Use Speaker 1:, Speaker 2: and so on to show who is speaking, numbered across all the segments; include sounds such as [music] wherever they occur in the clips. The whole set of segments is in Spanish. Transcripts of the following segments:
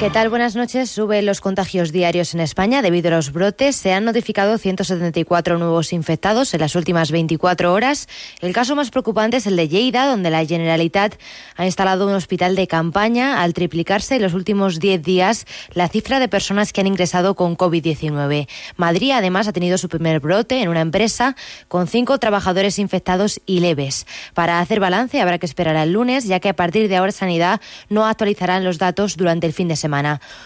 Speaker 1: ¿Qué tal? Buenas noches. Suben los contagios diarios en España debido a los brotes. Se han notificado 174 nuevos infectados en las últimas 24 horas. El caso más preocupante es el de Lleida, donde la Generalitat ha instalado un hospital de campaña al triplicarse en los últimos 10 días la cifra de personas que han ingresado con COVID-19. Madrid, además, ha tenido su primer brote en una empresa con cinco trabajadores infectados y leves. Para hacer balance habrá que esperar al lunes, ya que a partir de ahora Sanidad no actualizarán los datos durante el fin de semana.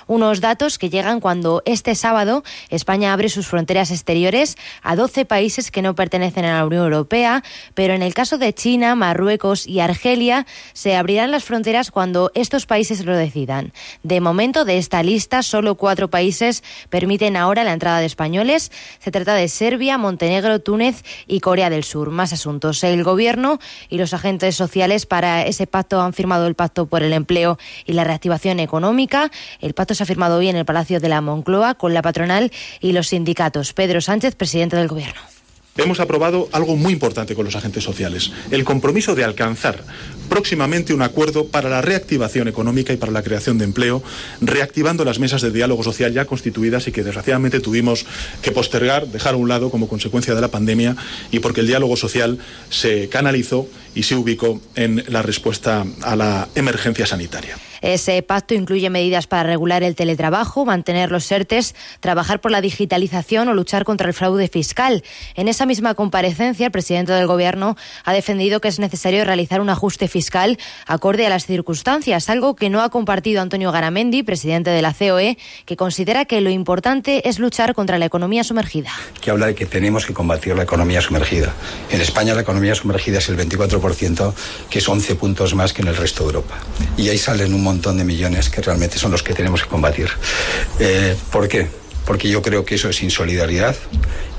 Speaker 1: Unos datos que llegan cuando este sábado España abre sus fronteras exteriores a 12 países que no pertenecen a la Unión Europea, pero en el caso de China, Marruecos y Argelia se abrirán las fronteras cuando estos países lo decidan. De momento, de esta lista, solo cuatro países permiten ahora la entrada de españoles. Se trata de Serbia, Montenegro, Túnez y Corea del Sur. Más asuntos. El Gobierno y los agentes sociales para ese pacto han firmado el Pacto por el Empleo y la Reactivación Económica. El pacto se ha firmado hoy en el Palacio de la Moncloa con la patronal y los sindicatos. Pedro Sánchez, presidente del Gobierno.
Speaker 2: Hemos aprobado algo muy importante con los agentes sociales, el compromiso de alcanzar próximamente un acuerdo para la reactivación económica y para la creación de empleo, reactivando las mesas de diálogo social ya constituidas y que desgraciadamente tuvimos que postergar, dejar a un lado como consecuencia de la pandemia y porque el diálogo social se canalizó y se ubicó en la respuesta a la emergencia sanitaria.
Speaker 1: Ese pacto incluye medidas para regular el teletrabajo, mantener los ERTES, trabajar por la digitalización o luchar contra el fraude fiscal. En esa misma comparecencia, el presidente del Gobierno ha defendido que es necesario realizar un ajuste fiscal acorde a las circunstancias, algo que no ha compartido Antonio Garamendi, presidente de la COE, que considera que lo importante es luchar contra la economía sumergida.
Speaker 3: Que habla de que tenemos que combatir la economía sumergida. En España la economía sumergida es el 24%, que es 11 puntos más que en el resto de Europa. Y ahí salen un montón de millones que realmente son los que tenemos que combatir. Eh, ¿Por qué? Porque yo creo que eso es insolidaridad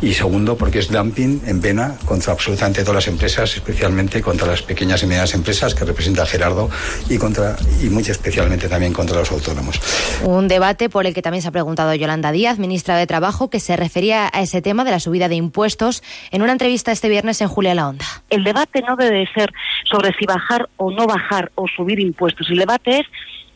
Speaker 3: y segundo porque es dumping en vena contra absolutamente todas las empresas, especialmente contra las pequeñas y medianas empresas que representa Gerardo y contra y muy especialmente también contra los autónomos.
Speaker 1: Un debate por el que también se ha preguntado Yolanda Díaz, ministra de Trabajo, que se refería a ese tema de la subida de impuestos en una entrevista este viernes en Julia La Onda.
Speaker 4: El debate no debe ser sobre si bajar o no bajar o subir impuestos. El debate es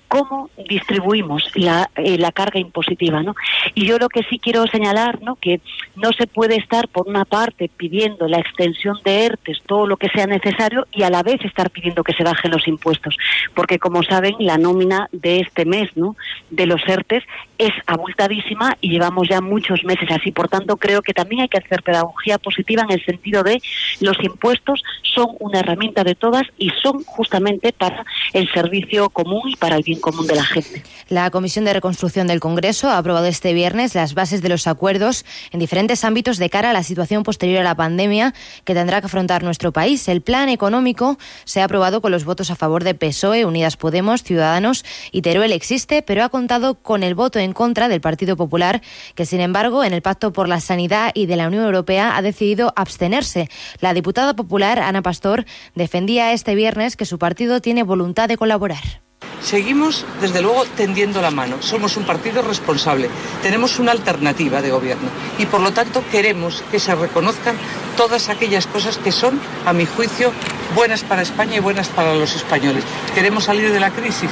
Speaker 4: cómo distribuimos la, eh, la, carga impositiva, ¿no? Y yo lo que sí quiero señalar, ¿no? Que no se puede estar por una parte pidiendo la extensión de ERTES, todo lo que sea necesario, y a la vez estar pidiendo que se bajen los impuestos, porque como saben la nómina de este mes, ¿no? De los ERTES es abultadísima y llevamos ya muchos meses así. Por tanto, creo que también hay que hacer pedagogía positiva en el sentido de los impuestos son una herramienta de todas y son justamente para el servicio común y para el bien común de la gente.
Speaker 1: La Comisión de Reconstrucción del Congreso ha aprobado este viernes las bases de los acuerdos en diferentes ámbitos de cara a la situación posterior a la pandemia que tendrá que afrontar nuestro país. El plan económico se ha aprobado con los votos a favor de PSOE, Unidas Podemos, Ciudadanos y Teruel existe, pero ha contado con el voto en contra del Partido Popular, que sin embargo en el Pacto por la Sanidad y de la Unión Europea ha decidido abstenerse. La diputada popular Ana Pastor defendía este viernes que su partido tiene voluntad de colaborar.
Speaker 5: Seguimos, desde luego, tendiendo la mano. Somos un partido responsable. Tenemos una alternativa de gobierno. Y, por lo tanto, queremos que se reconozcan todas aquellas cosas que son, a mi juicio, buenas para España y buenas para los españoles. Queremos salir de la crisis.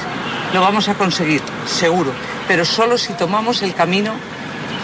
Speaker 5: Lo vamos a conseguir, seguro. Pero solo si tomamos el camino,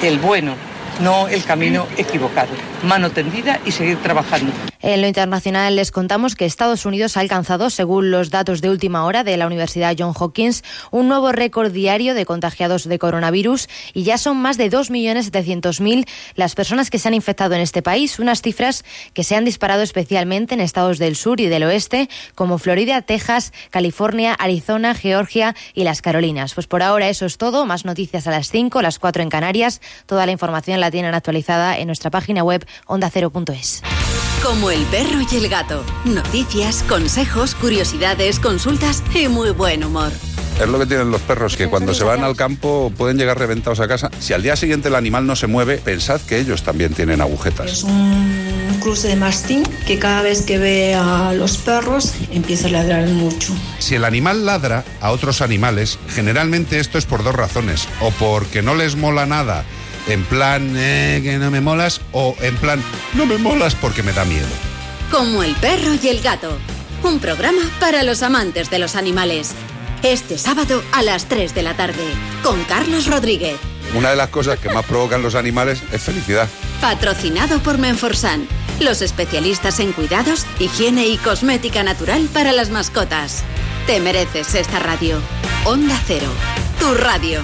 Speaker 5: el bueno, no el camino equivocado. Mano tendida y seguir trabajando.
Speaker 1: En lo internacional les contamos que Estados Unidos ha alcanzado, según los datos de última hora de la Universidad John Hopkins, un nuevo récord diario de contagiados de coronavirus y ya son más de 2.700.000 las personas que se han infectado en este país, unas cifras que se han disparado especialmente en estados del sur y del oeste como Florida, Texas, California, Arizona, Georgia y las Carolinas. Pues por ahora eso es todo, más noticias a las 5, las 4 en Canarias. Toda la información la tienen actualizada en nuestra página web ondacero.es.
Speaker 6: Como el perro y el gato. Noticias, consejos, curiosidades, consultas y muy buen humor.
Speaker 7: Es lo que tienen los perros, que cuando se van al campo pueden llegar reventados a casa. Si al día siguiente el animal no se mueve, pensad que ellos también tienen agujetas.
Speaker 8: Es un cruce de mastín que cada vez que ve a los perros empieza a ladrar mucho.
Speaker 7: Si el animal ladra a otros animales, generalmente esto es por dos razones. O porque no les mola nada en plan eh, que no me molas o en plan no me molas porque me da miedo.
Speaker 6: Como el perro y el gato. Un programa para los amantes de los animales. Este sábado a las 3 de la tarde con Carlos Rodríguez.
Speaker 7: Una de las cosas que más provocan los animales es felicidad.
Speaker 6: Patrocinado por Menforsan, los especialistas en cuidados, higiene y cosmética natural para las mascotas. Te mereces esta radio. Onda Cero, tu radio.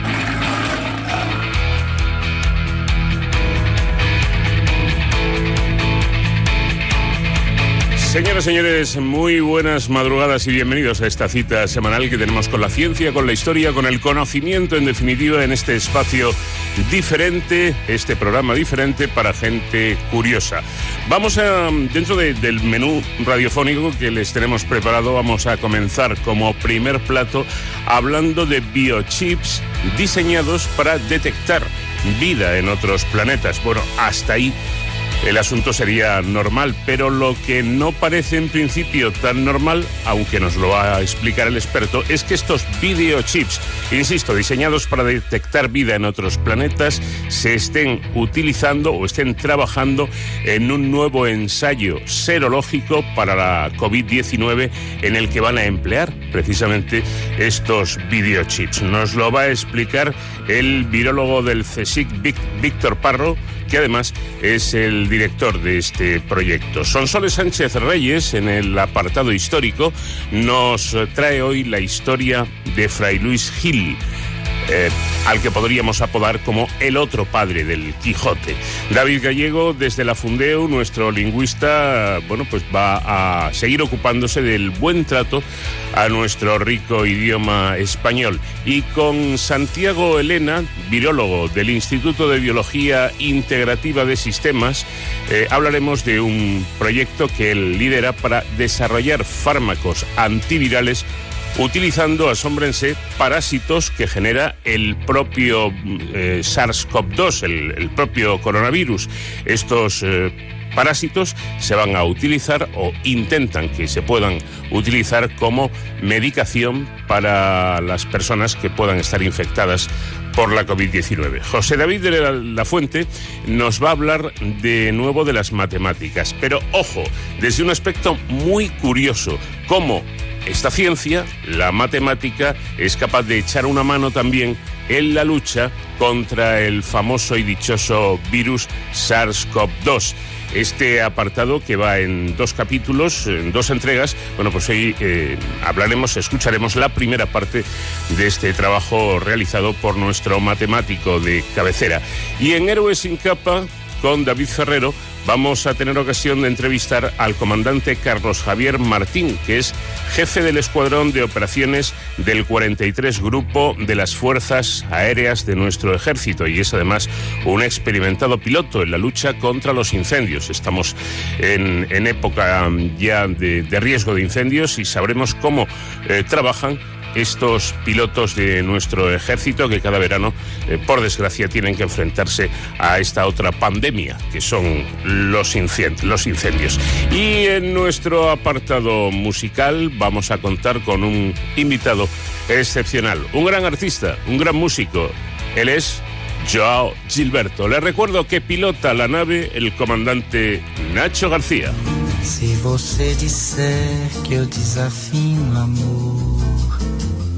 Speaker 9: Señoras y señores, muy buenas madrugadas y bienvenidos a esta cita semanal que tenemos con la ciencia, con la historia, con el conocimiento, en definitiva, en este espacio diferente, este programa diferente para gente curiosa. Vamos a, dentro del menú radiofónico que les tenemos preparado, vamos a comenzar como primer plato hablando de biochips diseñados para detectar vida en otros planetas. Bueno, hasta ahí el asunto sería normal, pero lo que no parece en principio tan normal, aunque nos lo va a explicar el experto, es que estos videochips, insisto, diseñados para detectar vida en otros planetas, se estén utilizando o estén trabajando en un nuevo ensayo serológico para la COVID-19 en el que van a emplear precisamente estos videochips. Nos lo va a explicar el virólogo del CSIC, Víctor Parro, que además es el director de este proyecto. Sonsoles Sánchez Reyes, en el apartado histórico, nos trae hoy la historia de Fray Luis Gil. Eh, al que podríamos apodar como el otro padre del Quijote. David Gallego, desde la Fundeu, nuestro lingüista, bueno, pues va a seguir ocupándose del buen trato a nuestro rico idioma español. Y con Santiago Elena, virólogo del Instituto de Biología Integrativa de Sistemas, eh, hablaremos de un proyecto que él lidera para desarrollar fármacos antivirales utilizando, asómbrense, parásitos que genera el propio eh, SARS-CoV-2, el, propio coronavirus. Estos eh, parásitos se van a utilizar o intentan que se puedan utilizar como medicación para las personas que puedan estar infectadas por la COVID-19. José David de la Fuente nos va a hablar de nuevo de las matemáticas, pero ojo, desde un aspecto muy curioso, cómo esta ciencia, la matemática, es capaz de echar una mano también en la lucha contra el famoso y dichoso virus SARS-CoV-2. Este apartado que va en dos capítulos, en dos entregas, bueno, pues hoy eh, hablaremos, escucharemos la primera parte de este trabajo realizado por nuestro matemático de cabecera. Y en Héroes sin capa, con David Ferrero, vamos a tener ocasión de entrevistar al comandante Carlos Javier Martín, que es jefe del Escuadrón de Operaciones del 43 Grupo de las Fuerzas Aéreas de nuestro ejército y es además un experimentado piloto en la lucha contra los incendios. Estamos en, época ya de, riesgo de incendios y sabremos cómo eh, trabajan estos pilotos de nuestro ejército que cada verano, eh, por desgracia, tienen que enfrentarse a esta otra pandemia, que son los, los incendios. Y en nuestro apartado musical vamos a contar con un invitado excepcional, un gran artista, un gran músico. Él es Joao Gilberto. Le recuerdo que pilota la nave el comandante Nacho García.
Speaker 10: Si você disser que eu desafino amor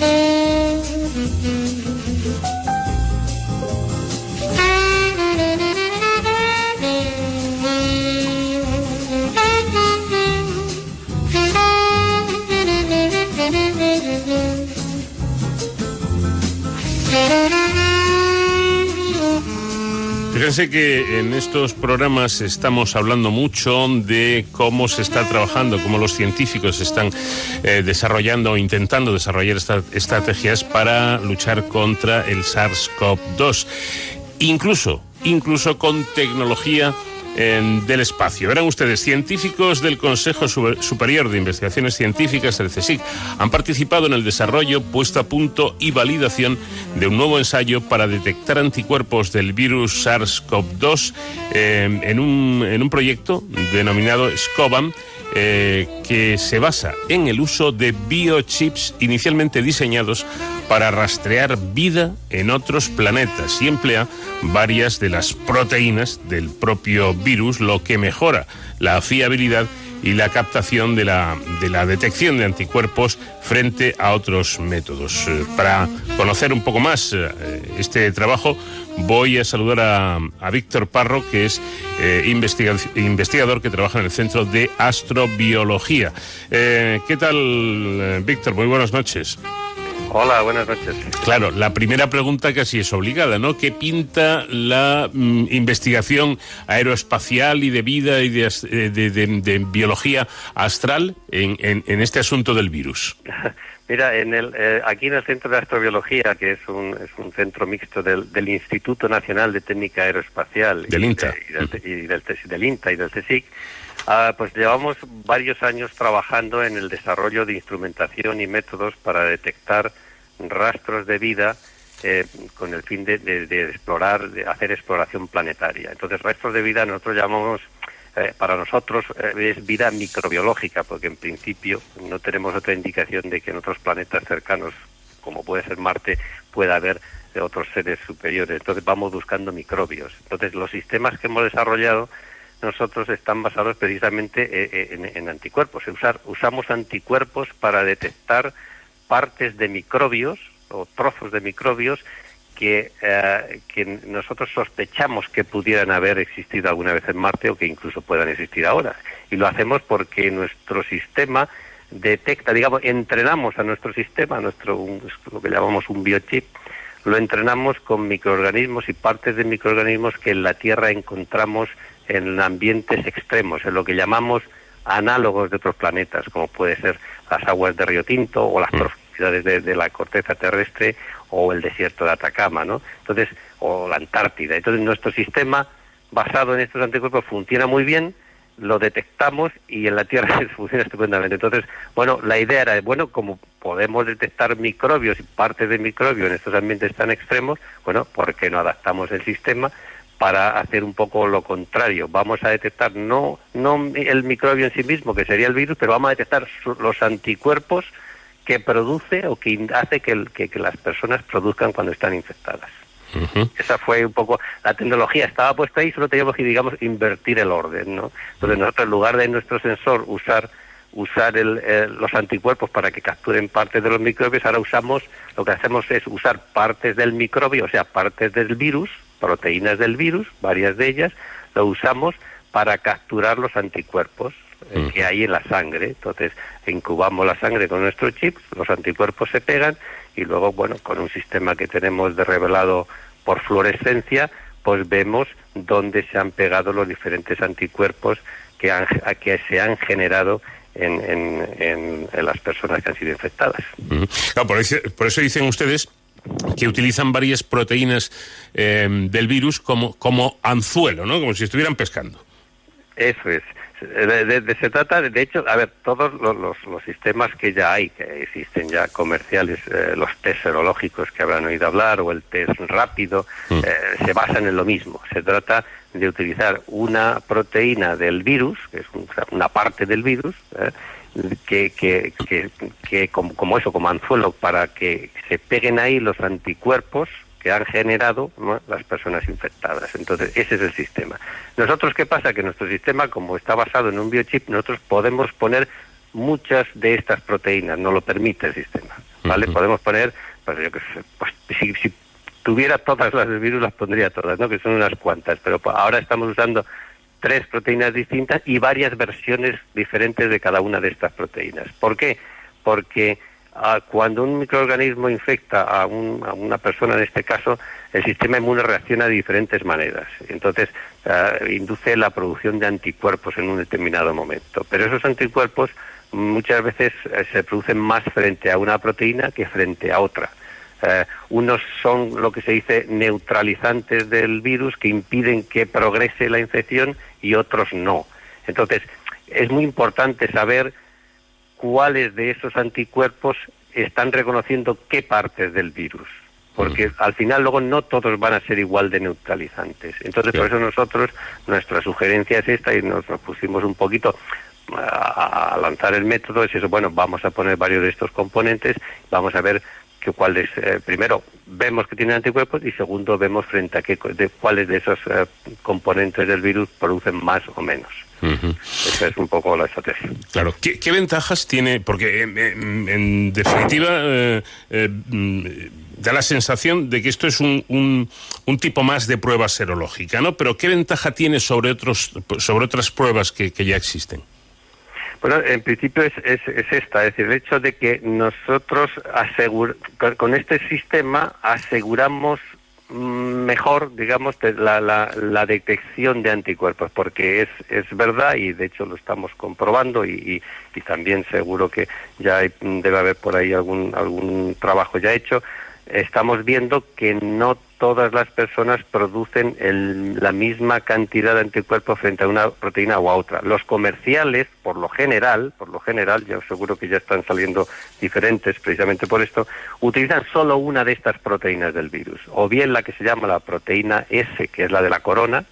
Speaker 11: Mm-hmm.
Speaker 9: Fíjense que en estos programas estamos hablando mucho de cómo se está trabajando, cómo los científicos están eh, desarrollando o intentando desarrollar estas estrategias para luchar contra el SARS-CoV-2. Incluso, incluso con tecnología del espacio. Verán ustedes, científicos del Consejo Superior de Investigaciones Científicas, el CSIC, han participado en el desarrollo, puesta a punto y validación de un nuevo ensayo para detectar anticuerpos del virus SARS-CoV-2 eh, en, un, en un proyecto denominado SCOBAM eh, que se basa en el uso de biochips inicialmente diseñados para rastrear vida en otros planetas y emplea varias de las proteínas del propio virus, lo que mejora la fiabilidad y la captación de la, de la detección de anticuerpos frente a otros métodos. Eh, para conocer un poco más eh, este trabajo, voy a saludar a, Víctor Parro, que es eh, investigador que trabaja en el Centro de Astrobiología. ¿Qué tal, Víctor? Muy buenas noches.
Speaker 12: Hola, buenas noches.
Speaker 9: Claro, la primera pregunta casi es obligada, ¿no? ¿Qué pinta la mm, investigación aeroespacial y de vida y de, eh, biología astral en, este asunto del virus? [laughs]
Speaker 12: Mira, en el, eh, aquí en el Centro de Astrobiología, que es un, es un centro mixto del, Instituto Nacional de Técnica Aeroespacial
Speaker 9: del INTA
Speaker 12: y, del, y del, INTA y del CSIC, ah, pues llevamos varios años trabajando en el desarrollo de instrumentación y métodos para detectar rastros de vida eh, con el fin de, explorar, de hacer exploración planetaria. Entonces, rastros de vida nosotros llamamos, eh, para nosotros eh, es vida microbiológica, porque en principio no tenemos otra indicación de que en otros planetas cercanos, como puede ser Marte, pueda haber otros seres superiores. Entonces vamos buscando microbios. Entonces los sistemas que hemos desarrollado nosotros están basados precisamente en, en anticuerpos. Usar, usamos anticuerpos para detectar partes de microbios o trozos de microbios que, eh, que nosotros sospechamos que pudieran haber existido alguna vez en Marte o que incluso puedan existir ahora. Y lo hacemos porque nuestro sistema detecta, digamos, entrenamos a nuestro sistema, nuestro lo que llamamos un biochip, lo entrenamos con microorganismos y partes de microorganismos que en la Tierra encontramos en ambientes extremos, en lo que llamamos análogos de otros planetas, como puede ser las aguas de Río Tinto o las mm. profundidades de, la corteza terrestre o el desierto de Atacama, ¿no? Entonces, o la Antártida. Entonces, nuestro sistema basado en estos anticuerpos funciona muy bien, lo detectamos y en la Tierra [laughs] funciona estupendamente. Entonces, bueno, la idea era, bueno, como podemos detectar microbios y partes de microbios en estos ambientes tan extremos, bueno, ¿por qué no adaptamos el sistema para hacer un poco lo contrario. Vamos a detectar no, no el microbio en sí mismo, que sería el virus, pero vamos a detectar los anticuerpos que produce o que hace que, que, las personas produzcan cuando están infectadas. Esa fue un poco, la tecnología estaba puesta ahí, solo teníamos que, digamos, invertir el orden, ¿no? Entonces nosotros, en lugar de nuestro sensor usar usar los anticuerpos para que capturen partes de los microbios, ahora usamos, lo que hacemos es usar partes del microbio, o sea, partes del virus, proteínas del virus, varias de ellas, lo usamos para capturar los anticuerpos, eh, que hay en la sangre. Entonces, incubamos la sangre con nuestro chip, los anticuerpos se pegan y luego, bueno, con un sistema que tenemos de revelado por fluorescencia, pues vemos dónde se han pegado los diferentes anticuerpos que, han, que se han generado en, en, en, las personas que han sido infectadas.
Speaker 9: por, eso, dicen ustedes que utilizan varias proteínas eh, del virus como, como anzuelo, ¿no? Como si estuvieran pescando.
Speaker 12: Eso es. De, se trata, de, hecho, a ver, todos los, los, sistemas que ya hay, que existen ya comerciales, eh, los test serológicos que habrán oído hablar o el test rápido, mm. eh, se basan en lo mismo. Se trata de utilizar una proteína del virus, que es una parte del virus, eh, que, que, que, como, como, eso, como anzuelo, para que se peguen ahí los anticuerpos que han generado las personas infectadas. Entonces, ese es el sistema. Nosotros, ¿qué pasa? Que nuestro sistema, como está basado en un biochip, nosotros podemos poner muchas de estas proteínas, no lo permite el sistema, ¿vale? Podemos poner, pues, yo que pues si, si, tuviera todas las del virus las pondría todas, ¿no? Que son unas cuantas, pero ahora estamos usando tres proteínas distintas y varias versiones diferentes de cada una de estas proteínas. ¿Por qué? Porque cuando un microorganismo infecta a, una persona, en este caso, el sistema inmune reacciona de diferentes maneras. Entonces, eh, induce la producción de anticuerpos en un determinado momento. Pero esos anticuerpos muchas veces eh, se producen más frente a una proteína que frente a otra. Eh, unos son lo que se dice neutralizantes del virus que impiden que progrese la infección y otros no. Entonces, es muy importante saber cuáles de esos anticuerpos están reconociendo qué partes del virus. Porque al final luego no todos van a ser igual de neutralizantes. Entonces por eso nosotros, nuestra sugerencia es esta y nos, pusimos un poquito a, lanzar el método, es eso, bueno, vamos a poner varios de estos componentes, vamos a ver que cuáles, eh, primero, vemos que tienen anticuerpos y segundo, vemos frente a qué, de cuáles de esos eh, componentes del virus producen más o menos. Esa es un poco la estrategia.
Speaker 9: Claro, ¿qué, ventajas tiene? Porque en, definitiva eh, eh, mm, da la sensación de que esto es un, un, tipo más de prueba serológica, ¿no? Pero ¿qué ventaja tiene sobre, otros, sobre otras pruebas que, ya existen?
Speaker 12: Bueno, en principio es, es, esta, es decir, el hecho de que nosotros con este sistema aseguramos mejor, digamos, la, la, la, detección de anticuerpos, porque es, es verdad y de hecho lo estamos comprobando y, y, también seguro que ya debe haber por ahí algún, algún trabajo ya hecho. Estamos viendo que no todas las personas producen la misma cantidad de anticuerpos frente a una proteína o a otra. Los comerciales, por lo general, por lo general, yo seguro que ya están saliendo diferentes precisamente por esto, utilizan solo una de estas proteínas del virus, o bien la que se llama la proteína S, que es la de la corona,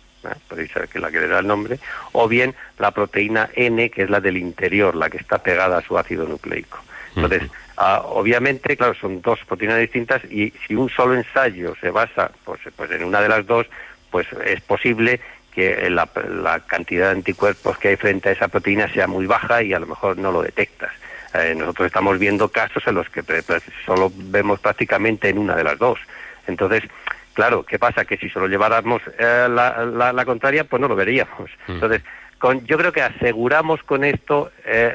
Speaker 12: podéis saber que es la que le da el nombre, o bien la proteína N, que es la del interior, la que está pegada a su ácido nucleico. Entonces, ah, obviamente, claro, son dos proteínas distintas y si un solo ensayo se basa pues, pues en una de las dos, pues es posible que la, cantidad de anticuerpos que hay frente a esa proteína sea muy baja y a lo mejor no lo detectas. Eh, nosotros estamos viendo casos en los que solo vemos prácticamente en una de las dos. Entonces, claro, ¿qué pasa? Que si solo lleváramos eh, la, la, contraria, pues no lo veríamos. Mm. Entonces, yo creo que aseguramos con esto eh,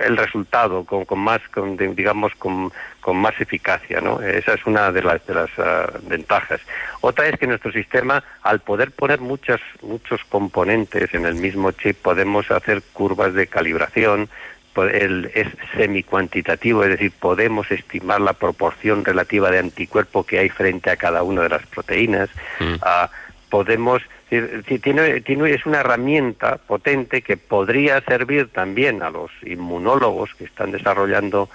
Speaker 12: el resultado con, más con, digamos con, más eficacia no esa es una de las de las ah, ventajas otra es que nuestro sistema al poder poner muchos muchos componentes en el mismo chip podemos hacer curvas de calibración el, es semi-cuantitativo, es decir, podemos estimar la proporción relativa de anticuerpo que hay frente a cada una de las proteínas. Mm. Ah, podemos tiene, tiene, es una herramienta potente que podría servir también a los inmunólogos que están desarrollando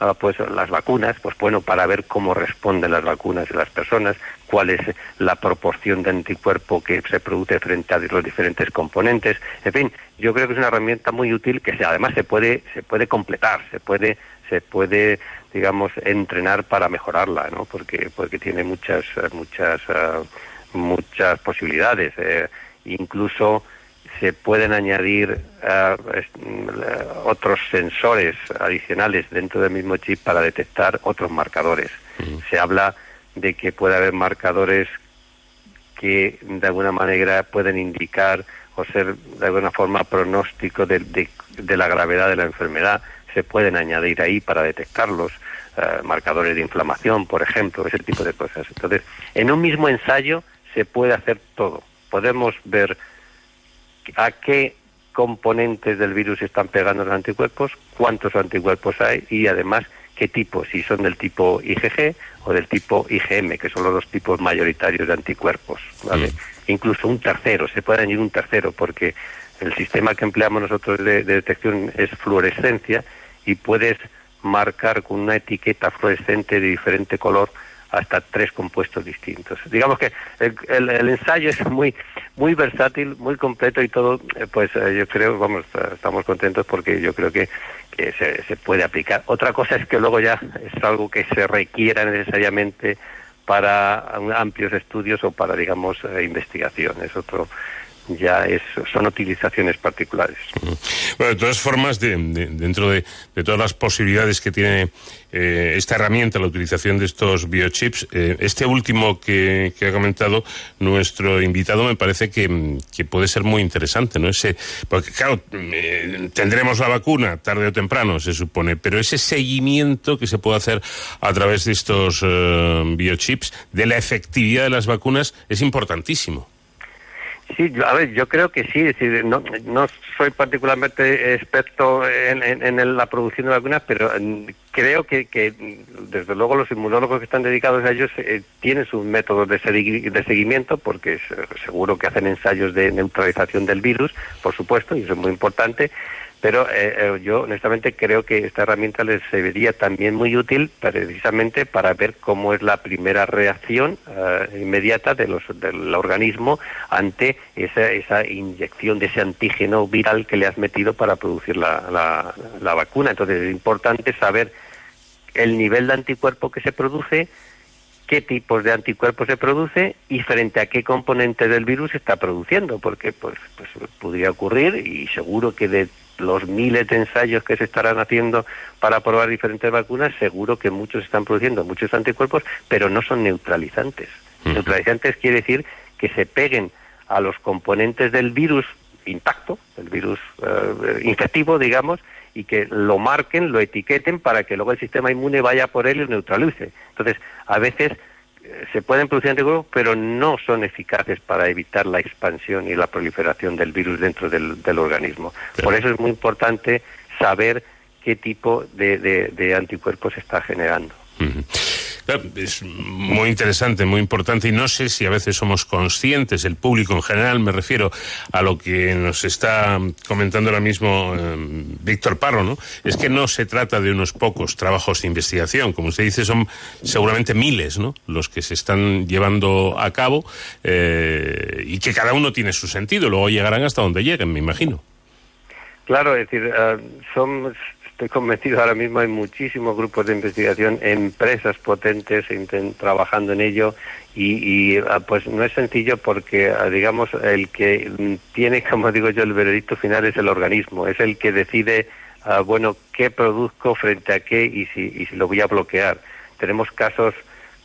Speaker 12: ah, pues las vacunas, pues bueno, para ver cómo responden las vacunas de las personas, cuál es la proporción de anticuerpo que se produce frente a los diferentes componentes. En fin, yo creo que es una herramienta muy útil que además se puede se puede completar, se puede se puede digamos entrenar para mejorarla, ¿no? Porque porque tiene muchas muchas ah, muchas posibilidades. Eh, incluso se pueden añadir eh, otros sensores adicionales dentro del mismo chip para detectar otros marcadores. Se habla de que puede haber marcadores que de alguna manera pueden indicar o ser de alguna forma pronóstico de, de, la gravedad de la enfermedad. Se pueden añadir ahí para detectarlos. Eh, marcadores de inflamación, por ejemplo, ese tipo de cosas. Entonces, en un mismo ensayo se puede hacer todo. Podemos ver a qué componentes del virus están pegando los anticuerpos, cuántos anticuerpos hay y además qué tipo, si son del tipo IgG o del tipo IgM, que son los dos tipos mayoritarios de anticuerpos. ¿vale? Mm. Incluso un tercero, se puede añadir un tercero, porque el sistema que empleamos nosotros de, detección es fluorescencia y puedes marcar con una etiqueta fluorescente de diferente color hasta tres compuestos distintos. Digamos que el, ensayo es muy muy versátil, muy completo y todo, eh, pues eh, yo creo, vamos, estamos contentos porque yo creo que, se, se, puede aplicar. Otra cosa es que luego ya es algo que se requiera necesariamente para amplios estudios o para, digamos, eh, investigaciones. Otro, ya es, son utilizaciones particulares.
Speaker 9: Bueno, de todas formas, dentro de, todas las posibilidades que tiene eh, esta herramienta, la utilización de estos biochips, eh, este último que, ha comentado nuestro invitado me parece que, puede ser muy interesante, ¿no? Ese, porque claro, eh, tendremos la vacuna tarde o temprano, se supone, pero ese seguimiento que se puede hacer a través de estos biochips de la efectividad de las vacunas es importantísimo.
Speaker 12: Sí, a ver, yo creo que sí. no, no soy particularmente experto en, la producción de vacunas, pero mm, creo que, que, desde luego los inmunólogos que están dedicados a ellos eh, tienen sus métodos de, de seguimiento, porque seguro que hacen ensayos de neutralización del virus, por supuesto, y eso es muy importante pero eh, eh, yo honestamente creo que esta herramienta les serviría también muy útil precisamente para ver cómo es la primera reacción eh, inmediata de los, del organismo ante esa, esa inyección de ese antígeno viral que le has metido para producir la, la vacuna. Entonces es importante saber el nivel de anticuerpo que se produce, qué tipos de anticuerpos se produce y frente a qué componente del virus se está produciendo, porque pues, pues podría ocurrir y seguro que de los miles de ensayos que se estarán haciendo para probar diferentes vacunas, seguro que muchos están produciendo muchos anticuerpos, pero no son neutralizantes. Neutralizantes quiere decir que se peguen a los componentes del virus intacto, el virus eh, infectivo, digamos, y que lo marquen, lo etiqueten para que luego el sistema inmune vaya por él y lo neutralice. Entonces, a veces se pueden producir anticuerpos, pero no son eficaces para evitar la expansión y la proliferación del virus dentro del, organismo. Por eso es muy importante saber qué tipo de, anticuerpos se está generando.
Speaker 9: Es muy interesante, muy importante y no sé si a veces somos conscientes, el público en general, me refiero a lo que nos está comentando ahora mismo eh, Víctor Parro, ¿no? Es que no se trata de unos pocos trabajos de investigación, como usted dice, son seguramente miles, ¿no? Los que se están llevando a cabo eh, y que cada uno tiene su sentido, luego llegarán hasta donde lleguen, me imagino.
Speaker 12: Claro, es decir, uh, son estoy convencido ahora mismo hay muchísimos grupos de investigación, empresas potentes trabajando en ello y, ah, pues no es sencillo porque ah, digamos el que tiene [laughs] como digo yo el veredicto final es el organismo, es el que decide ah, bueno qué produzco frente a qué y si, y si lo voy a bloquear. Tenemos casos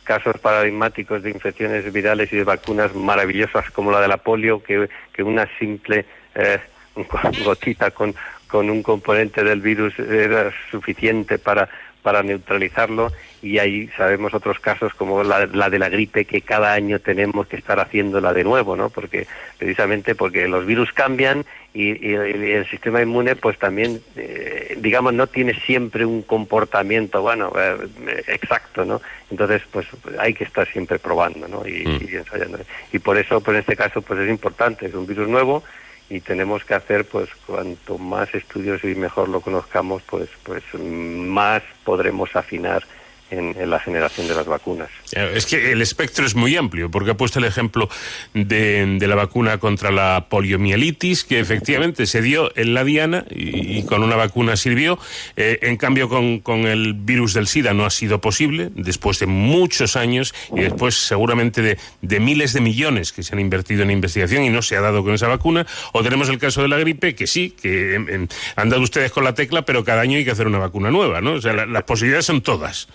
Speaker 12: casos paradigmáticos de infecciones virales y de vacunas maravillosas como la de la polio que, que una simple eh, [laughs] gotita con, con un componente del virus era suficiente para, para neutralizarlo y ahí sabemos otros casos como la, de la gripe que cada año tenemos que estar haciéndola de nuevo, ¿no? Porque precisamente porque los virus cambian y, el sistema inmune pues también eh, digamos no tiene siempre un comportamiento bueno eh, exacto, ¿no? Entonces pues hay que estar siempre probando, ¿no? Y, mm. y ensayando. Y por eso pues en este caso pues es importante, es un virus nuevo y tenemos que hacer pues cuanto más estudios y mejor lo conozcamos pues pues más podremos afinar en, la generación de las vacunas.
Speaker 9: Es que el espectro es muy amplio, porque ha puesto el ejemplo de, la vacuna contra la poliomielitis, que efectivamente se dio en la diana y, con una vacuna sirvió. Eh, en cambio, con, el virus del SIDA no ha sido posible, después de muchos años y después seguramente de, miles de millones que se han invertido en investigación y no se ha dado con esa vacuna. O tenemos el caso de la gripe, que sí, que han dado ustedes con la tecla, pero cada año hay que hacer una vacuna nueva, ¿no? O sea, las posibilidades son todas.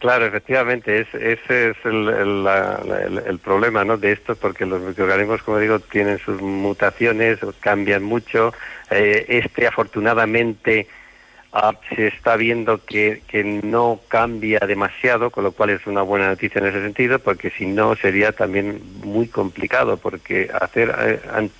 Speaker 12: Claro, efectivamente, es, ese es el, el, problema ¿no? de esto, porque los microorganismos, como digo, tienen sus mutaciones, cambian mucho. Eh, este, afortunadamente, ah, se está viendo que, no cambia demasiado, con lo cual es una buena noticia en ese sentido, porque si no sería también muy complicado, porque hacer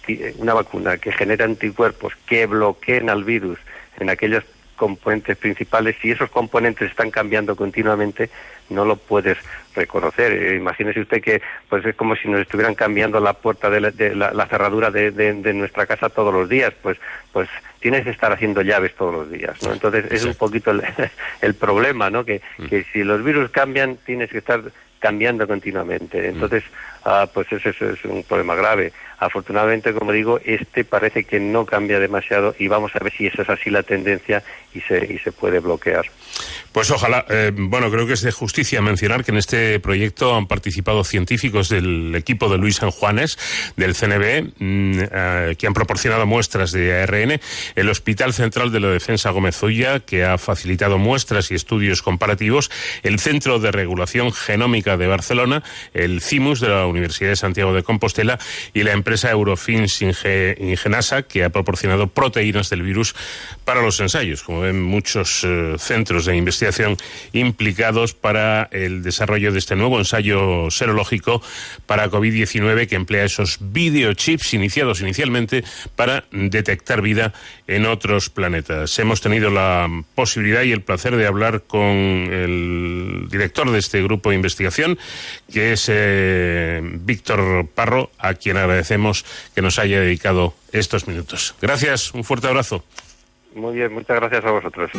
Speaker 12: eh, una vacuna que genere anticuerpos que bloqueen al virus en aquellos componentes principales, si esos componentes están cambiando continuamente, no lo puedes reconocer. Eh, imagínese usted que pues es como si nos estuvieran cambiando la puerta de la, de la- la cerradura de, de- de nuestra casa todos los días, pues pues tienes que estar haciendo llaves todos los días, ¿no? Entonces es un poquito el, [laughs] el problema, ¿no? Que, que si los virus cambian, tienes que estar cambiando continuamente. Entonces, ah, pues ese, ese es un problema grave. Afortunadamente, como digo, este parece que no cambia demasiado y vamos a ver si esa es así la tendencia y se, y se puede bloquear.
Speaker 9: Pues ojalá, eh, bueno, creo que es de justicia mencionar que en este proyecto han participado científicos del equipo de Luis San Juanes, del CNB, mm, eh, que han proporcionado muestras de ARN, el Hospital Central de la Defensa Gómez Ulla, que ha facilitado muestras y estudios comparativos, el Centro de Regulación Genómica de Barcelona, el CIMUS de la Universidad de Santiago de Compostela y la empresa Eurofins Inge- Ingenasa, que ha proporcionado proteínas del virus para los ensayos. Como ven, muchos eh, centros de investigación implicados para el desarrollo de este nuevo ensayo serológico para COVID-19 que emplea esos videochips iniciados inicialmente para detectar vida en otros planetas. Hemos tenido la posibilidad y el placer de hablar con el director de este grupo de investigación, que es eh, Víctor Parro, a quien agradecemos que nos haya dedicado estos minutos. Gracias, un fuerte abrazo.
Speaker 12: Muy bien, muchas gracias a vosotros.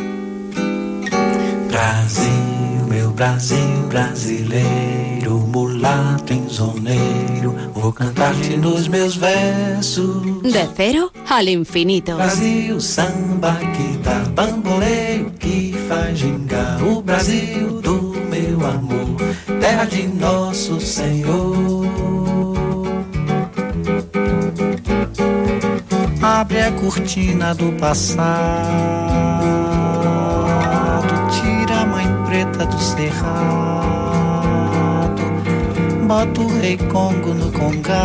Speaker 11: Brasil, meu Brasil brasileiro, mulato enzoneiro, vou cantar-te nos meus versos.
Speaker 6: De cero al infinito.
Speaker 11: Brasil, samba que dá bamboleio, que faz gingar o Brasil do meu amor, terra de nosso Senhor. Abre a cortina do passado, tira a mãe preta do cerrado, bota o rei Congo no congado,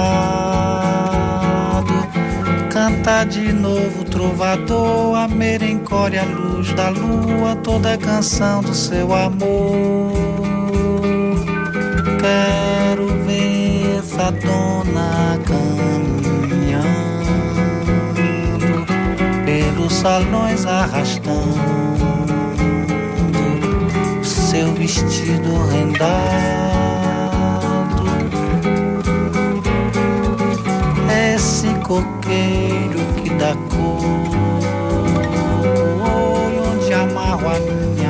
Speaker 11: canta de novo o trovador, a merencore, a luz da lua, toda a canção do seu amor. Quero ver essa dona caminhando pelos salões arrastando seu vestido rendado. Esse coqueiro que dá cor, onde amarro a minha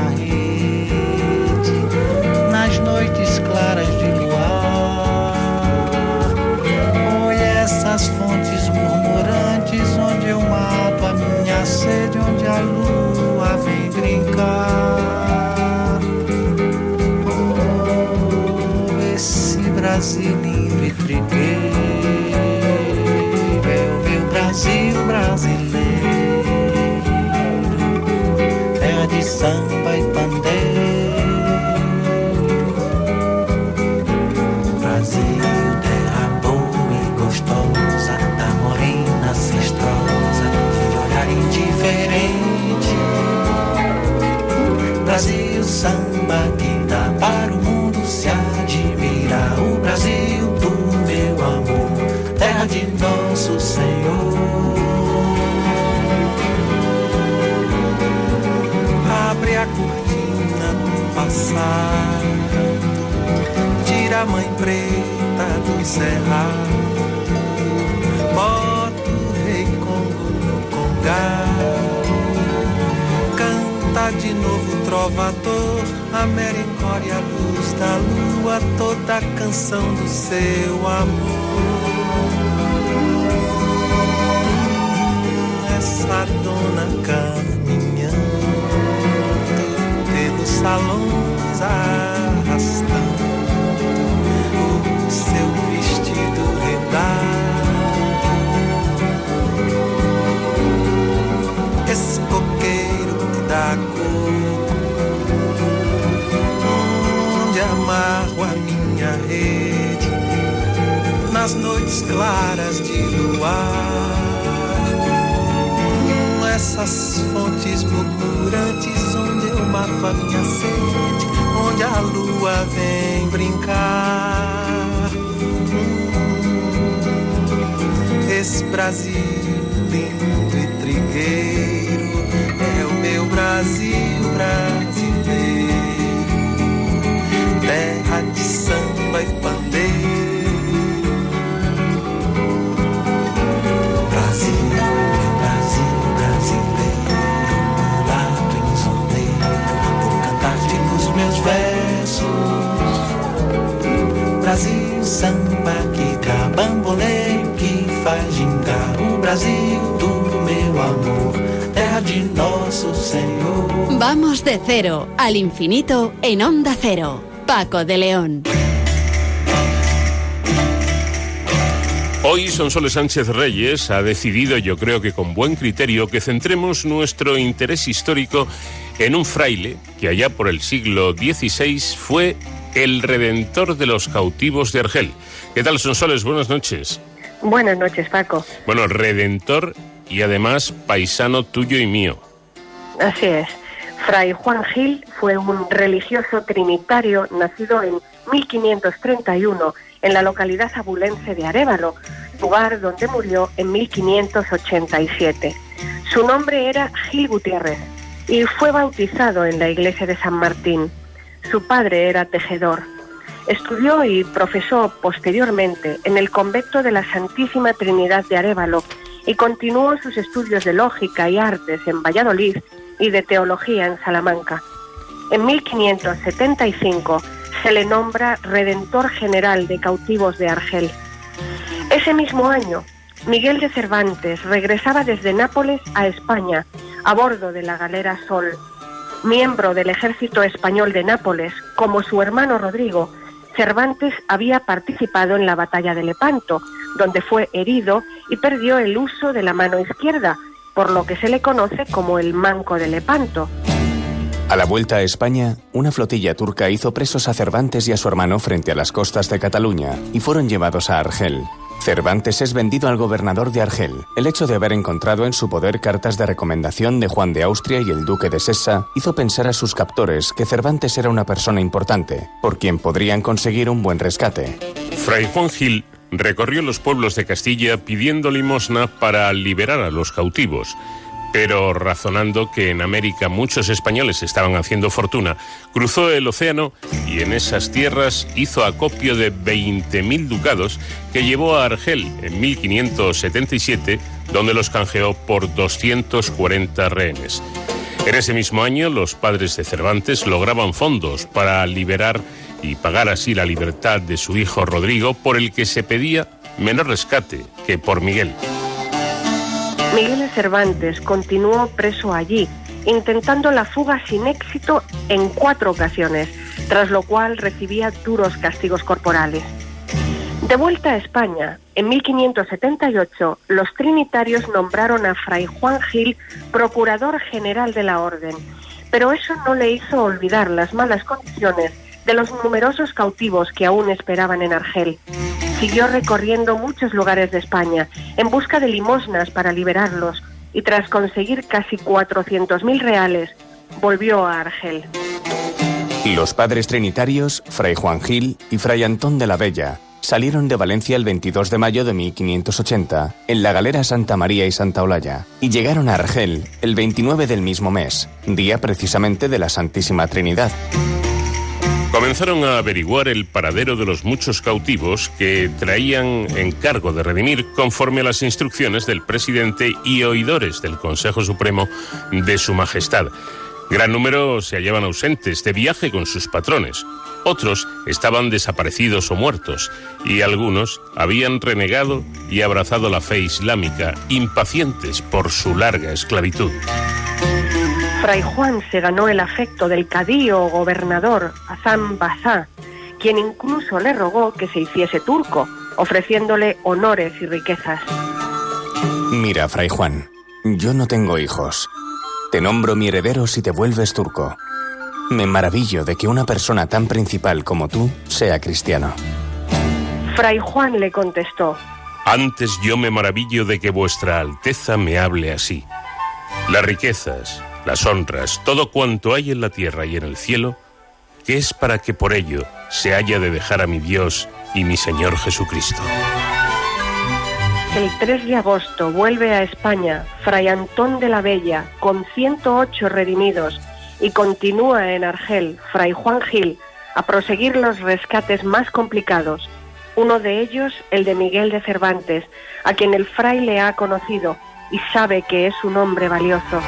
Speaker 11: essas fontes murmurantes onde eu mato a minha sede, onde a lua vem brincar. Oh, esse Brasil lindo e trigueiro o meu Brasil Brasil, samba que dá para o mundo se admirar. O Brasil do meu amor, terra de nosso Senhor. Abre a cortina do passado tira a mãe preta do cerrado, bota o rei Congo no congado, canta de novo trovador, a merencore, a luz da lua, toda a canção do seu amor. Essa dona caminhando pelos salões arrastando
Speaker 10: nas noites claras de luar. Essas fontes murmurantes onde eu mato a minha sede, onde a lua vem brincar. Esse Brasil
Speaker 6: Vamos de cero al infinito en Onda Cero. Paco de León.
Speaker 9: Hoy Sonsoles Sánchez Reyes ha decidido, yo creo que con buen criterio, que centremos nuestro interés histórico en un fraile que allá por el siglo XVI fue el redentor de los cautivos de Argel. ¿Qué tal, Sonsoles? Buenas noches.
Speaker 13: Buenas noches, Paco.
Speaker 9: Bueno, redentor y además paisano tuyo y mío.
Speaker 13: Así es. Fray Juan Gil fue un religioso trinitario nacido en 1531 en la localidad abulense de Arévalo, lugar donde murió en 1587. Su nombre era Gil Gutiérrez y fue bautizado en la iglesia de San Martín. Su padre era tejedor. Estudió y profesó posteriormente en el convento de la Santísima Trinidad de Arévalo y continuó sus estudios de lógica y artes en Valladolid y de teología en Salamanca. En 1575 se le nombra Redentor General de Cautivos de Argel. Ese mismo año, Miguel de Cervantes regresaba desde Nápoles a España a bordo de la galera Sol. Miembro del ejército español de Nápoles, como su hermano Rodrigo, Cervantes había participado en la batalla de Lepanto, donde fue herido y perdió el uso de la mano izquierda, por lo que se le conoce como el Manco de Lepanto.
Speaker 14: A la vuelta a España, una flotilla turca hizo presos a Cervantes y a su hermano frente a las costas de Cataluña y fueron llevados a Argel. Cervantes es vendido al gobernador de Argel. El hecho de haber encontrado en su poder cartas de recomendación de Juan de Austria y el duque de Sessa hizo pensar a sus captores que Cervantes era una persona importante, por quien podrían conseguir un buen rescate.
Speaker 9: Fray Juan Gil recorrió los pueblos de Castilla pidiendo limosna para liberar a los cautivos. Pero razonando que en América muchos españoles estaban haciendo fortuna, cruzó el océano y en esas tierras hizo acopio de 20.000 ducados que llevó a Argel en 1577, donde los canjeó por 240 rehenes. En ese mismo año, los padres de Cervantes lograban fondos para liberar y pagar así la libertad de su hijo Rodrigo, por el que se pedía menor rescate que por Miguel.
Speaker 13: Miguel de Cervantes continuó preso allí, intentando la fuga sin éxito en cuatro ocasiones, tras lo cual recibía duros castigos corporales. De vuelta a España, en 1578, los trinitarios nombraron a Fray Juan Gil procurador general de la orden, pero eso no le hizo olvidar las malas condiciones de los numerosos cautivos que aún esperaban en Argel. Siguió recorriendo muchos lugares de España en busca de limosnas para liberarlos y tras conseguir casi 400.000 reales, volvió a Argel.
Speaker 14: Los padres trinitarios, Fray Juan Gil y Fray Antón de la Bella, salieron de Valencia el 22 de mayo de 1580 en la galera Santa María y Santa Olalla y llegaron a Argel el 29 del mismo mes, día precisamente de la Santísima Trinidad.
Speaker 9: Comenzaron a averiguar el paradero de los muchos cautivos que traían encargo de redimir conforme a las instrucciones del presidente y oidores del Consejo Supremo de Su Majestad. Gran número se hallaban ausentes de viaje con sus patrones. Otros estaban desaparecidos o muertos, y algunos habían renegado y abrazado la fe islámica, impacientes por su larga esclavitud.
Speaker 13: Fray Juan se ganó el afecto del cadío o gobernador Azam Bazá, quien incluso le rogó que se hiciese turco, ofreciéndole honores y riquezas.
Speaker 14: Mira, Fray Juan, yo no tengo hijos. Te nombro mi heredero si te vuelves turco. Me maravillo de que una persona tan principal como tú sea cristiano.
Speaker 13: Fray Juan le contestó,
Speaker 9: Antes yo me maravillo de que vuestra Alteza me hable así. Las riquezas, las honras, todo cuanto hay en la tierra y en el cielo, que es para que por ello se haya de dejar a mi Dios y mi Señor Jesucristo.
Speaker 13: El 3 de agosto vuelve a España Fray Antón de la Bella con 108 redimidos y continúa en Argel Fray Juan Gil a proseguir los rescates más complicados. Uno de ellos, el de Miguel de Cervantes, a quien el fraile ha conocido y sabe que es un hombre valioso.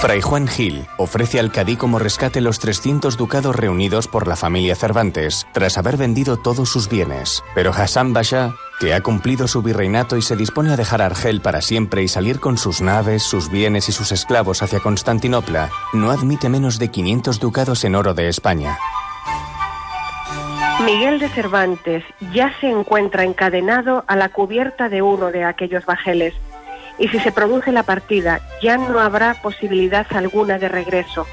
Speaker 14: Fray Juan Gil ofrece al Cadí como rescate los 300 ducados reunidos por la familia Cervantes tras haber vendido todos sus bienes. Pero Hassan Basha, que ha cumplido su virreinato y se dispone a dejar Argel para siempre y salir con sus naves, sus bienes y sus esclavos hacia Constantinopla, no admite menos de 500 ducados en oro de España.
Speaker 13: Miguel de Cervantes ya se encuentra encadenado a la cubierta de uno de aquellos bajeles y si se produce la partida ya no habrá posibilidad alguna de regreso.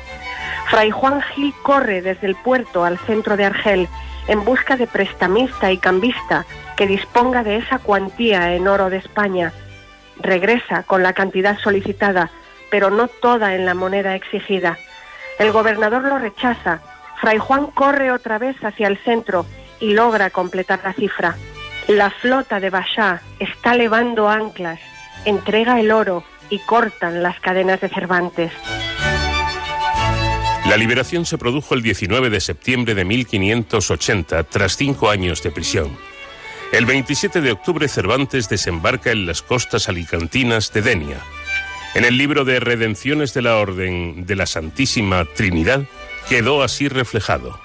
Speaker 13: Fray Juan Gil corre desde el puerto al centro de Argel en busca de prestamista y cambista que disponga de esa cuantía en oro de España. Regresa con la cantidad solicitada, pero no toda en la moneda exigida. El gobernador lo rechaza. Fray Juan corre otra vez hacia el centro y logra completar la cifra. La flota de Bashá está levando anclas entrega el oro y cortan las cadenas de Cervantes.
Speaker 9: La liberación se produjo el 19 de septiembre de 1580, tras cinco años de prisión. El 27 de octubre Cervantes desembarca en las costas alicantinas de Denia. En el libro de Redenciones de la Orden de la Santísima Trinidad quedó así reflejado.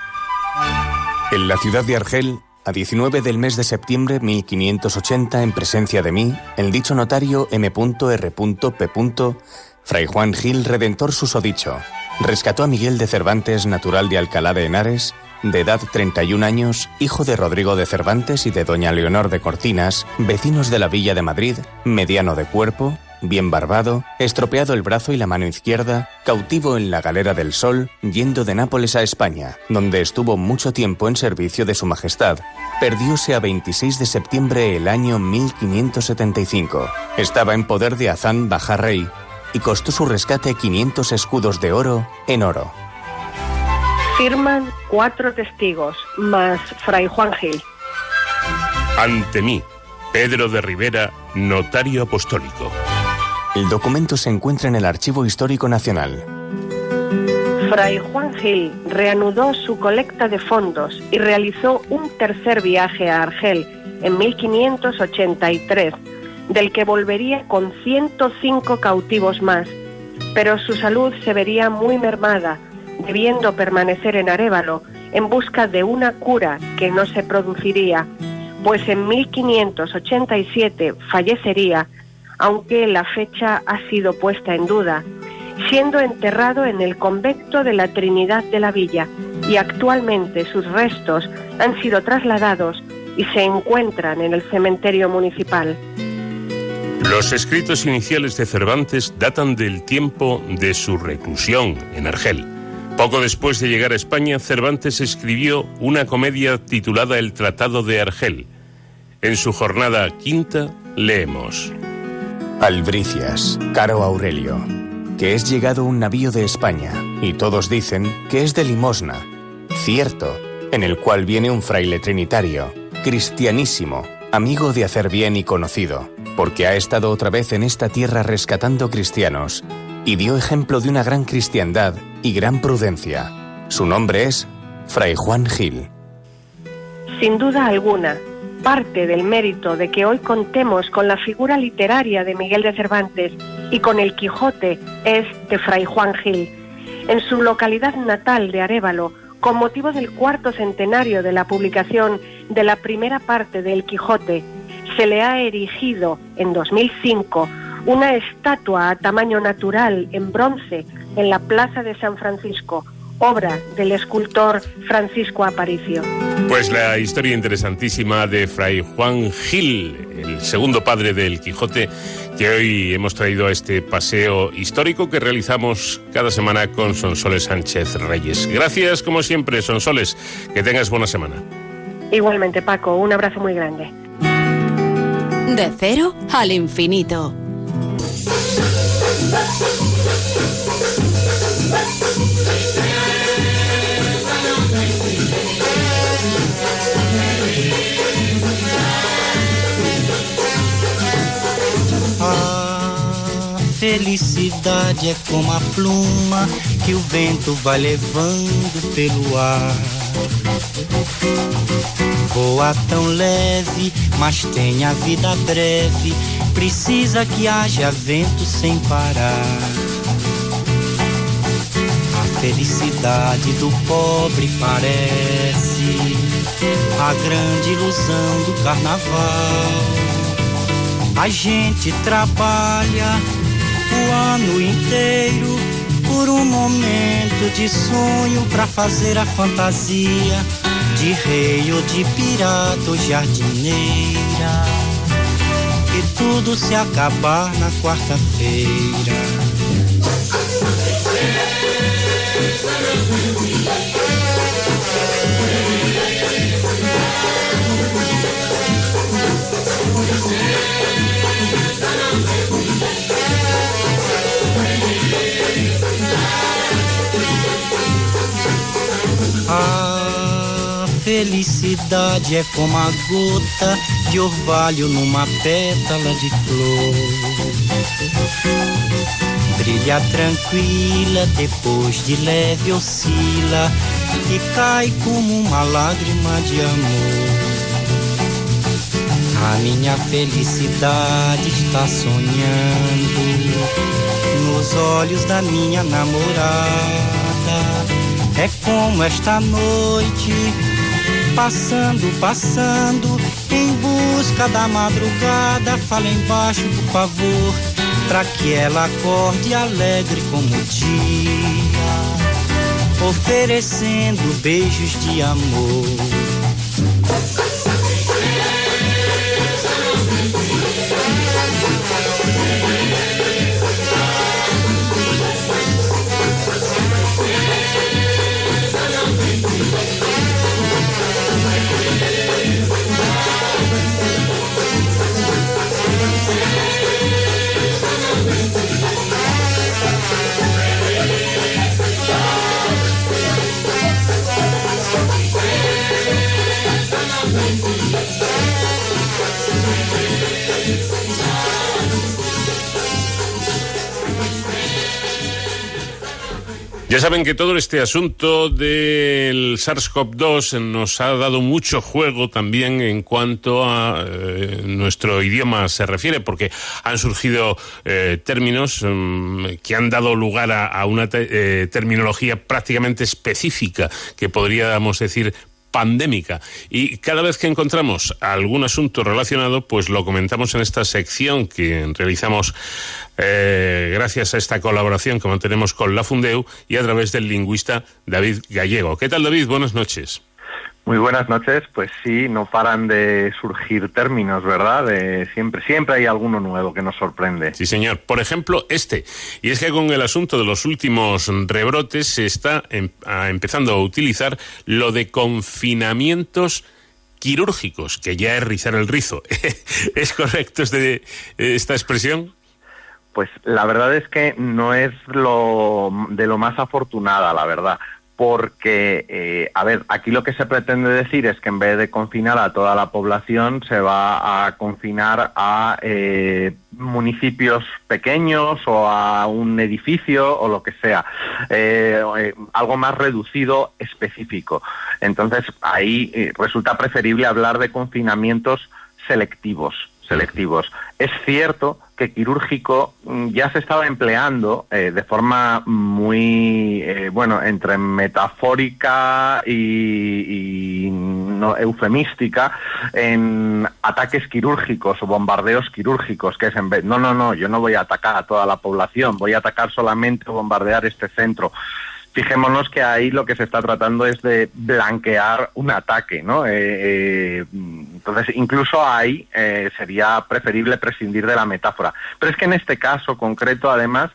Speaker 14: En la ciudad de Argel, a 19 del mes de septiembre 1580, en presencia de mí, el dicho notario M.R.P. Fray Juan Gil, redentor susodicho, rescató a Miguel de Cervantes, natural de Alcalá de Henares, de edad 31 años, hijo de Rodrigo de Cervantes y de doña Leonor de Cortinas, vecinos de la Villa de Madrid, mediano de cuerpo, bien barbado, estropeado el brazo y la mano izquierda, cautivo en la galera del Sol, yendo de Nápoles a España, donde estuvo mucho tiempo en servicio de Su Majestad. Perdióse a 26 de septiembre el año 1575. Estaba en poder de Azán Bajarrey y costó su rescate 500 escudos de oro en oro.
Speaker 13: Firman cuatro testigos, más Fray Juan Gil.
Speaker 9: Ante mí, Pedro de Rivera, notario apostólico.
Speaker 14: El documento se encuentra en el Archivo Histórico Nacional.
Speaker 13: Fray Juan Gil reanudó su colecta de fondos y realizó un tercer viaje a Argel en 1583, del que volvería con 105 cautivos más, pero su salud se vería muy mermada, debiendo permanecer en Arévalo en busca de una cura que no se produciría, pues en 1587 fallecería, aunque la fecha ha sido puesta en duda, siendo enterrado en el convento de la Trinidad de la Villa y actualmente sus restos han sido trasladados y se encuentran en el cementerio municipal.
Speaker 9: Los escritos iniciales de Cervantes datan del tiempo de su reclusión en Argel. Poco después de llegar a España, Cervantes escribió una comedia titulada El Tratado de Argel. En su jornada quinta leemos.
Speaker 14: Albricias, caro Aurelio, que es llegado un navío de España, y todos dicen que es de limosna. Cierto, en el cual viene un fraile trinitario, cristianísimo, amigo de hacer bien y conocido, porque ha estado otra vez en esta tierra rescatando cristianos, y dio ejemplo de una gran cristiandad y gran prudencia. Su nombre es Fray Juan Gil.
Speaker 13: Sin duda alguna, parte del mérito de que hoy contemos con la figura literaria de Miguel de Cervantes y con el Quijote es de Fray Juan Gil. En su localidad natal de Arévalo, con motivo del cuarto centenario de la publicación de la primera parte del Quijote, se le ha erigido en 2005 una estatua a tamaño natural en bronce en la Plaza de San Francisco, obra del escultor Francisco Aparicio.
Speaker 9: Pues la historia interesantísima de Fray Juan Gil, el segundo padre del Quijote, que hoy hemos traído a este paseo histórico que realizamos cada semana con Sonsoles Sánchez Reyes. Gracias, como siempre, Sonsoles. Que tengas buena semana.
Speaker 13: Igualmente, Paco, un abrazo muy grande.
Speaker 6: De cero al infinito.
Speaker 11: Felicidade é como a pluma que o vento vai levando pelo ar. Voa tão leve, mas tem a vida breve. Precisa que haja vento sem parar. A felicidade do pobre parece a grande ilusão do carnaval. A gente trabalha o ano inteiro por um momento de sonho pra fazer a fantasia de rei ou de pirata ou jardineira. E tudo se acabar na quarta-feira. Felicidade é como a gota de orvalho numa pétala de flor. Brilha tranquila, depois de leve oscila e cai como uma lágrima de amor. A minha felicidade está sonhando nos olhos da minha namorada. É como esta noite, passando, passando, em busca da madrugada. Fala embaixo, por favor, pra que ela acorde alegre como o dia, oferecendo beijos de amor.
Speaker 9: Ya saben que todo este asunto del SARS-CoV-2 nos ha dado mucho juego también en cuanto a eh, nuestro idioma se refiere, porque han surgido eh, términos mm, que han dado lugar a, una te- eh, terminología prácticamente específica, que podríamos decir pandémica. Y cada vez que encontramos algún asunto relacionado, pues lo comentamos en esta sección que realizamos eh, gracias a esta colaboración que mantenemos con la Fundeu y a través del lingüista David Gallego. ¿Qué tal, David? Buenas noches.
Speaker 15: Muy buenas noches. Pues sí, no paran de surgir términos, ¿verdad? De siempre, siempre hay alguno nuevo que nos sorprende.
Speaker 9: Sí, señor. Por ejemplo, este. Y es que con el asunto de los últimos rebrotes se está em- a- empezando a utilizar lo de confinamientos quirúrgicos, que ya es rizar el rizo. [laughs] ¿Es correcto este- esta expresión?
Speaker 15: Pues la verdad es que no es lo de lo más afortunada, la verdad. Porque, eh, a ver, aquí lo que se pretende decir es que en vez de confinar a toda la población, se va a confinar a eh, municipios pequeños o a un edificio o lo que sea. Eh, eh, algo más reducido, específico. Entonces, ahí resulta preferible hablar de confinamientos selectivos selectivos. Es cierto que quirúrgico mm, ya se estaba empleando eh, de forma muy, eh, bueno, entre metafórica y, no eufemística en ataques quirúrgicos o bombardeos quirúrgicos, que es en vez, no, no, no, yo no voy a atacar a toda la población, voy a atacar solamente o bombardear este centro fijémonos que ahí lo que se está tratando es de blanquear un ataque, ¿no? Eh, eh, entonces, incluso ahí eh, sería preferible prescindir de la metáfora. Pero es que en este caso concreto, además,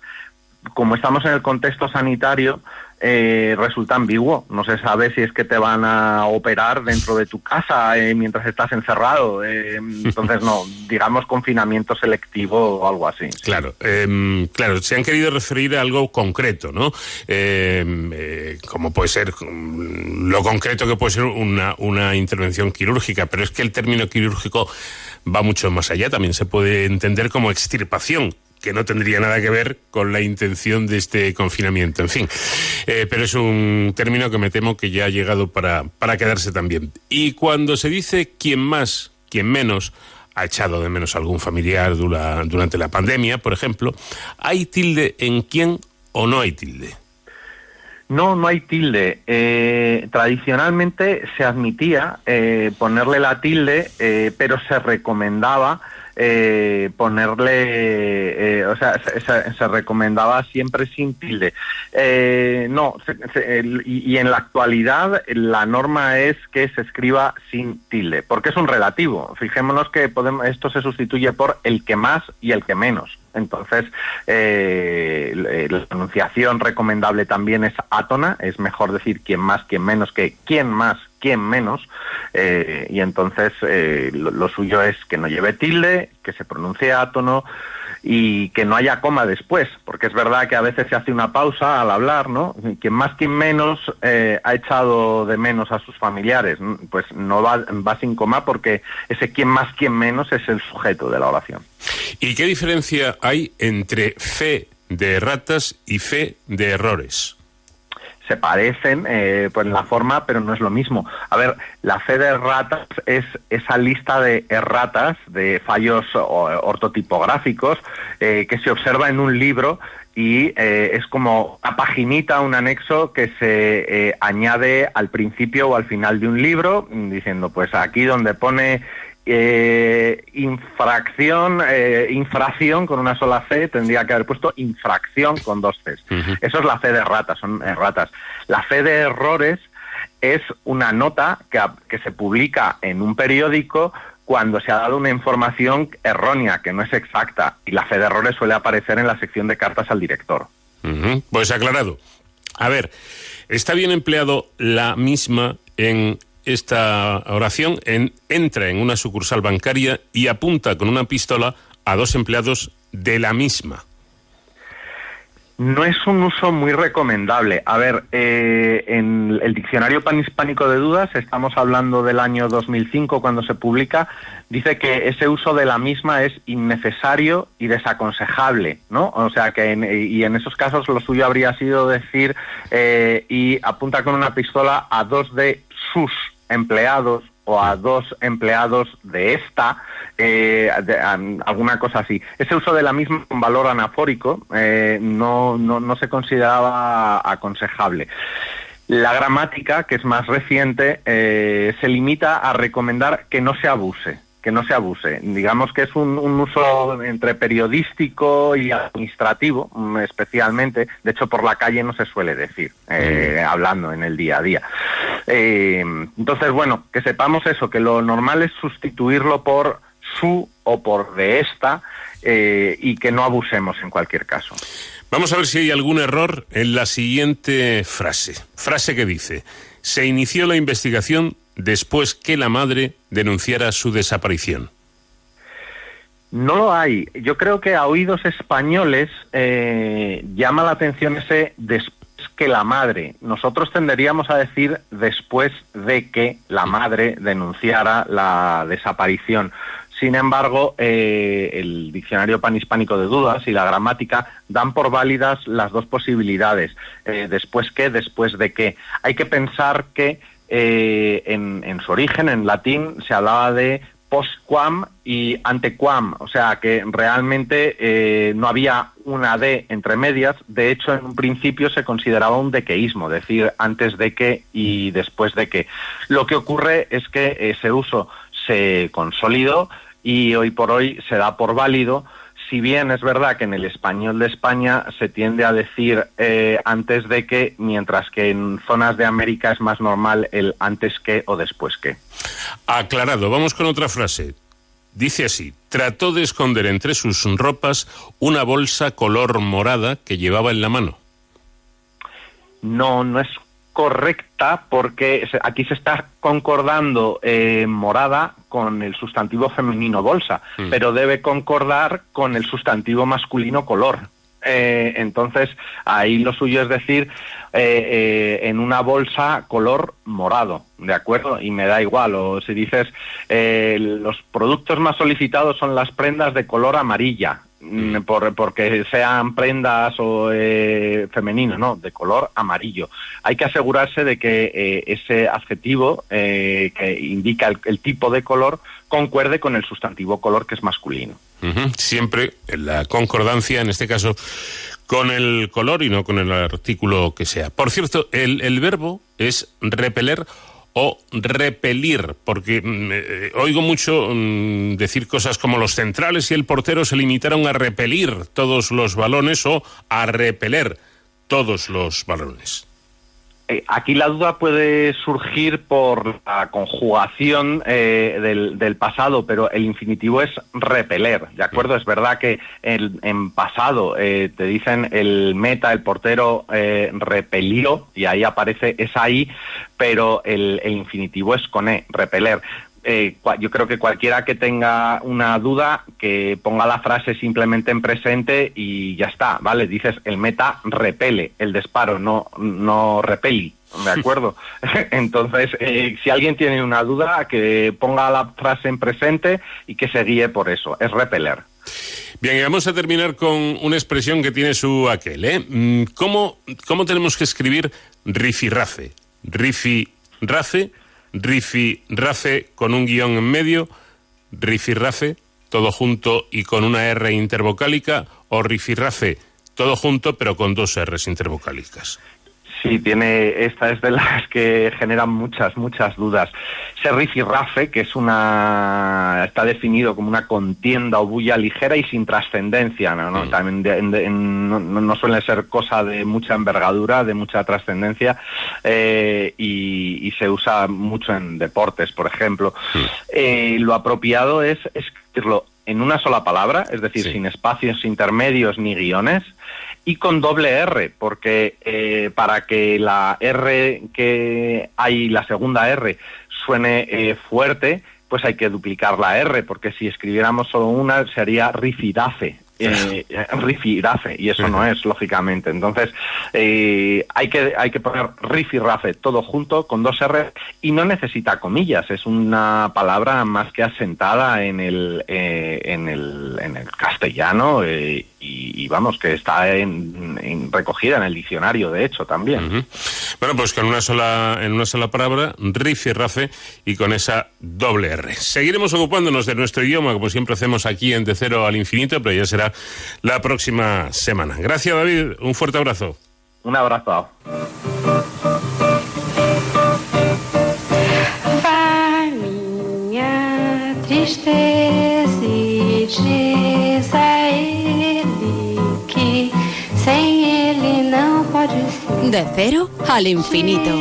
Speaker 15: como estamos en el contexto sanitario, eh, resulta ambiguo. No se sabe si es que te van a operar dentro de tu casa eh, mientras estás encerrado. Eh, entonces, no, [laughs] digamos confinamiento selectivo o algo así.
Speaker 9: Claro, em, claro, se han querido referir a algo concreto, ¿no? Em, eh, como puede ser mm, lo concreto que puede ser una, una intervención quirúrgica, pero es que el término quirúrgico va mucho más allá. También se puede entender como extirpación que no tendría nada que ver con la intención de este confinamiento. En fin, eh, pero es un término que me temo que ya ha llegado para, para quedarse también. Y cuando se dice quién más, quién menos, ha echado de menos a algún familiar dura- durante la pandemia, por ejemplo, ¿hay tilde en quién o no hay tilde?
Speaker 15: No, no hay tilde. Eh, tradicionalmente se admitía eh, ponerle la tilde, eh, pero se recomendaba eh, ponerle, eh, o sea, se, recomendaba siempre sin tilde. Eh, no, y, en la actualidad la norma es que se escriba sin tilde, porque es un relativo. Fijémonos que podemos, esto se sustituye por el que más y el que menos. Entonces, eh, la pronunciación recomendable también es átona, es mejor decir quién más, quién menos que quién más, quién menos, eh, y entonces eh, lo, suyo es que no lleve tilde, que se pronuncie átono y que no haya coma después, porque es verdad que a veces se hace una pausa al hablar, ¿no? Quien más, quien menos eh, ha echado de menos a sus familiares, pues no va, va sin coma porque ese quien más, quien menos es el sujeto de la oración.
Speaker 9: ¿Y qué diferencia hay entre fe de ratas y fe de errores?
Speaker 15: Se parecen eh, pues en la forma, pero no es lo mismo. A ver, la fe de erratas es esa lista de erratas, de fallos o- ortotipográficos, eh, que se observa en un libro y eh, es como una paginita, un anexo que se eh, añade al principio o al final de un libro, mm, diciendo, pues aquí donde pone eh, infracción, eh, infracción con una sola C, tendría que haber puesto infracción con dos Cs. Eso es la fe de ratas, son erratas. La fe de errores es una nota que, que se publica en un periódico cuando se ha dado una información errónea, que no es exacta, y la fe de errores suele aparecer en la sección de cartas al director.
Speaker 9: Pues aclarado. A ver, ¿está bien empleado la misma en esta oración? En, entra en una sucursal bancaria y apunta con una pistola a dos empleados de la misma.
Speaker 15: No es un uso muy recomendable. A ver, eh, en el diccionario panhispánico de dudas, estamos hablando del año 2005 cuando se publica, dice que ese uso de la misma es innecesario y desaconsejable, ¿no? O sea que en, y en esos casos lo suyo habría sido decir eh, y apunta con una pistola a dos de sus empleados o a dos empleados de esta, eh, de- alguna cosa así. Ese uso de la misma con valor anafórico eh, no, no, no se consideraba aconsejable. La gramática, que es más reciente, eh, se limita a recomendar que no se abuse, que no se abuse. Digamos que es un, un uso entre periodístico y administrativo, mm, especialmente. De hecho, por la calle no se suele decir, eh, hablando en el día a día. Eh, entonces, bueno, que sepamos eso, que lo normal es sustituirlo por su o por de esta eh, y que no abusemos en cualquier caso.
Speaker 9: Vamos a ver si hay algún error en la siguiente frase. Frase que dice, se inició la investigación después que la madre denunciara su desaparición.
Speaker 15: No lo hay. Yo creo que a oídos españoles eh, llama la atención ese después que la madre. Nosotros tenderíamos a decir después de que la madre denunciara la desaparición. Sin embargo, eh, el diccionario panhispánico de dudas y la gramática dan por válidas las dos posibilidades. Eh, después que, después de que. Hay que pensar que eh, en, su origen, en latín, se hablaba de postquam y antequam, o sea que realmente eh, no había una D entre medias, de hecho en un principio se consideraba un dequeísmo, decir antes de que y después de que. Lo que ocurre es que ese uso se consolidó y hoy por hoy se da por válido, si bien es verdad que en el español de España se tiende a decir eh, antes de que, mientras que en zonas de América es más normal el antes que o después que.
Speaker 9: Aclarado, vamos con otra frase. Dice así, trató de esconder entre sus ropas una bolsa color morada que llevaba en la mano.
Speaker 15: no, no es correcta porque aquí se está concordando eh, morada con el sustantivo femenino bolsa,
Speaker 9: Mm.
Speaker 15: pero debe concordar con el sustantivo masculino color. Eh, entonces, ahí lo suyo es decir, eh, eh, en una bolsa color morado, ¿de acuerdo? Y me da igual, o si dices, los productos más solicitados son las prendas de color amarilla, por, porque sean prendas o eh, femenino, no, de color amarillo. Hay que asegurarse de que eh, ese adjetivo eh, que indica el, el tipo de color concuerde con el sustantivo color que es masculino.
Speaker 9: Ujú, Siempre en la concordancia, en este caso, con el color y no con el artículo que sea. Por cierto, el, el verbo es repeler o repelir, porque mm, eh, oigo mucho mm, decir cosas como los centrales y el portero se limitaron a repelir todos los balones o a repeler todos los balones.
Speaker 15: Eh, aquí la duda puede surgir por la conjugación eh, del, del pasado, pero el infinitivo es repeler, ¿de acuerdo? Es verdad que el- en pasado eh, te dicen el meta, el portero repelió, y ahí aparece esa I, pero el, el infinitivo es con E, repeler. Eh, yo creo que cualquiera que tenga una duda, que ponga la frase simplemente en presente y ya está, ¿vale? Dices, el meta repele el disparo, no, no repeli, ¿de [laughs] acuerdo? [laughs] Entonces, eh, si alguien tiene una duda, que ponga la frase en presente y que se guíe por eso, es repeler.
Speaker 9: Bien, y vamos a terminar con una expresión que tiene su aquel, ¿eh? Mm, ¿Cómo, cómo tenemos que escribir rifirrafe? Rifirrafe, rifirrafe con un guion en medio, rifirrafe, todo junto y con una R intervocálica, o rifirrafe, todo junto pero con dos R's intervocálicas.
Speaker 15: Sí, tiene, esta es de las que generan muchas, muchas dudas. Ese rifirrafe, que es una, está definido como una contienda o bulla ligera y sin trascendencia, ¿no? ¿no? También de- de- en- no, no suele ser cosa de mucha envergadura, de mucha trascendencia, eh, y, y se usa mucho en deportes, por ejemplo. Eh, lo apropiado es escribirlo en una sola palabra, es decir, sin espacios intermedios ni guiones, y con doble R, porque eh, para que la R que hay, la segunda R, suene eh, fuerte, pues hay que duplicar la R, porque si escribiéramos solo una sería rifidafe. Eh, y eso no es lógicamente. Entonces eh, hay que hay que poner rifirafe todo junto con dos R y no necesita comillas es una palabra más que asentada en el eh, en el en el castellano eh, y, y vamos que está en, en- recogida en el diccionario de hecho también.
Speaker 9: Bueno, pues con una sola, en una sola palabra, rifirrafe y con esa doble R. Seguiremos ocupándonos de nuestro idioma, como siempre hacemos aquí en De Cero al Infinito, pero ya será la próxima semana. Gracias, David. Un fuerte abrazo.
Speaker 15: un abrazo
Speaker 16: tristeza.
Speaker 6: De cero al infinito.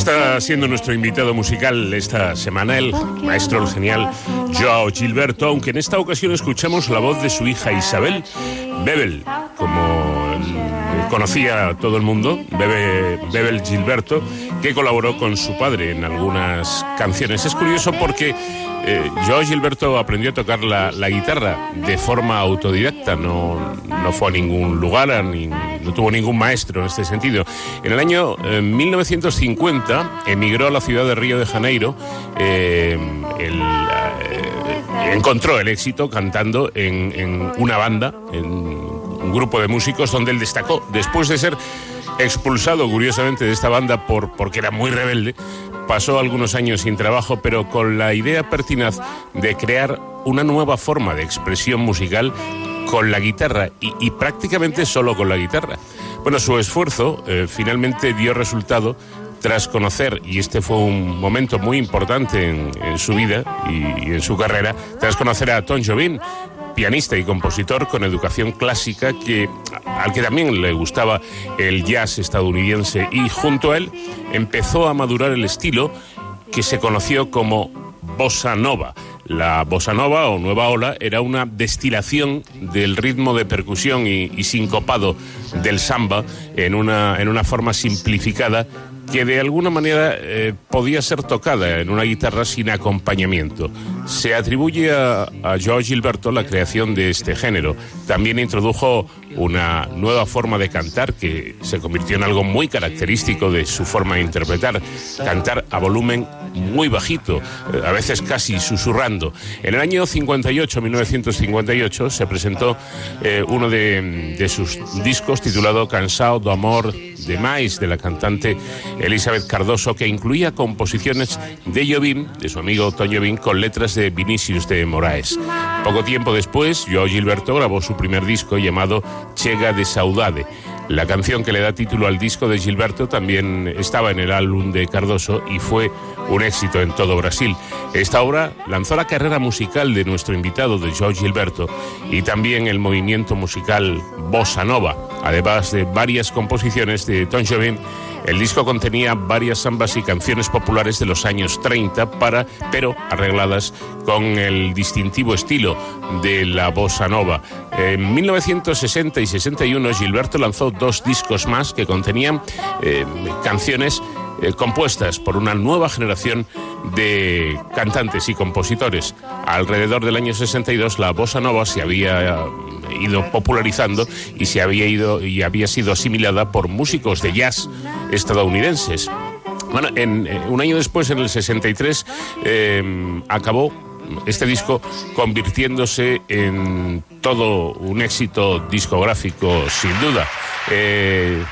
Speaker 9: Está siendo nuestro invitado musical esta semana el maestro, el genial Joao Gilberto, aunque en esta ocasión escuchamos la voz de su hija Isabel Bebel, como conocía todo el mundo, Bebe- Bebel Gilberto, que colaboró con su padre en algunas canciones. Es curioso porque eh, Joao Gilberto aprendió a tocar la, guitarra de forma autodidacta, no, no fue a ningún lugar, ni- no tuvo ningún maestro en este sentido. En el año eh, 1950 emigró a la ciudad de Río de Janeiro, eh, eh, encontró el éxito cantando en, en una banda, en un grupo de músicos donde él destacó. Después de ser expulsado, curiosamente, de esta banda por, porque era muy rebelde, pasó algunos años sin trabajo, pero con la idea pertinaz de crear una nueva forma de expresión musical con la guitarra y, prácticamente solo con la guitarra. Bueno, su esfuerzo eh, finalmente dio resultado tras conocer, y este fue un momento muy importante en, su vida y, en su carrera, tras conocer a Tom Jobim, pianista y compositor con educación clásica que al que también le gustaba el jazz estadounidense. Y junto a él empezó a madurar el estilo que se conoció como bossa nova, La bossa nova o nueva ola era una destilación del ritmo de percusión y, sincopado del samba en una, en una forma simplificada que de alguna manera eh, podía ser tocada en una guitarra sin acompañamiento. Se atribuye a, Joao Gilberto la creación de este género. También introdujo una nueva forma de cantar que se convirtió en algo muy característico de su forma de interpretar, cantar a volumen muy bajito, eh, a veces casi susurrando. En el año 58, 1958, se presentó eh, uno de, de sus discos titulado Cansado do Amor de Mais, de la cantante Elizabeth Cardoso, que incluía composiciones de Jobim, de su amigo Toño Jobim, con letras de Vinicius de Moraes. Poco tiempo después, Joao Gilberto grabó su primer disco llamado Chega de Saudade. La canción que le da título al disco de Gilberto también estaba en el álbum de Cardoso y fue un éxito en todo Brasil. Esta obra lanzó la carrera musical de nuestro invitado de Joao Gilberto y también el movimiento musical Bossa Nova, además de varias composiciones de Tom Jobim el disco contenía varias sambas y canciones populares de los años 30, para, pero arregladas con el distintivo estilo de la bossa nova. En 1960 y 61 Gilberto lanzó dos discos más que contenían eh, canciones eh, compuestas por una nueva generación de cantantes y compositores. Alrededor del año 62 la bossa nova se había eh, ido popularizando y se había ido y había sido asimilada por músicos de jazz estadounidenses. Bueno, en, eh, un año después, en el 63, eh, acabó este disco convirtiéndose en todo un éxito discográfico, sin duda. Eh,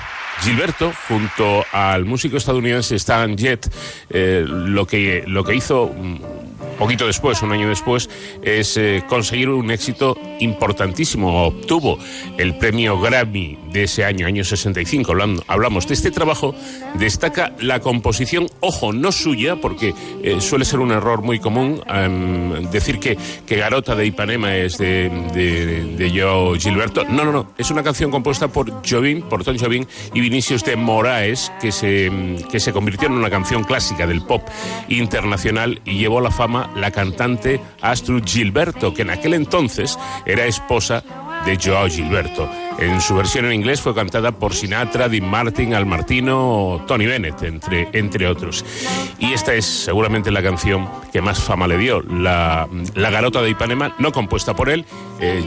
Speaker 9: Gilberto, junto al músico estadounidense Stan Jett, lo, que, lo que hizo un poquito después, un año después, es conseguir un éxito importantísimo. Obtuvo el premio Grammy de ese año, año 65. Hablando, hablamos de este trabajo, destaca la composición, ojo, no suya, porque eh, suele ser un error muy común em, decir que, que Garota de Ipanema es de, de, de Joao Gilberto. No, no, no, es una canción compuesta por Jobim, por Tom Jobim y Vinicius de Moraes, que se, que se convirtió en una canción clásica del pop internacional y llevó a la fama la cantante Astrud Gilberto, que en aquel entonces era esposa de Joao Gilberto. En su versión en inglés fue cantada por Sinatra, Dean Martin, Al Martino, Tony Bennett, entre, entre otros. Y esta es seguramente la canción que más fama le dio, La, la Garota de Ipanema, no compuesta por él. Eh,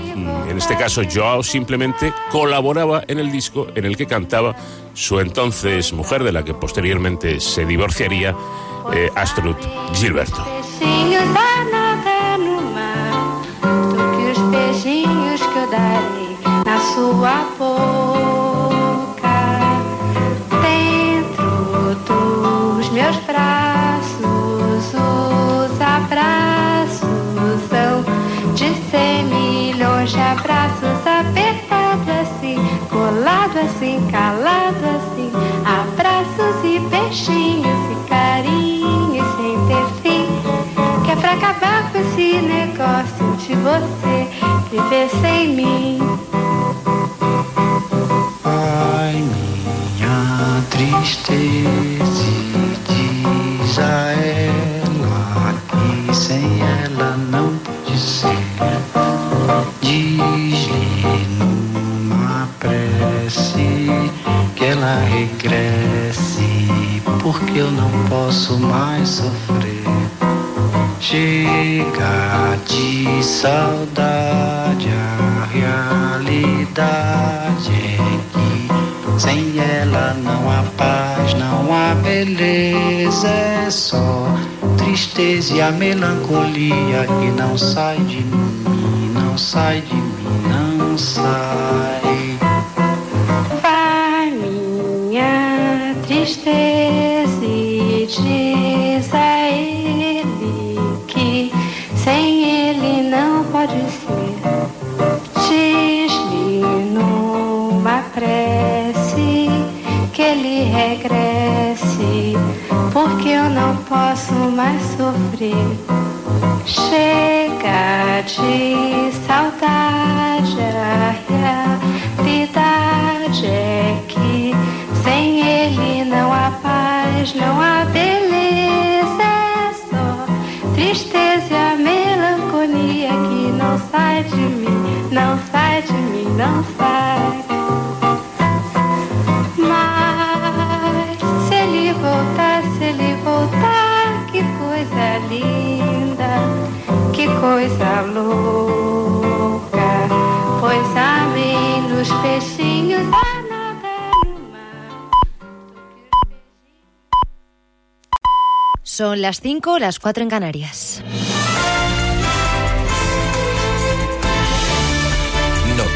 Speaker 9: en este caso, Joao simplemente colaboraba en el disco en el que cantaba su entonces mujer, de la que posteriormente se divorciaría, eh, Astrud Gilberto.
Speaker 16: Sua boca dentro dos meus braços os abraços são de cem milhões de abraços apertado assim colado assim calado assim abraços e beijinhos e carinhos sem ter fim que é pra acabar com esse negócio de você viver sem mim.
Speaker 11: Ai, minha tristeza, diz a ela que sem ela não pode ser. Diz-lhe numa prece que ela regresse, porque eu não posso mais sofrer. Chega de saudade, a realidade é que sem ela não há paz, não há beleza, é só tristeza e a melancolia que não sai de mim, não sai de mim, não sai.
Speaker 16: Vai minha tristeza e pode ser. Diz-lhe numa prece que ele regresse, porque eu não posso mais sofrer. Chega de saudade, a realidade é que sem ele não há paz, não há beleza, é só tristeza e a melancolia sai de mim, não sai de mim, não sai. Mas se ele voltar, se ele voltar, que coisa linda, que coisa louca. Pois amém nos peixinhos.
Speaker 1: Son las 5, las 4 en Canarias.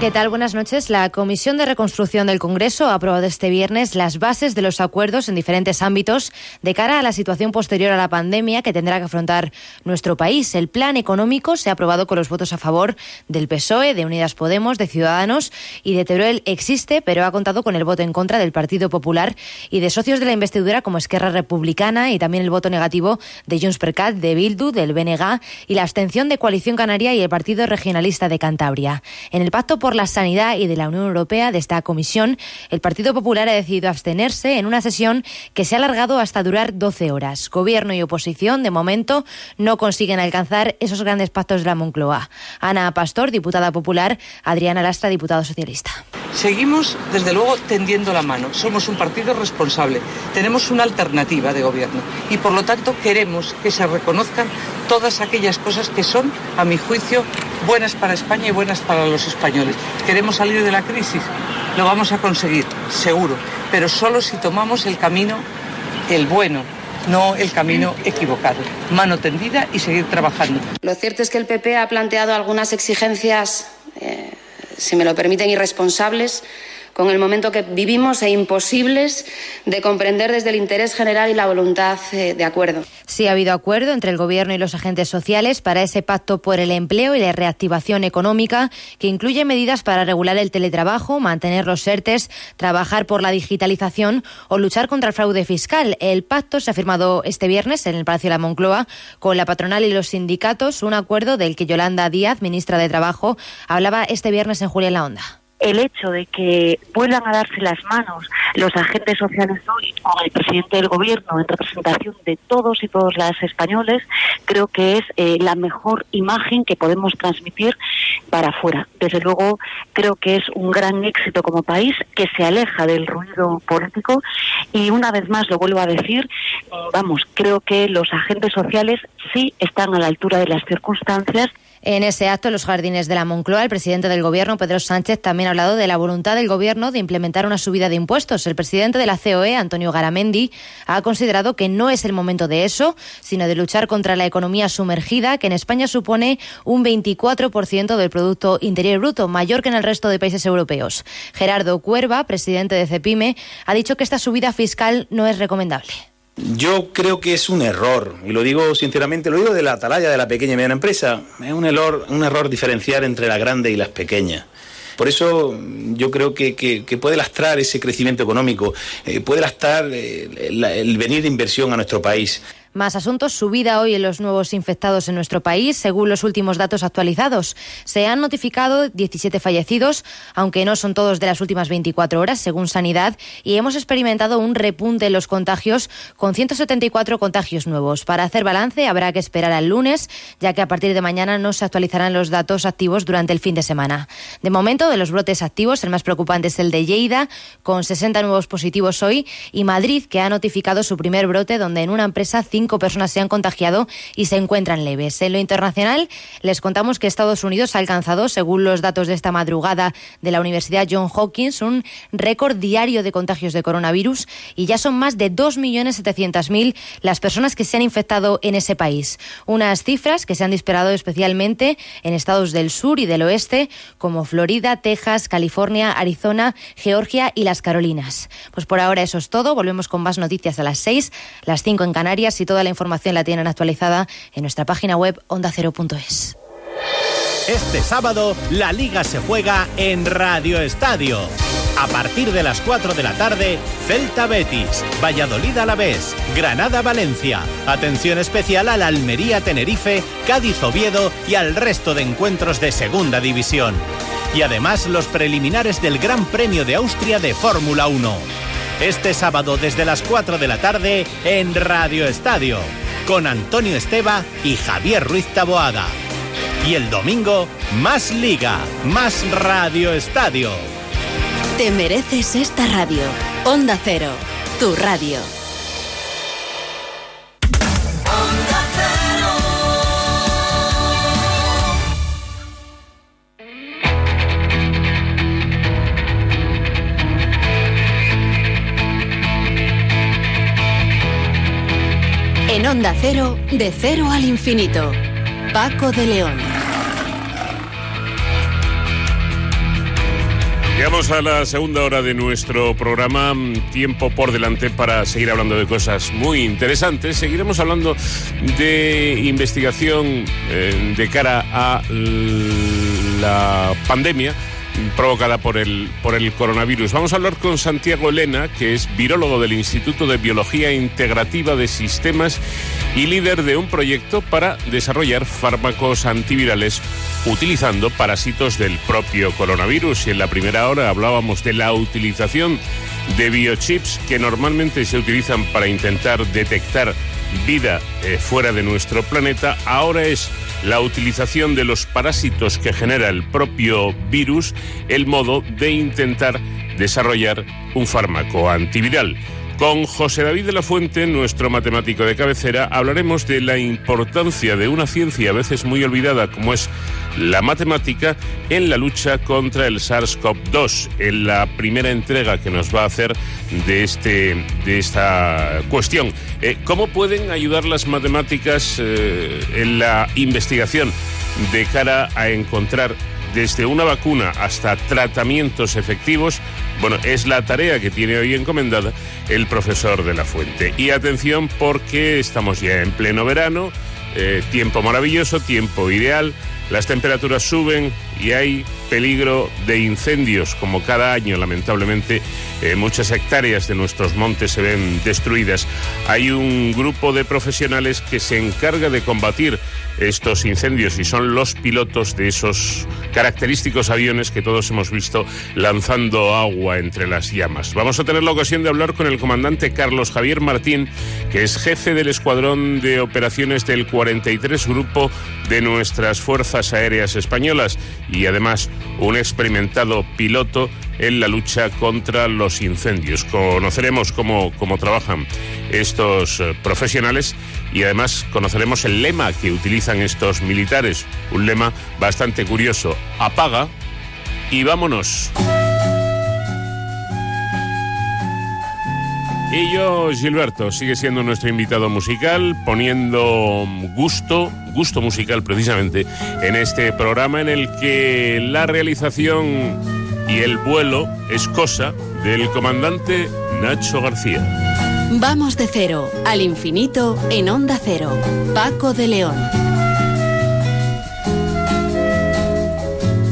Speaker 1: ¿Qué tal? Buenas noches. La Comisión de Reconstrucción del Congreso ha aprobado este viernes las bases de los acuerdos en diferentes ámbitos de cara a la situación posterior a la pandemia que tendrá que afrontar nuestro país. El plan económico se ha aprobado con los votos a favor del PSOE, de Unidas Podemos, de Ciudadanos y de Teruel. Existe, pero ha contado con el voto en contra del Partido Popular y de socios de la investidura como Esquerra Republicana y también el voto negativo de Junts per Cat, de Bildu, del BNG y la abstención de Coalición Canaria y el Partido Regionalista de Cantabria. En el pacto por la sanidad y de la Unión Europea de esta comisión, el Partido Popular ha decidido abstenerse en una sesión que se ha alargado hasta durar 12 horas. Gobierno y oposición, de momento, no consiguen alcanzar esos grandes pactos de la Moncloa. Ana Pastor, diputada popular, Adriana Lastra, diputado socialista.
Speaker 5: Seguimos, desde luego, tendiendo la mano. Somos un partido responsable. Tenemos una alternativa de gobierno. Y, por lo tanto, queremos que se reconozcan todas aquellas cosas que son, a mi juicio, buenas para España y buenas para los españoles. Queremos salir de la crisis. Lo vamos a conseguir, seguro. Pero solo si tomamos el camino, el bueno, no el camino equivocado. Mano tendida y seguir trabajando.
Speaker 17: Lo cierto es que el PP ha planteado algunas exigencias, eh, si me lo permiten, irresponsables con el momento que vivimos e imposibles de comprender desde el interés general y la voluntad eh, de acuerdo.
Speaker 1: Sí ha habido acuerdo entre el Gobierno y los agentes sociales para ese pacto por el empleo y la reactivación económica que incluye medidas para regular el teletrabajo, mantener los ERTES, trabajar por la digitalización o luchar contra el fraude fiscal. El pacto se ha firmado este viernes en el Palacio de la Moncloa con la patronal y los sindicatos, un acuerdo del que Yolanda Díaz, ministra de Trabajo, hablaba este viernes en Julia en la Onda
Speaker 4: el hecho de que vuelvan a darse las manos los agentes sociales hoy con el presidente del gobierno en representación de todos y todas las españoles, creo que es eh, la mejor imagen que podemos transmitir para afuera. Desde luego, creo que es un gran éxito como país que se aleja del ruido político y una vez más lo vuelvo a decir, vamos, creo que los agentes sociales sí están a la altura de las circunstancias
Speaker 1: en ese acto, en los jardines de la Moncloa, el presidente del Gobierno, Pedro Sánchez, también ha hablado de la voluntad del Gobierno de implementar una subida de impuestos. El presidente de la COE, Antonio Garamendi, ha considerado que no es el momento de eso, sino de luchar contra la economía sumergida, que en España supone un 24% del Producto Interior Bruto, mayor que en el resto de países europeos. Gerardo Cuerva, presidente de CEPIME, ha dicho que esta subida fiscal no es recomendable.
Speaker 18: Yo creo que es un error, y lo digo sinceramente, lo digo de la atalaya de la pequeña y mediana empresa, es un error, un error diferenciar entre la grande y las pequeñas. Por eso yo creo que, que, puede lastrar ese crecimiento económico, eh, puede lastrar eh, el venir de inversión a nuestro país.
Speaker 1: Más asuntos, subida hoy en los nuevos infectados en nuestro país, según los últimos datos actualizados. Se han notificado 17 fallecidos, aunque no son todos de las últimas 24 horas, según Sanidad, y hemos experimentado un repunte en los contagios con 174 contagios nuevos. Para hacer balance habrá que esperar al lunes, ya que a partir de mañana no se actualizarán los datos activos durante el fin de semana. De momento, de los brotes activos, el más preocupante es el de Lleida, con 60 nuevos positivos hoy, y Madrid, que ha notificado su primer brote, donde en una empresa cinco personas se han contagiado y se encuentran leves. En lo internacional, les contamos que Estados Unidos ha alcanzado, según los datos de esta madrugada de la Universidad John Hopkins, un récord diario de contagios de coronavirus y ya son más de 2.700.000 las personas que se han infectado en ese país. Unas cifras que se han disparado especialmente en estados del sur y del oeste, como Florida, Texas, California, Arizona, Georgia y las Carolinas. Pues por ahora eso es todo. Volvemos con más noticias a las 6, las 5 en Canarias y toda la información la tienen actualizada en nuestra página web ondacero.es.
Speaker 19: Este sábado la liga se juega en Radio Estadio. A partir de las 4 de la tarde, Celta Betis, Valladolid Alavés, Granada Valencia. Atención especial al Almería Tenerife, Cádiz Oviedo y al resto de encuentros de Segunda División. Y además los preliminares del Gran Premio de Austria de Fórmula 1. Este sábado desde las 4 de la tarde en Radio Estadio con Antonio Esteba y Javier Ruiz Taboada. Y el domingo, más liga, más Radio Estadio.
Speaker 6: Te mereces esta radio. Onda Cero, tu radio. En Onda Cero, de cero al infinito. Paco de León.
Speaker 9: Llegamos a la segunda hora de nuestro programa. Tiempo por delante para seguir hablando de cosas muy interesantes. Seguiremos hablando de investigación eh, de cara a la pandemia provocada por el, por el coronavirus. Vamos a hablar con Santiago Elena, que es virólogo del Instituto de Biología Integrativa de Sistemas y líder de un proyecto para desarrollar fármacos antivirales utilizando parásitos del propio coronavirus. Y en la primera hora hablábamos de la utilización de biochips que normalmente se utilizan para intentar detectar vida eh, fuera de nuestro planeta. Ahora es la utilización de los parásitos que genera el propio virus el modo de intentar desarrollar un fármaco antiviral. Con José David de la Fuente, nuestro matemático de cabecera, hablaremos de la importancia de una ciencia a veces muy olvidada como es la matemática en la lucha contra el SARS-CoV-2, en la primera entrega que nos va a hacer de, este, de esta cuestión. Eh, ¿Cómo pueden ayudar las matemáticas eh, en la investigación de cara a encontrar desde una vacuna hasta tratamientos efectivos, bueno, es la tarea que tiene hoy encomendada el profesor de la Fuente. Y atención porque estamos ya en pleno verano, eh, tiempo maravilloso, tiempo ideal, las temperaturas suben y hay peligro de incendios, como cada año, lamentablemente, muchas hectáreas de nuestros montes se ven destruidas. Hay un grupo de profesionales que se encarga de combatir estos incendios y son los pilotos de esos característicos aviones que todos hemos visto lanzando agua entre las llamas. Vamos a tener la ocasión de hablar con el comandante Carlos Javier Martín, que es jefe del Escuadrón de Operaciones del 43 Grupo de nuestras Fuerzas Aéreas Españolas y además un experimentado piloto en la lucha contra los incendios. Conoceremos cómo, cómo trabajan estos eh, profesionales y además conoceremos el lema que utilizan estos militares, un lema bastante curioso, apaga y vámonos. Y yo, Gilberto, sigue siendo nuestro invitado musical, poniendo gusto, gusto musical precisamente, en este programa en el que la realización y el vuelo es cosa del comandante Nacho García.
Speaker 6: Vamos de cero al infinito en Onda Cero. Paco de León.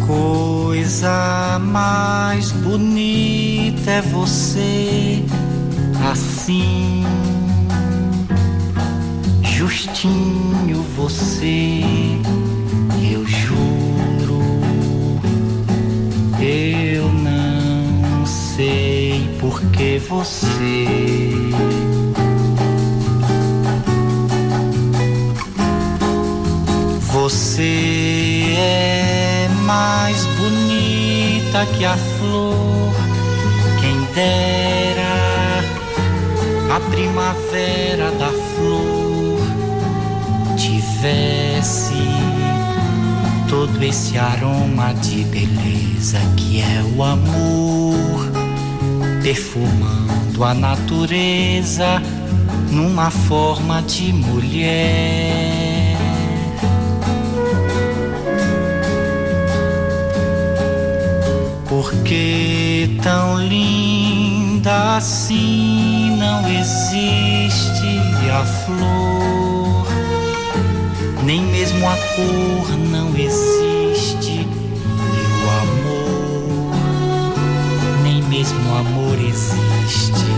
Speaker 11: Coisa mais bonita é você assim, justinho você, eu juro, eu não sei por que você. Você é mais bonita que a flor, quem dera a primavera da flor tivesse todo esse aroma de beleza que é o amor, perfumando a natureza numa forma de mulher. Porque tão linda assim não existe a flor, nem mesmo a cor não existe, e o amor, nem mesmo o amor existe.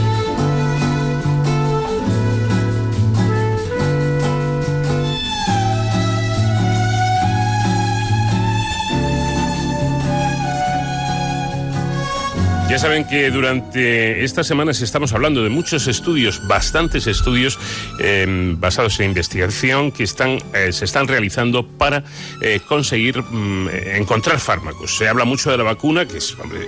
Speaker 9: Ya saben que durante estas semanas estamos hablando de muchos estudios, bastantes estudios eh, basados en investigación que están, eh, se están realizando para eh, conseguir mm, encontrar fármacos. Se habla mucho de la vacuna, que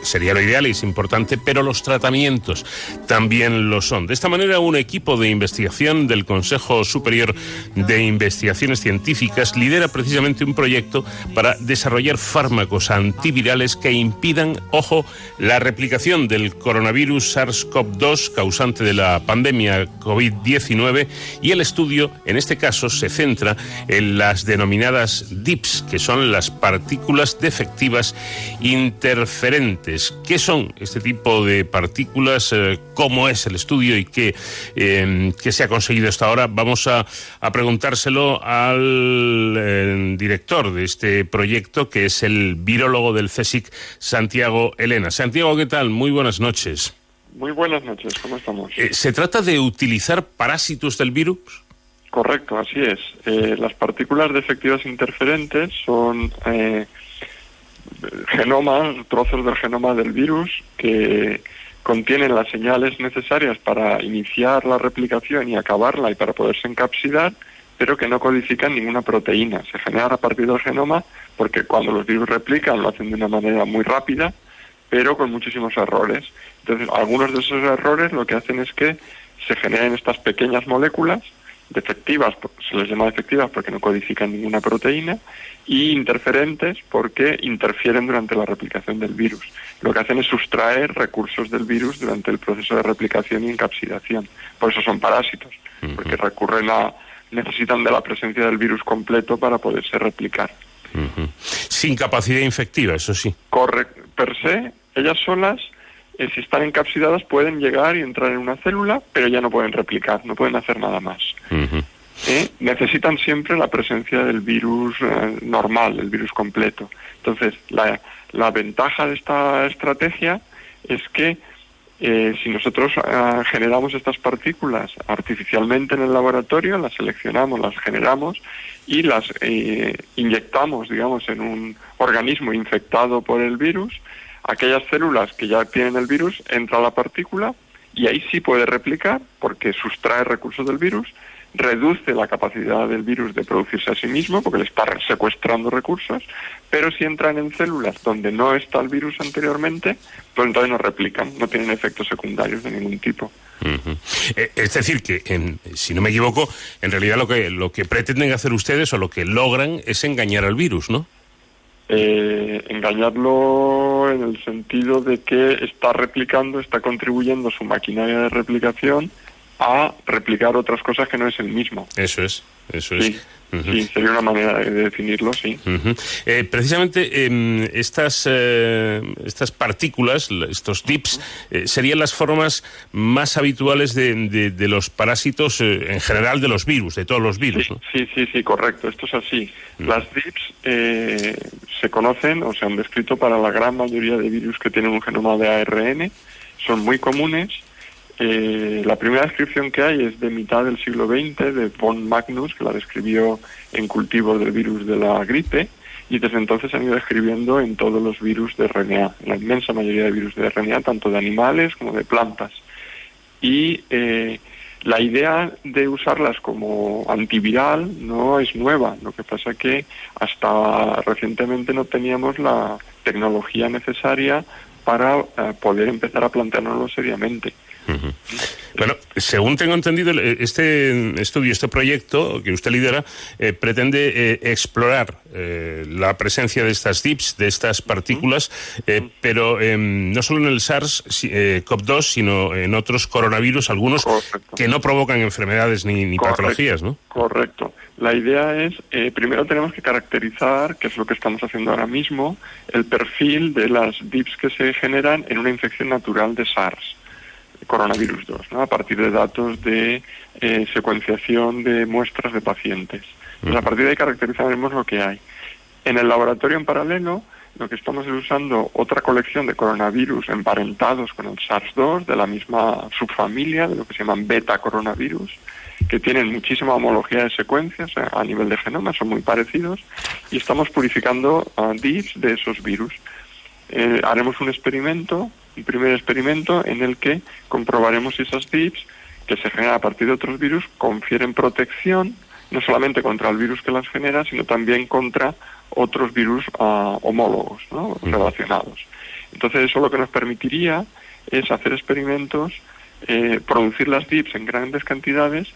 Speaker 9: sería lo ideal y es importante, pero los tratamientos también lo son. De esta manera, un equipo de investigación del Consejo Superior de Investigaciones Científicas lidera precisamente un proyecto para desarrollar fármacos antivirales que impidan, ojo, la replicación del coronavirus SARS-CoV-2 causante de la pandemia COVID-19 y el estudio, en este caso, se centra en las denominadas DIPS, que son las partículas defectivas interferentes. ¿Qué son este tipo de partículas? Eh, ¿Cómo es el estudio y qué, eh, qué se ha conseguido hasta ahora? Vamos a, a preguntárselo al eh, director de este proyecto, que es el virólogo del CSIC, Santiago Elena. Santiago, ¿qué tal? Muy buenas noches.
Speaker 20: Muy buenas noches, ¿cómo estamos?
Speaker 9: Eh, ¿Se trata de utilizar parásitos del virus?
Speaker 20: Correcto, así es. Eh, las partículas defectivas interferentes son eh, genoma, trozos del genoma del virus que contienen las señales necesarias para iniciar la replicación y acabarla y para poderse encapsidar, pero que no codifican ninguna proteína. Se generan a partir del genoma porque cuando los virus replican lo hacen de una manera muy rápida, pero con muchísimos errores. Entonces, algunos de esos errores lo que hacen es que se generen estas pequeñas moléculas defectivas, se les llama defectivas porque no codifican ninguna proteína, y interferentes porque interfieren durante la replicación del virus. Lo que hacen es sustraer recursos del virus durante el proceso de replicación y encapsidación. Por eso son parásitos, porque recurren a, necesitan de la presencia del virus completo para poderse replicar.
Speaker 9: Sin capacidad infectiva, eso sí.
Speaker 20: Corre, per se, ellas solas, eh, si están encapsidadas, pueden llegar y entrar en una célula, pero ya no pueden replicar, no pueden hacer nada más. ¿Eh? Necesitan siempre la presencia del virus eh, normal, el virus completo. Entonces, la, la ventaja de esta estrategia es que eh, si nosotros ah, generamos estas partículas artificialmente en el laboratorio, las seleccionamos, las generamos y las eh, inyectamos, digamos, en un organismo infectado por el virus, aquellas células que ya tienen el virus, entra la partícula y ahí sí puede replicar porque sustrae recursos del virus, reduce la capacidad del virus de producirse a sí mismo porque le está secuestrando recursos, pero si entran en células donde no está el virus anteriormente, pues entonces no replican, no tienen efectos secundarios de ningún tipo.
Speaker 9: Eh, Es decir, que en- si no me equivoco, en realidad lo que, lo que pretenden hacer ustedes o lo que logran es engañar al virus, ¿no?
Speaker 20: Eh, engañarlo en el sentido de que está replicando, está contribuyendo su maquinaria de replicación a replicar otras cosas que no es el mismo.
Speaker 9: Eso es, eso es.
Speaker 20: Sí, sí, sería una manera de definirlo, sí.
Speaker 9: Eh, precisamente em, estas, eh, estas partículas, estos dips, eh, serían las formas más habituales de, de- de los parásitos eh, en general de los virus, de todos los virus. ¿no?
Speaker 20: Sí, sí, sí, correcto. Esto es así. Las DIPS eh, se conocen o se han descrito para la gran mayoría de virus que tienen un genoma de ARN. Son muy comunes. Eh, la primera descripción que hay es de mitad del siglo XX, de von Magnus, que la describió en cultivos del virus de la gripe, y desde entonces se han ido describiendo en todos los virus de RNA, en la inmensa mayoría de virus de RNA, tanto de animales como de plantas. Y eh, la idea de usarlas como antiviral no es nueva. Lo que pasa que hasta recientemente no teníamos la tecnología necesaria para eh, poder empezar a planteárnoslo seriamente.
Speaker 9: Bueno, según tengo entendido, el- este estudio, este proyecto que usted lidera, eh, pretende eh, explorar eh, la presencia de estas dips, de estas partículas, eh, pero em, no solo en el SARS-CoV-2, sino en otros coronavirus, algunos que no provocan enfermedades ni, ni
Speaker 20: Correcto.
Speaker 9: patologías, ¿no?
Speaker 20: Correcto. La idea es, eh, primero tenemos que caracterizar, que es lo que estamos haciendo ahora mismo, el perfil de las DIPs que se generan en una infección natural de SARS, coronavirus 2, ¿no? a partir de datos de eh, secuenciación de muestras de pacientes. Entonces, a partir de ahí caracterizaremos lo que hay. En el laboratorio en paralelo, lo que estamos es usando otra colección de coronavirus emparentados con el SARS-2 de la misma subfamilia, de lo que se llaman beta coronavirus, que tienen muchísima homología de secuencias eh, a nivel de genoma, son muy parecidos, y estamos purificando ah, DIPs de esos virus. Eh, haremos un experimento un primer experimento en el que comprobaremos si esas DIPs que se generan a partir de otros virus confieren protección no solamente contra el virus que las genera, sino también contra otros virus ah, homólogos, ¿no? relacionados. Entonces eso lo que nos permitiría es hacer experimentos, eh, producir las DIPs en grandes cantidades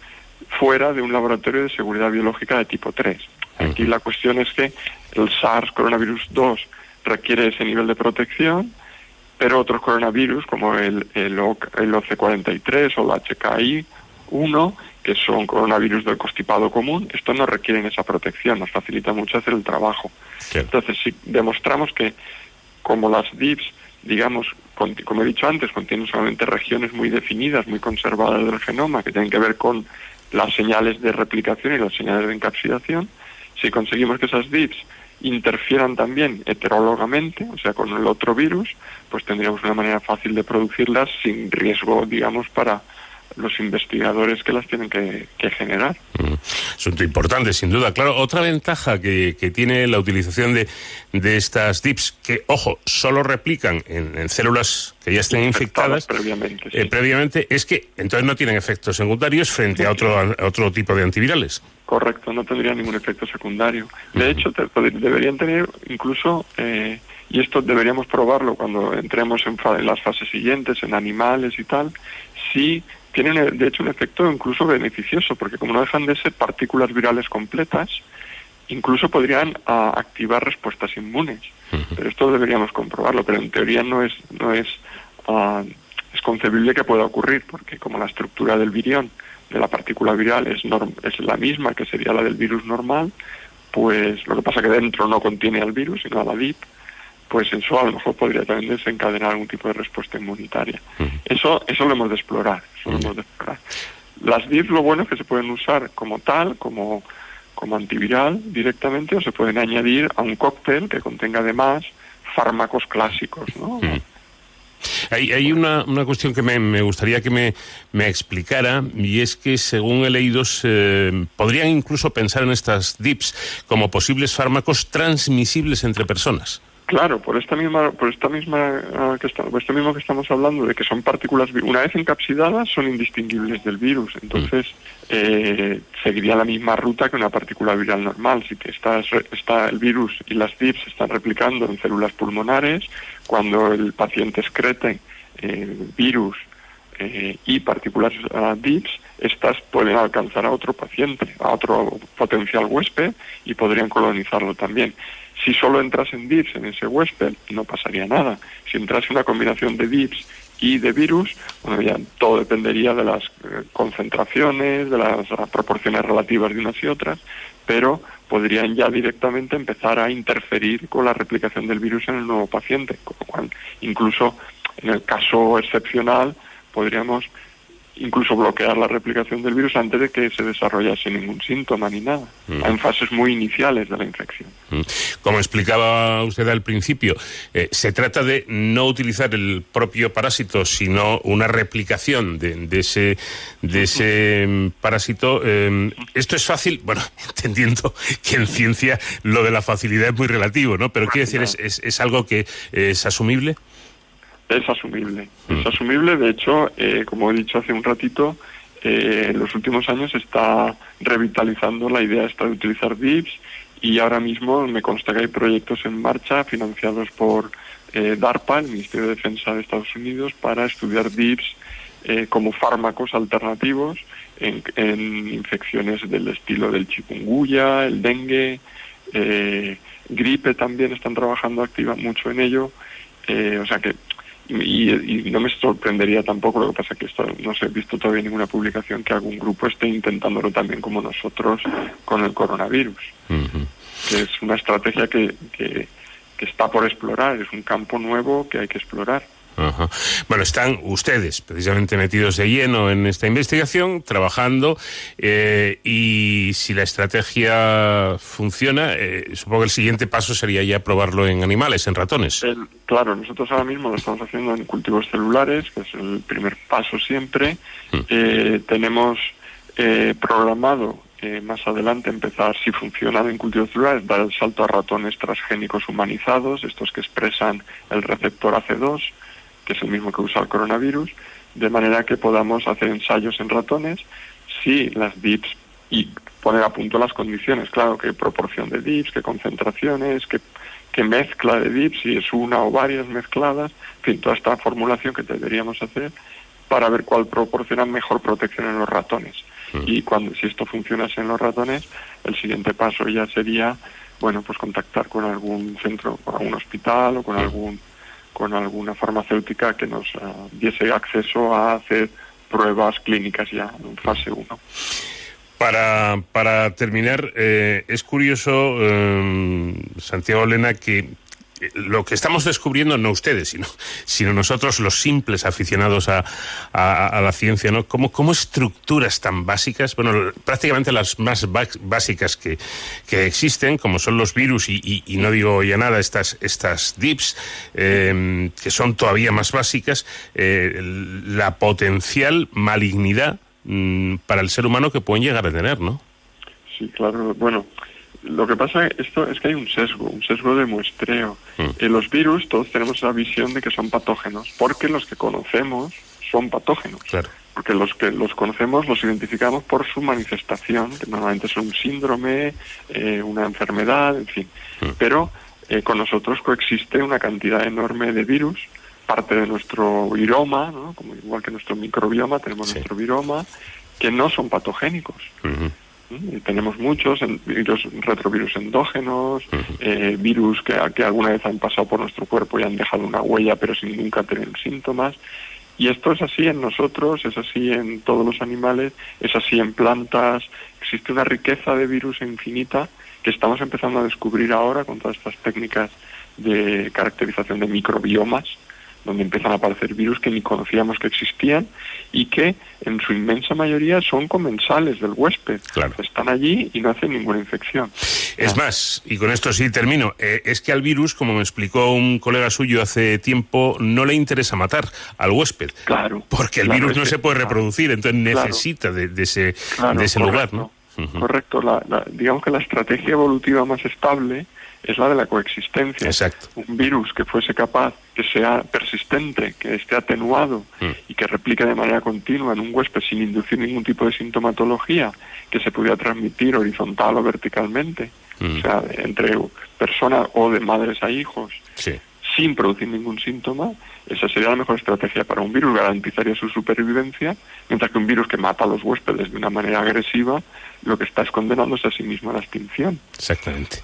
Speaker 20: fuera de un laboratorio de seguridad biológica de tipo 3. Aquí la cuestión es que el SARS coronavirus 2 requiere ese nivel de protección, pero otros coronavirus como el, el, el OC43 o el HKI1, que son coronavirus del constipado común, esto no requieren esa protección, nos facilita mucho hacer el trabajo. Entonces, si demostramos que como las DIPs, digamos, como he dicho antes, contienen solamente regiones muy definidas, muy conservadas del genoma, que tienen que ver con las señales de replicación y las señales de encapsulación, si conseguimos que esas DIPs interfieran también heterólogamente, o sea, con el otro virus, pues tendríamos una manera fácil de producirlas sin riesgo, digamos, para los investigadores que las tienen que, generar.
Speaker 9: Mm. Asunto importante, sin duda. Claro, otra ventaja que, tiene la utilización de, de, estas DIPs, que, ojo, solo replican en, células que ya estén infectadas
Speaker 20: previamente,
Speaker 9: eh, previamente, es que entonces no tienen efectos secundarios frente a otro, otro tipo de antivirales.
Speaker 20: Correcto, no tendrían ningún efecto secundario. De hecho, deberían tener incluso, eh, y esto deberíamos probarlo cuando entremos en, en, las fases siguientes, en animales y tal, si tienen de hecho un efecto incluso beneficioso, porque como no dejan de ser partículas virales completas, incluso podrían ah, activar respuestas inmunes. Pero esto deberíamos comprobarlo, pero en teoría no es, no es, ah, es concebible que pueda ocurrir, porque como la estructura del virión, de la partícula viral, es, es la misma que sería la del virus normal, pues lo que pasa que dentro no contiene al virus, sino a la VIP, pues eso a lo mejor podría también desencadenar algún tipo de respuesta inmunitaria. Eso eso lo hemos de explorar, eso lo hemos de explorar. Las DIF lo bueno es que se pueden usar como tal, como, como antiviral directamente, o se pueden añadir a un cóctel que contenga además fármacos clásicos, ¿no?
Speaker 9: Hay, hay una, una, cuestión que me, me gustaría que me, me, explicara y es que según he leído podrían incluso pensar en estas DIPs como posibles fármacos transmisibles entre personas.
Speaker 20: Claro, por esta misma, por esta misma ah, que por esto mismo que estamos hablando de que son partículas una vez encapsidadas son indistinguibles del virus, entonces eh, seguiría la misma ruta que una partícula viral normal, si que está, está el virus y las DIPs están replicando en células pulmonares, cuando el paciente excrete eh, virus eh, y partículas uh, DIPs, estas pueden alcanzar a otro paciente, a otro potencial huésped y podrían colonizarlo también. Si solo entras en DIPS en ese huésped, no pasaría nada. Si entras en una combinación de DIPS y de virus, bueno, ya todo dependería de las eh, concentraciones, de las proporciones relativas de unas y otras, pero podrían ya directamente empezar a interferir con la replicación del virus en el nuevo paciente, con lo cual incluso en el caso excepcional podríamos incluso bloquear la replicación del virus antes de que se desarrollase ningún síntoma ni nada, mm. en fases muy iniciales de la infección.
Speaker 9: Mm. Como explicaba usted al principio, eh, se trata de no utilizar el propio parásito, sino una replicación de, ese, de ese mm, parásito. Eh, esto es fácil, bueno, [laughs] entendiendo que en ciencia lo de la facilidad es muy relativo, ¿no? Pero quiero decir, ¿es, es, es algo que es asumible?
Speaker 20: Es asumible, es mm. asumible. De hecho, eh, como he dicho hace un ratito, eh, en los últimos años se está revitalizando la idea esta de utilizar DIPS y ahora mismo me consta que hay proyectos en marcha financiados por eh, DARPA, el Ministerio de Defensa de Estados Unidos, para estudiar DIPS como fármacos alternativos en, en, infecciones del estilo del chikungunya, el dengue, gripe también están trabajando activa mucho en ello. o sea que y, no me sorprendería tampoco, lo que pasa que esto no se ha visto todavía ninguna publicación que algún grupo esté intentándolo también como nosotros con el coronavirus. Que es una estrategia que, que, que está por explorar, es un campo nuevo que hay que explorar.
Speaker 9: Bueno, están ustedes precisamente metidos de lleno en esta investigación, trabajando, eh, y si la estrategia funciona, eh, supongo que el siguiente paso sería ya probarlo en animales, en ratones.
Speaker 20: claro, nosotros ahora mismo lo estamos haciendo en cultivos celulares, que es el primer paso siempre. Mm. Eh, tenemos programado más adelante empezar, si funciona en cultivos celulares, dar el salto a ratones transgénicos humanizados, estos que expresan el receptor AC2 que es el mismo que usa el coronavirus, de manera que podamos hacer ensayos en ratones si las DIPs y poner a punto las condiciones, claro, qué proporción de DIPs, qué concentraciones, qué, qué mezcla de DIPs, si es una o varias mezcladas, en fin, toda esta formulación que deberíamos hacer para ver cuál proporciona mejor protección en los ratones. Y cuando si esto funcionase en los ratones, el siguiente paso ya sería, bueno, pues contactar con algún centro, con algún hospital o con algún con alguna farmacéutica que nos ah, diese acceso a hacer pruebas clínicas ya en fase 1.
Speaker 9: Para, para terminar, eh, es curioso, eh, Santiago Elena, que eh, lo que estamos descubriendo, no ustedes, sino, sino nosotros, los simples aficionados a, a- a la ciencia, ¿no? ¿Cómo, ¿Cómo estructuras tan básicas, bueno, prácticamente las más básicas que, que existen, como son los virus y, y- no digo ya nada, estas, estas DIPs, eh, que son todavía más básicas, eh, la potencial malignidad mm, para el ser humano que pueden llegar a tener, ¿no?
Speaker 20: Sí, claro. Bueno, lo que pasa esto es que hay un sesgo, un sesgo de muestreo. En los virus todos tenemos la visión de que son patógenos, porque los que conocemos son patógenos. Porque los que los conocemos los identificamos por su manifestación, que normalmente son un síndrome, eh, una enfermedad, en fin. Pero eh, con nosotros coexiste una cantidad enorme de virus, parte de nuestro viroma, ¿no? Como igual que nuestro microbioma, tenemos nuestro viroma, que no son patogénicos. Y tenemos muchos en- virus, retrovirus endógenos, eh, virus que, que alguna vez han pasado por nuestro cuerpo y han dejado una huella pero sin nunca tener síntomas. Y esto es así en nosotros, es así en todos los animales, es así en plantas. Existe una riqueza de virus infinita que estamos empezando a descubrir ahora con todas estas técnicas de caracterización de microbiomas, donde empiezan a aparecer virus que ni conocíamos que existían y que en su inmensa mayoría son comensales del huésped. Están allí y no hacen ninguna infección.
Speaker 9: Es más, y con esto sí termino, eh, es que al virus, como me explicó un colega suyo hace tiempo, no le interesa matar al huésped.
Speaker 20: Claro.
Speaker 9: Porque el
Speaker 20: Claro,
Speaker 9: virus no
Speaker 20: que-
Speaker 9: se puede reproducir, entonces
Speaker 20: Claro.
Speaker 9: necesita de, de ese, de ese lugar, ¿no?
Speaker 20: Correcto. La, la- digamos que la estrategia evolutiva más estable es la de la coexistencia.
Speaker 9: Exacto.
Speaker 20: Un virus que fuese capaz, que sea persistente, que esté atenuado
Speaker 9: Mm.
Speaker 20: y que replique de manera continua en un huésped sin inducir ningún tipo de sintomatología, que se pudiera transmitir horizontal o verticalmente,
Speaker 9: Mm.
Speaker 20: o sea, entre personas o de madres a hijos,
Speaker 9: Sí.
Speaker 20: sin producir ningún síntoma, esa sería la mejor estrategia para un virus, garantizaría su supervivencia, mientras que un virus que mata a los huéspedes de una manera agresiva, lo que está es condenándose a sí mismo a la extinción.
Speaker 9: Exactamente.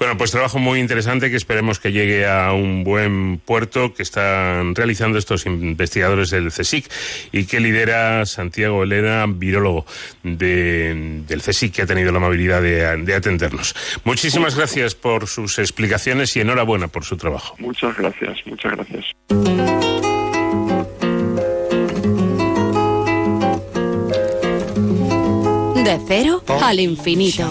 Speaker 9: Bueno, pues trabajo muy interesante que esperemos que llegue a un buen puerto que están realizando estos investigadores del CSIC y que lidera Santiago Elena, virólogo de- del CSIC, que ha tenido la amabilidad de, de atendernos. Muchísimas gracias por sus explicaciones y enhorabuena por su trabajo.
Speaker 20: Muchas gracias, muchas gracias.
Speaker 6: De cero al infinito.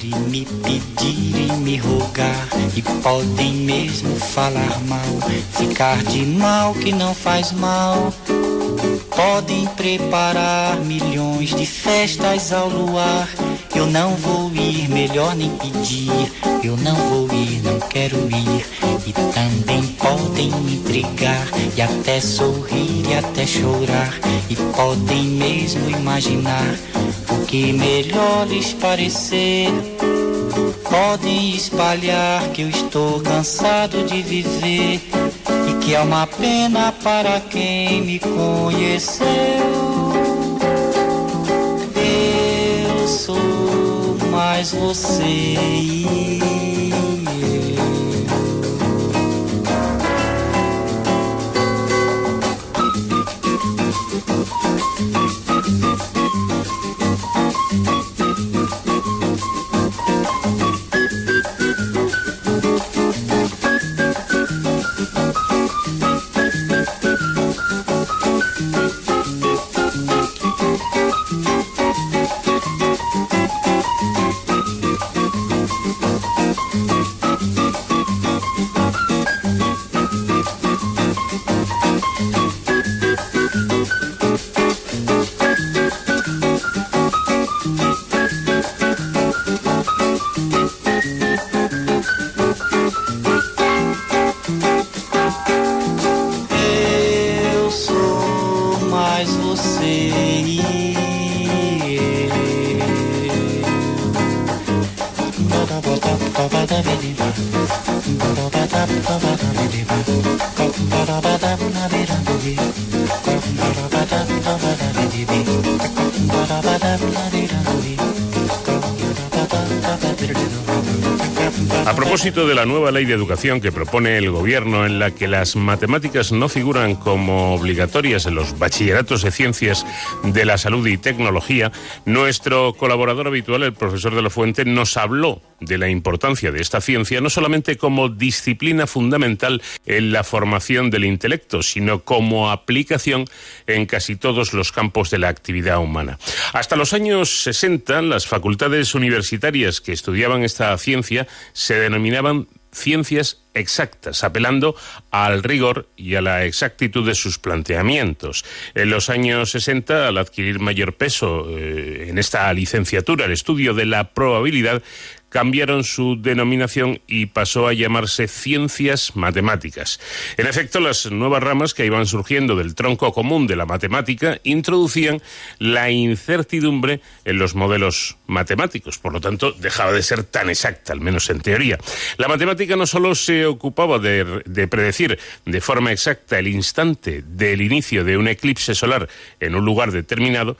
Speaker 11: e me pedir e me rogar e podem mesmo falar mal, ficar de mal que não faz mal. Podem preparar milhões de festas ao luar. Eu não vou ir, melhor nem pedir. Eu não vou ir, não quero ir. E também podem me brigar e até sorrir e até chorar. E podem mesmo imaginar que melhor lhes parecer. Podem espalhar que eu estou cansado de viver e que é uma pena para quem me conheceu. Eu sou mais você
Speaker 9: propósito de la nueva ley de educación que propone el gobierno en la que las matemáticas no figuran como obligatorias en los bachilleratos de ciencias de la salud y tecnología, nuestro colaborador habitual, el profesor de la Fuente, nos habló de la importancia de esta ciencia no solamente como disciplina fundamental en la formación del intelecto, sino como aplicación en casi todos los campos de la actividad humana. Hasta los años 60, las facultades universitarias que estudiaban esta ciencia se denominaban ciencias exactas, apelando al rigor y a la exactitud de sus planteamientos. En los años 60, al adquirir mayor peso eh, en esta licenciatura, el estudio de la probabilidad cambiaron su denominación y pasó a llamarse ciencias matemáticas. En efecto, las nuevas ramas que iban surgiendo del tronco común de la matemática introducían la incertidumbre en los modelos matemáticos, por lo tanto dejaba de ser tan exacta, al menos en teoría. La matemática no solo se ocupaba de, de predecir de forma exacta el instante del inicio de un eclipse solar en un lugar determinado,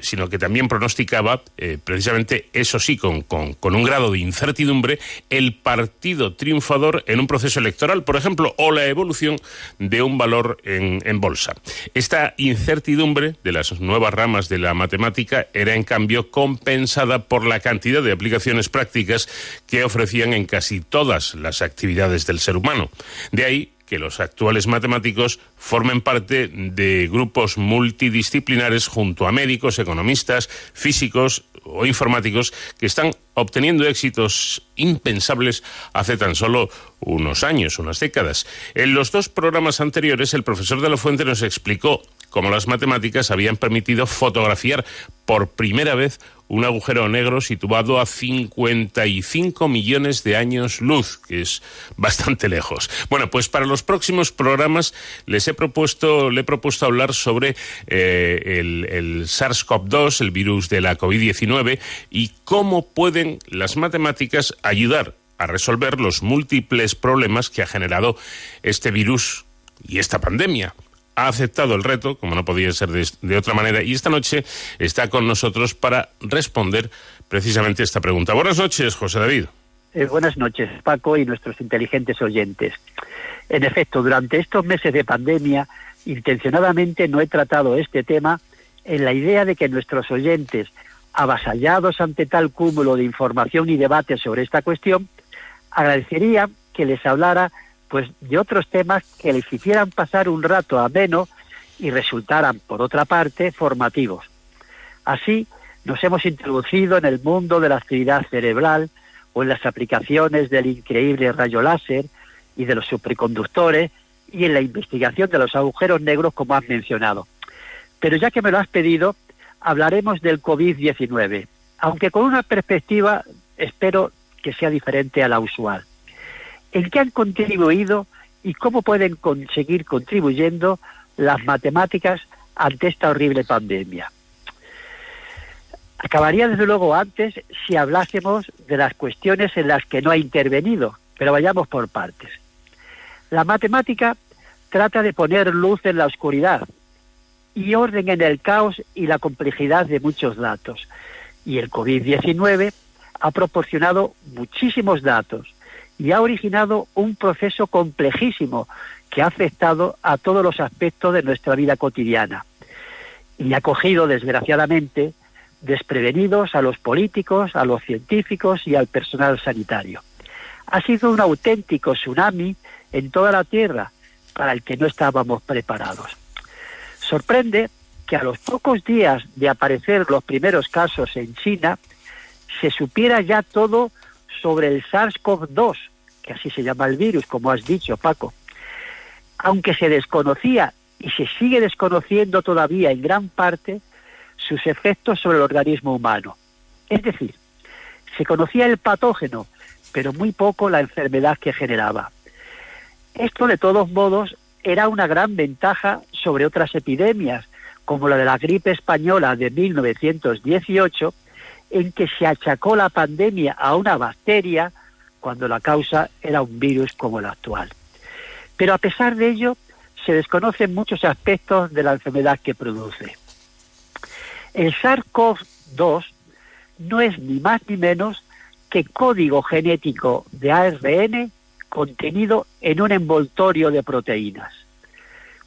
Speaker 9: sino que también pronosticaba, eh, precisamente eso sí, con, con, un grado de incertidumbre, el partido triunfador en un proceso electoral, por ejemplo, o la evolución de un valor en, en bolsa. Esta incertidumbre de las nuevas ramas de la matemática era, en cambio, compensada por la cantidad de aplicaciones prácticas que ofrecían en casi todas las actividades del ser humano. De ahí que los actuales matemáticos formen parte de grupos multidisciplinares junto a médicos, economistas, físicos o informáticos que están obteniendo éxitos impensables hace tan solo unos años, unas décadas. En los dos programas anteriores, el profesor de la Fuente nos explicó cómo las matemáticas habían permitido fotografiar por primera vez un agujero negro situado a 55 millones de años luz, que es bastante lejos. Bueno, pues para los próximos programas les he propuesto, le he propuesto hablar sobre eh, el, el SARS-CoV-2, el virus de la COVID-19, y cómo pueden las matemáticas ayudar a resolver los múltiples problemas que ha generado este virus y esta pandemia ha aceptado el reto, como no podía ser de, otra manera, y esta noche está con nosotros para responder precisamente esta pregunta. Buenas noches, José David.
Speaker 21: Eh, buenas noches, Paco, y nuestros inteligentes oyentes. En efecto, durante estos meses de pandemia, intencionadamente no he tratado este tema en la idea de que nuestros oyentes, avasallados ante tal cúmulo de información y debate sobre esta cuestión, agradecerían que les hablara pues de otros temas que les hicieran pasar un rato ameno y resultaran, por otra parte, formativos. Así, nos hemos introducido en el mundo de la actividad cerebral o en las aplicaciones del increíble rayo láser y de los superconductores y en la investigación de los agujeros negros, como has mencionado. Pero ya que me lo has pedido, hablaremos del COVID-19, aunque con una perspectiva, espero que sea diferente a la usual en qué han contribuido y cómo pueden seguir contribuyendo las matemáticas ante esta horrible pandemia. Acabaría desde luego antes si hablásemos de las cuestiones en las que no ha intervenido, pero vayamos por partes. La matemática trata de poner luz en la oscuridad y orden en el caos y la complejidad de muchos datos. Y el COVID-19 ha proporcionado muchísimos datos y ha originado un proceso complejísimo que ha afectado a todos los aspectos de nuestra vida cotidiana y ha cogido, desgraciadamente, desprevenidos a los políticos, a los científicos y al personal sanitario. Ha sido un auténtico tsunami en toda la Tierra para el que no estábamos preparados. Sorprende que a los pocos días de aparecer los primeros casos en China, se supiera ya todo sobre el SARS-CoV-2, que así se llama el virus, como has dicho, Paco. Aunque se desconocía y se sigue desconociendo todavía en gran parte sus efectos sobre el organismo humano. Es decir, se conocía el patógeno, pero muy poco la enfermedad que generaba. Esto, de todos modos, era una gran ventaja sobre otras epidemias, como la de la gripe española de 1918, en que se achacó la pandemia a una bacteria cuando la causa era un virus como el actual. Pero a pesar de ello, se desconocen muchos aspectos de la enfermedad que produce. El SARS-CoV-2 no es ni más ni menos que código genético de ARN contenido en un envoltorio de proteínas.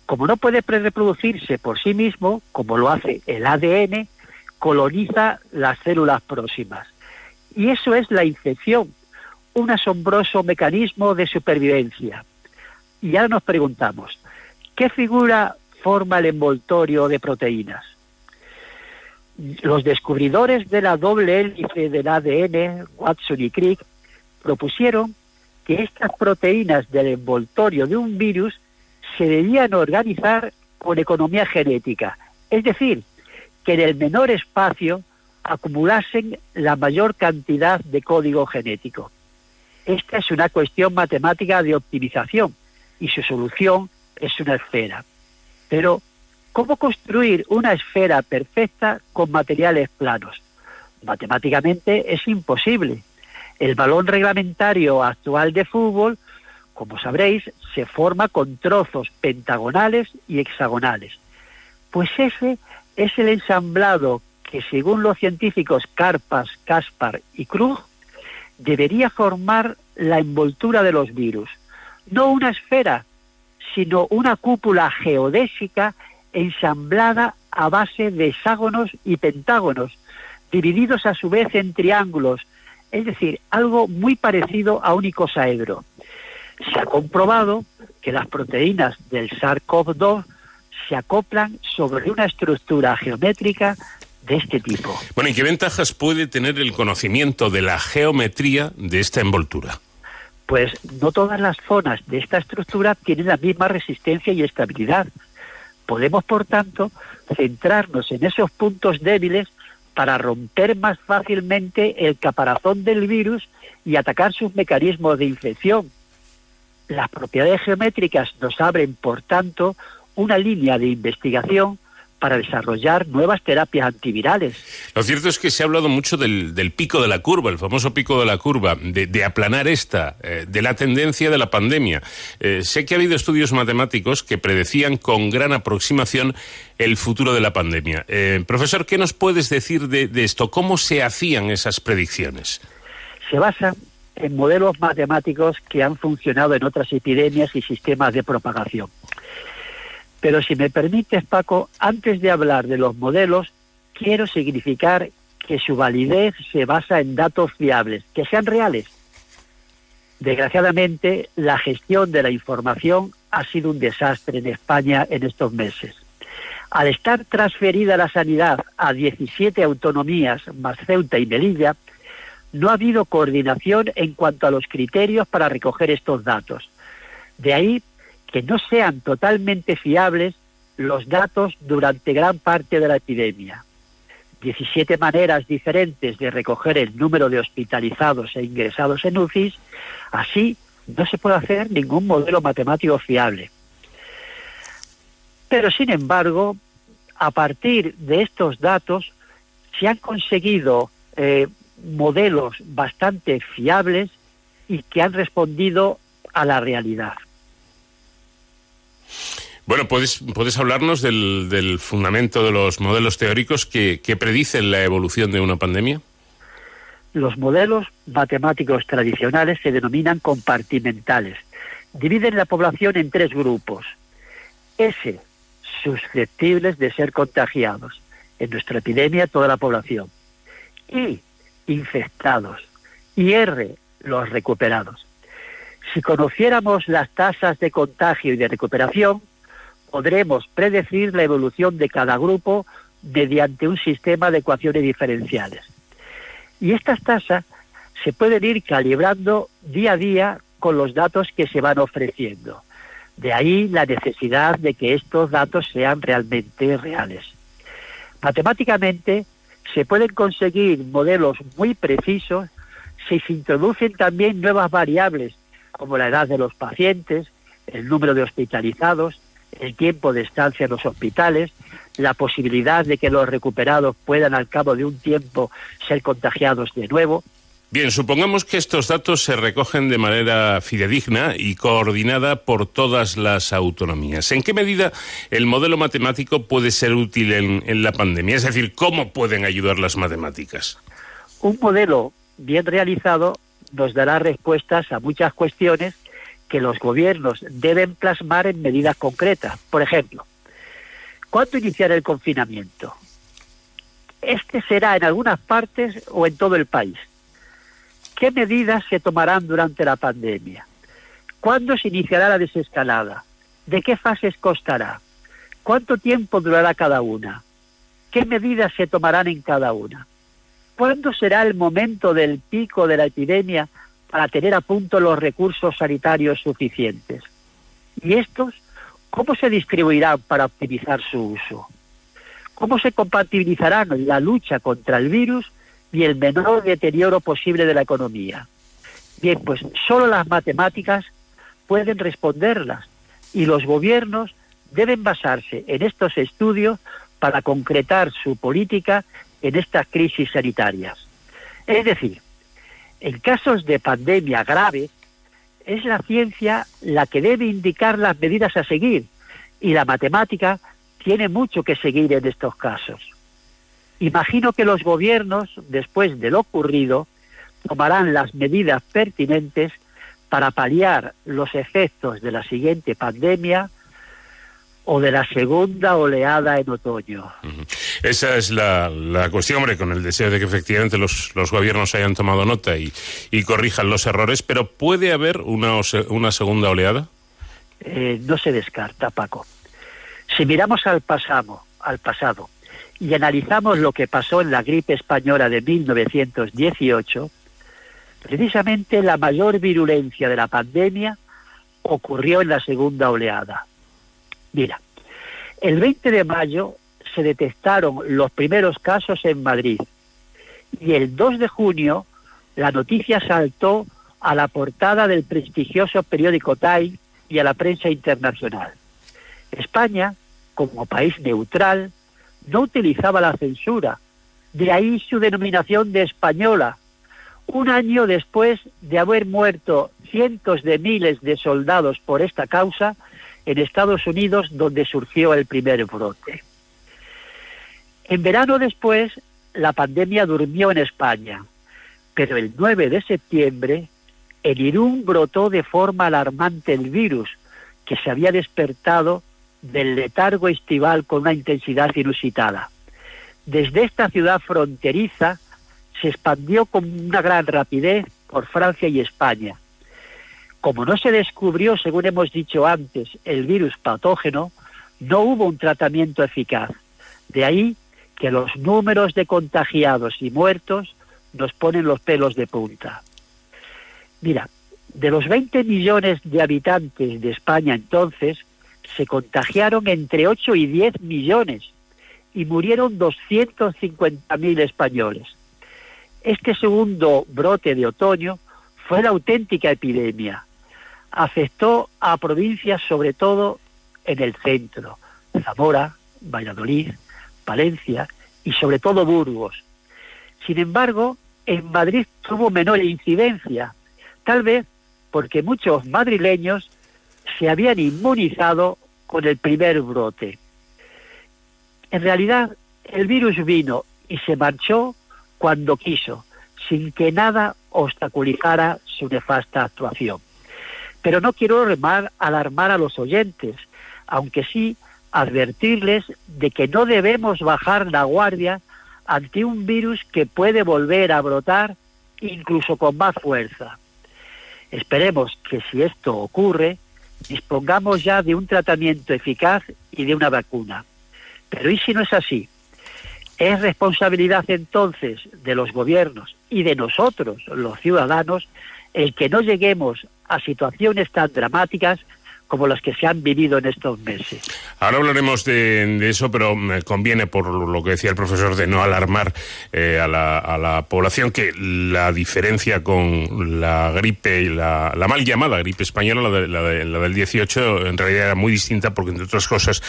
Speaker 21: Como no puede reproducirse por sí mismo, como lo hace el ADN, coloniza las células próximas. Y eso es la infección, un asombroso mecanismo de supervivencia. Y ahora nos preguntamos, ¿qué figura forma el envoltorio de proteínas? Los descubridores de la doble hélice del ADN, Watson y Crick, propusieron que estas proteínas del envoltorio de un virus se debían organizar con economía genética, es decir, que en el menor espacio acumulasen la mayor cantidad de código genético. Esta es una cuestión matemática de optimización y su solución es una esfera. Pero, ¿cómo construir una esfera perfecta con materiales planos? Matemáticamente es imposible. El balón reglamentario actual de fútbol como sabréis, se forma con trozos pentagonales y hexagonales. Pues ese es el ensamblado que, según los científicos Carpas, Caspar y Krug, debería formar la envoltura de los virus. No una esfera, sino una cúpula geodésica ensamblada a base de hexágonos y pentágonos, divididos a su vez en triángulos, es decir, algo muy parecido a un icosaedro se ha comprobado que las proteínas del SARS-CoV-2 se acoplan sobre una estructura geométrica de este tipo.
Speaker 9: Bueno, ¿y qué ventajas puede tener el conocimiento de la geometría de esta envoltura?
Speaker 21: Pues no todas las zonas de esta estructura tienen la misma resistencia y estabilidad. Podemos, por tanto, centrarnos en esos puntos débiles para romper más fácilmente el caparazón del virus y atacar sus mecanismos de infección, las propiedades geométricas nos abren, por tanto, una línea de investigación para desarrollar nuevas terapias antivirales.
Speaker 9: Lo cierto es que se ha hablado mucho del, pico de la curva, el famoso pico de la curva, de, aplanar esta, eh, de la tendencia de la pandemia. Eh, sé que ha habido estudios matemáticos que predecían con gran aproximación el futuro de la pandemia. Eh, profesor, ¿qué nos puedes decir de, de esto? ¿Cómo se hacían esas predicciones?
Speaker 21: Se basan en modelos matemáticos que han funcionado en otras epidemias y sistemas de propagación. Pero si me permites, Paco, antes de hablar de los modelos, quiero significar que su validez se basa en datos fiables, que sean reales. Desgraciadamente, la gestión de la información ha sido un desastre en España en estos meses. Al estar transferida la sanidad a 17 autonomías más Ceuta y Melilla, no ha habido coordinación en cuanto a los criterios para recoger estos datos. De ahí que no sean totalmente fiables los datos durante gran parte de la epidemia. 17 maneras diferentes de recoger el número de hospitalizados e ingresados en UCIs, así no se puede hacer ningún modelo matemático fiable. Pero sin embargo, a partir de estos datos se han conseguido eh, modelos bastante fiables y que han respondido a la realidad.
Speaker 9: Bueno, ¿puedes, ¿puedes hablarnos del, del fundamento de los modelos teóricos que, que predicen la evolución de una pandemia?
Speaker 21: Los modelos matemáticos tradicionales se denominan compartimentales. Dividen la población en tres grupos. S, susceptibles de ser contagiados. En nuestra epidemia, toda la población. Y, infectados y R, los recuperados. Si conociéramos las tasas de contagio y de recuperación, podremos predecir la evolución de cada grupo mediante un sistema de ecuaciones diferenciales. Y estas tasas se pueden ir calibrando día a día con los datos que se van ofreciendo. De ahí la necesidad de que estos datos sean realmente reales. Matemáticamente, se pueden conseguir modelos muy precisos si se introducen también nuevas variables como la edad de los pacientes, el número de hospitalizados, el tiempo de estancia en los hospitales, la posibilidad de que los recuperados puedan al cabo de un tiempo ser contagiados de nuevo.
Speaker 9: Bien, supongamos que estos datos se recogen de manera fidedigna y coordinada por todas las autonomías. ¿En qué medida el modelo matemático puede ser útil en, en la pandemia? Es decir, ¿cómo pueden ayudar las matemáticas?
Speaker 21: Un modelo bien realizado nos dará respuestas a muchas cuestiones que los gobiernos deben plasmar en medidas concretas. Por ejemplo, ¿cuándo iniciar el confinamiento? Este será en algunas partes o en todo el país. ¿Qué medidas se tomarán durante la pandemia? ¿Cuándo se iniciará la desescalada? ¿De qué fases costará? ¿Cuánto tiempo durará cada una? ¿Qué medidas se tomarán en cada una? ¿Cuándo será el momento del pico de la epidemia para tener a punto los recursos sanitarios suficientes? ¿Y estos cómo se distribuirán para optimizar su uso? ¿Cómo se compatibilizarán la lucha contra el virus y el menor deterioro posible de la economía? Bien, pues solo las matemáticas pueden responderlas y los gobiernos deben basarse en estos estudios para concretar su política en estas crisis sanitarias. Es decir, en casos de pandemia grave, es la ciencia la que debe indicar las medidas a seguir y la matemática tiene mucho que seguir en estos casos. Imagino que los gobiernos, después de lo ocurrido, tomarán las medidas pertinentes para paliar los efectos de la siguiente pandemia o de la segunda oleada en otoño.
Speaker 9: Esa es la, la, cuestión, hombre, con el deseo de que efectivamente los, los gobiernos hayan tomado nota y, y, corrijan los errores, pero ¿puede haber una, una segunda oleada?
Speaker 21: Eh, no se descarta, Paco. Si miramos al pasado, al pasado y analizamos lo que pasó en la gripe española de 1918, precisamente la mayor virulencia de la pandemia ocurrió en la segunda oleada. Mira, el 20 de mayo se detectaron los primeros casos en Madrid y el 2 de junio la noticia saltó a la portada del prestigioso periódico Time y a la prensa internacional. España, como país neutral, no utilizaba la censura, de ahí su denominación de española, un año después de haber muerto cientos de miles de soldados por esta causa en Estados Unidos, donde surgió el primer brote. En verano después, la pandemia durmió en España, pero el 9 de septiembre, en Irún brotó de forma alarmante el virus, que se había despertado del letargo estival con una intensidad inusitada. Desde esta ciudad fronteriza se expandió con una gran rapidez por Francia y España. Como no se descubrió, según hemos dicho antes, el virus patógeno, no hubo un tratamiento eficaz. De ahí que los números de contagiados y muertos nos ponen los pelos de punta. Mira, de los 20 millones de habitantes de España entonces, se contagiaron entre 8 y 10 millones y murieron 250.000 españoles. Este segundo brote de otoño fue la auténtica epidemia. Afectó a provincias sobre todo en el centro, Zamora, Valladolid, Palencia y sobre todo Burgos. Sin embargo, en Madrid tuvo menor incidencia, tal vez porque muchos madrileños se habían inmunizado con el primer brote. En realidad, el virus vino y se marchó cuando quiso, sin que nada obstaculizara su nefasta actuación. Pero no quiero alarmar, a los oyentes, aunque sí advertirles de que no debemos bajar la guardia ante un virus que puede volver a brotar incluso con más fuerza. Esperemos que si esto ocurre, dispongamos ya de un tratamiento eficaz y de una vacuna. Pero ¿y si no es así? Es responsabilidad entonces de los gobiernos y de nosotros, los ciudadanos, el que no lleguemos a situaciones tan dramáticas como los que se han vivido en estos meses.
Speaker 9: Ahora hablaremos de, eso, pero me conviene, por lo que decía el profesor, de no alarmar eh, a, la, a, la, población, que la diferencia con la gripe y la, la mal llamada gripe española, la, de, la, del 18, en realidad era muy distinta porque, entre otras cosas,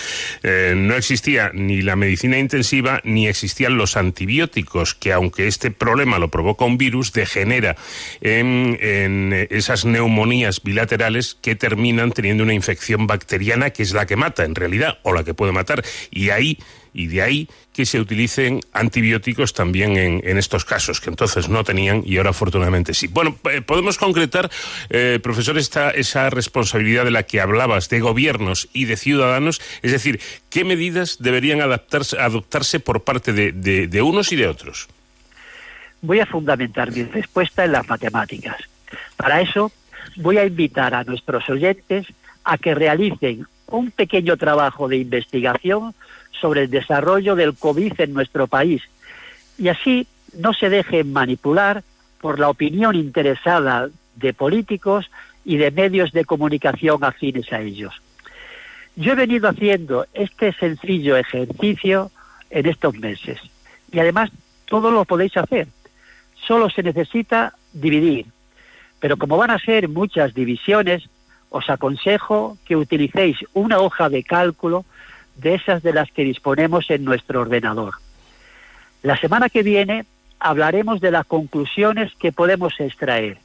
Speaker 9: eh, no existía ni la medicina intensiva ni existían los antibióticos, que aunque este problema lo provoca un virus, degenera en, en esas neumonías bilaterales que terminan teniendo una infección bacteriana que es la que mata en realidad o la que puede matar y ahí y de ahí que se utilicen antibióticos también en, estos casos, que entonces no tenían y ahora afortunadamente sí. Bueno, eh, podemos concretar, eh, profesor, esta, esa responsabilidad de la que hablabas de gobiernos y de ciudadanos, es decir, ¿qué medidas deberían adaptarse, adoptarse por parte de unos y de otros?
Speaker 21: Voy a fundamentar mi respuesta en las matemáticas. Para eso voy a invitar a nuestros oyentes a que realicen un pequeño trabajo de investigación sobre el desarrollo del COVID en nuestro país y así no se dejen manipular por la opinión interesada de políticos y de medios de comunicación afines a ellos. Yo he venido haciendo este sencillo ejercicio en estos meses y además todo lo podéis hacer. Solo se necesita dividir. Pero como van a ser muchas divisiones, os aconsejo que utilicéis una hoja de cálculo de esas de las que disponemos en nuestro ordenador. La semana que viene hablaremos de las conclusiones que podemos extraer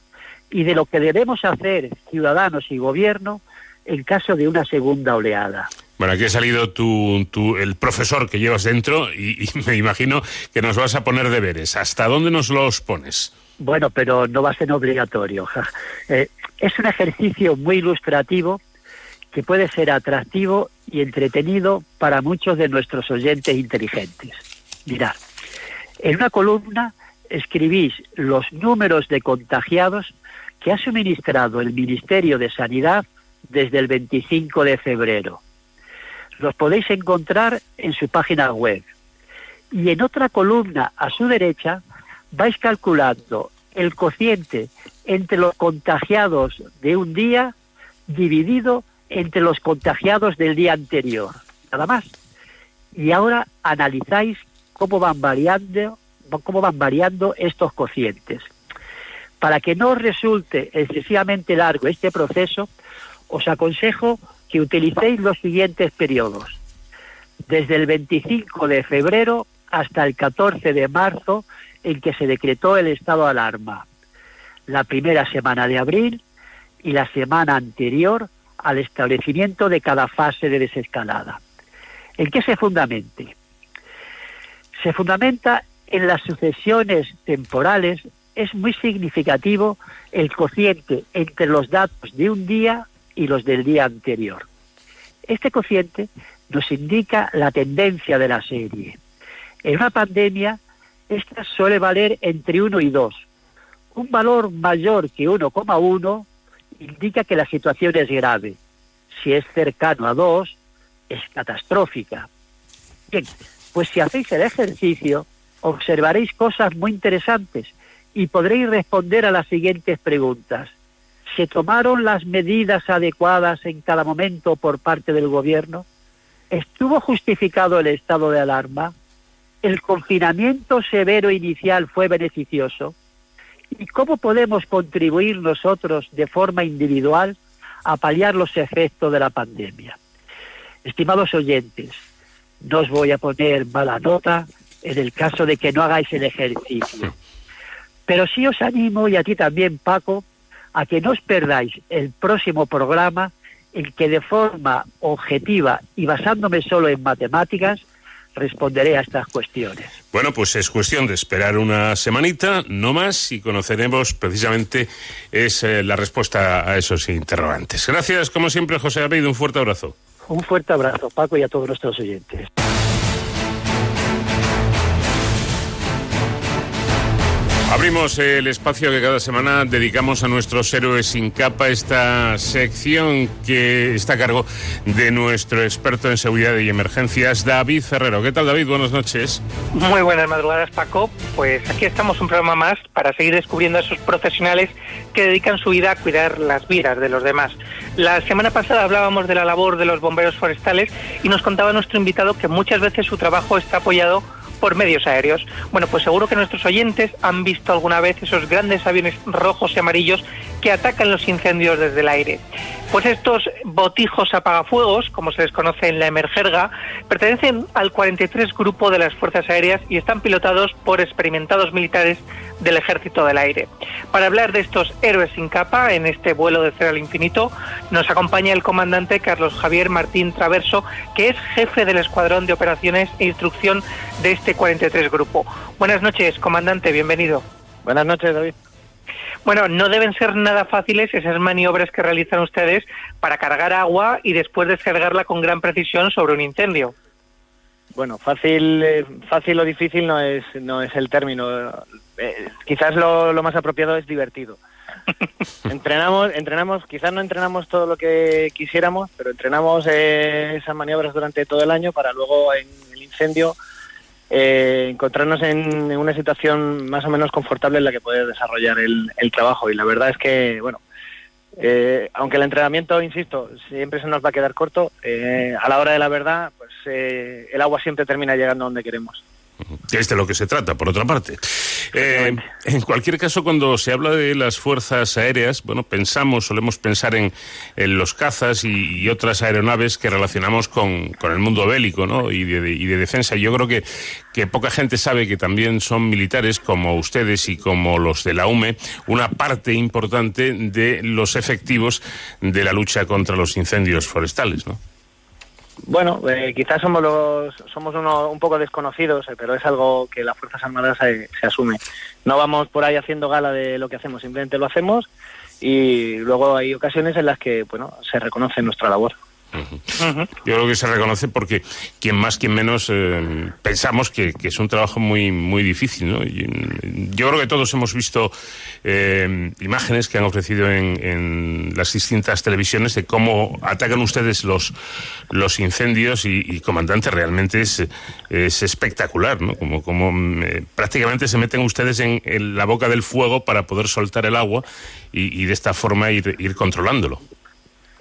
Speaker 21: y de lo que debemos hacer ciudadanos y gobierno en caso de una segunda oleada.
Speaker 9: Bueno, aquí ha salido tu, tu, el profesor que llevas dentro y, y, [laughs] me imagino que nos vas a poner deberes. ¿Hasta dónde nos los pones?
Speaker 21: Bueno, pero no va a ser obligatorio. [laughs] Eh, es un ejercicio muy ilustrativo que puede ser atractivo y entretenido para muchos de nuestros oyentes inteligentes. Mirad, en una columna escribís los números de contagiados que ha suministrado el Ministerio de Sanidad desde el 25 de febrero. Los podéis encontrar en su página web. Y en otra columna a su derecha vais calculando el cociente entre los contagiados de un día dividido entre los contagiados del día anterior, nada más. Y ahora analizáis cómo van variando, cómo van variando estos cocientes. Para que no resulte excesivamente largo este proceso, os aconsejo que utilicéis los siguientes periodos. Desde el 25 de febrero hasta el 14 de marzo, en que se decretó el estado de alarma. La primera semana de abril y la semana anterior al establecimiento de cada fase de desescalada. ¿En qué se fundamente? Se fundamenta en las sucesiones temporales. Es muy significativo el cociente entre los datos de un día y los del día anterior. Este cociente nos indica la tendencia de la serie. En una pandemia, esta suele valer entre 1 y 2. Un valor mayor que 1,1 indica que la situación es grave. Si es cercano a 2, es catastrófica. Bien, pues si hacéis el ejercicio, observaréis cosas muy interesantes y podréis responder a las siguientes preguntas. ¿Se tomaron las medidas adecuadas en cada momento por parte del gobierno? ¿Estuvo justificado el estado de alarma? ¿El confinamiento severo inicial fue beneficioso? ¿Y cómo podemos contribuir nosotros de forma individual a paliar los efectos de la pandemia? Estimados oyentes, no os voy a poner mala nota en el caso de que no hagáis el ejercicio. Pero sí os animo, y a ti también, Paco, a que no os perdáis el próximo programa en que de forma objetiva y basándome solo en matemáticas, responderé a estas cuestiones.
Speaker 9: Bueno, pues es cuestión de esperar una semanita, no más, y conoceremos precisamente es, eh, la respuesta a esos interrogantes. Gracias, como siempre, José Garrido. Un fuerte abrazo.
Speaker 21: Un fuerte abrazo, Paco, y a todos nuestros oyentes.
Speaker 9: Abrimos el espacio que cada semana dedicamos a nuestros héroes sin capa, esta sección que está a cargo de nuestro experto en seguridad y emergencias, David Ferrero. ¿Qué tal, David? Buenas noches.
Speaker 22: Muy buenas madrugadas, Paco. Pues aquí estamos un programa más para seguir descubriendo a esos profesionales que dedican su vida a cuidar las vidas de los demás. La semana pasada hablábamos de la labor de los bomberos forestales y nos contaba nuestro invitado que muchas veces su trabajo está apoyado por medios aéreos. Bueno, pues seguro que nuestros oyentes han visto alguna vez esos grandes aviones rojos y amarillos que atacan los incendios desde el aire. Pues estos botijos apagafuegos, como se les conoce en la emergerga, pertenecen al 43 Grupo de las Fuerzas Aéreas y están pilotados por experimentados militares del Ejército del Aire. Para hablar de estos héroes sin capa en este vuelo de cero al infinito, nos acompaña el comandante Carlos Javier Martín Traverso, que es jefe del Escuadrón de Operaciones e Instrucción de este 43 Grupo. Buenas noches, comandante, bienvenido.
Speaker 23: Buenas noches, David.
Speaker 22: Bueno, no deben ser nada fáciles esas maniobras que realizan ustedes para cargar agua y después descargarla con gran precisión sobre un incendio.
Speaker 23: Bueno, fácil, eh, fácil o difícil no es, no es el término. Eh, quizás lo, lo más apropiado es divertido. [laughs] entrenamos, entrenamos, quizás no entrenamos todo lo que quisiéramos, pero entrenamos eh, esas maniobras durante todo el año para luego en el incendio eh, encontrarnos en, una situación más o menos confortable en la que poder desarrollar el, el trabajo. Y la verdad es que, bueno, eh, aunque el entrenamiento, insisto, siempre se nos va a quedar corto, eh, a la hora de la verdad, pues eh, el agua siempre termina llegando donde queremos.
Speaker 9: Que es de lo que se trata, por otra parte. Eh, en cualquier caso, cuando se habla de las fuerzas aéreas, bueno, pensamos, solemos pensar en, en los cazas y, otras aeronaves que relacionamos con, con el mundo bélico, ¿no? Y de, y de, defensa. Yo creo que, que poca gente sabe que también son militares, como ustedes y como los de la UME, una parte importante de los efectivos de la lucha contra los incendios forestales, ¿no?
Speaker 23: Bueno, eh, quizás somos los somos uno, un poco desconocidos, eh, pero es algo que las Fuerzas Armadas se, se, asume. No vamos por ahí haciendo gala de lo que hacemos, simplemente lo hacemos y luego hay ocasiones en las que bueno se reconoce nuestra labor.
Speaker 9: Yo creo que se reconoce porque quien más, quien menos eh, pensamos que, es un trabajo muy, muy difícil. ¿no? Y, yo creo que todos hemos visto eh, imágenes que han ofrecido en, las distintas televisiones de cómo atacan ustedes los, los incendios y, comandante, realmente es, es espectacular, ¿no? Como, como eh, prácticamente se meten ustedes en, en, la boca del fuego para poder soltar el agua y, y de esta forma ir, ir controlándolo.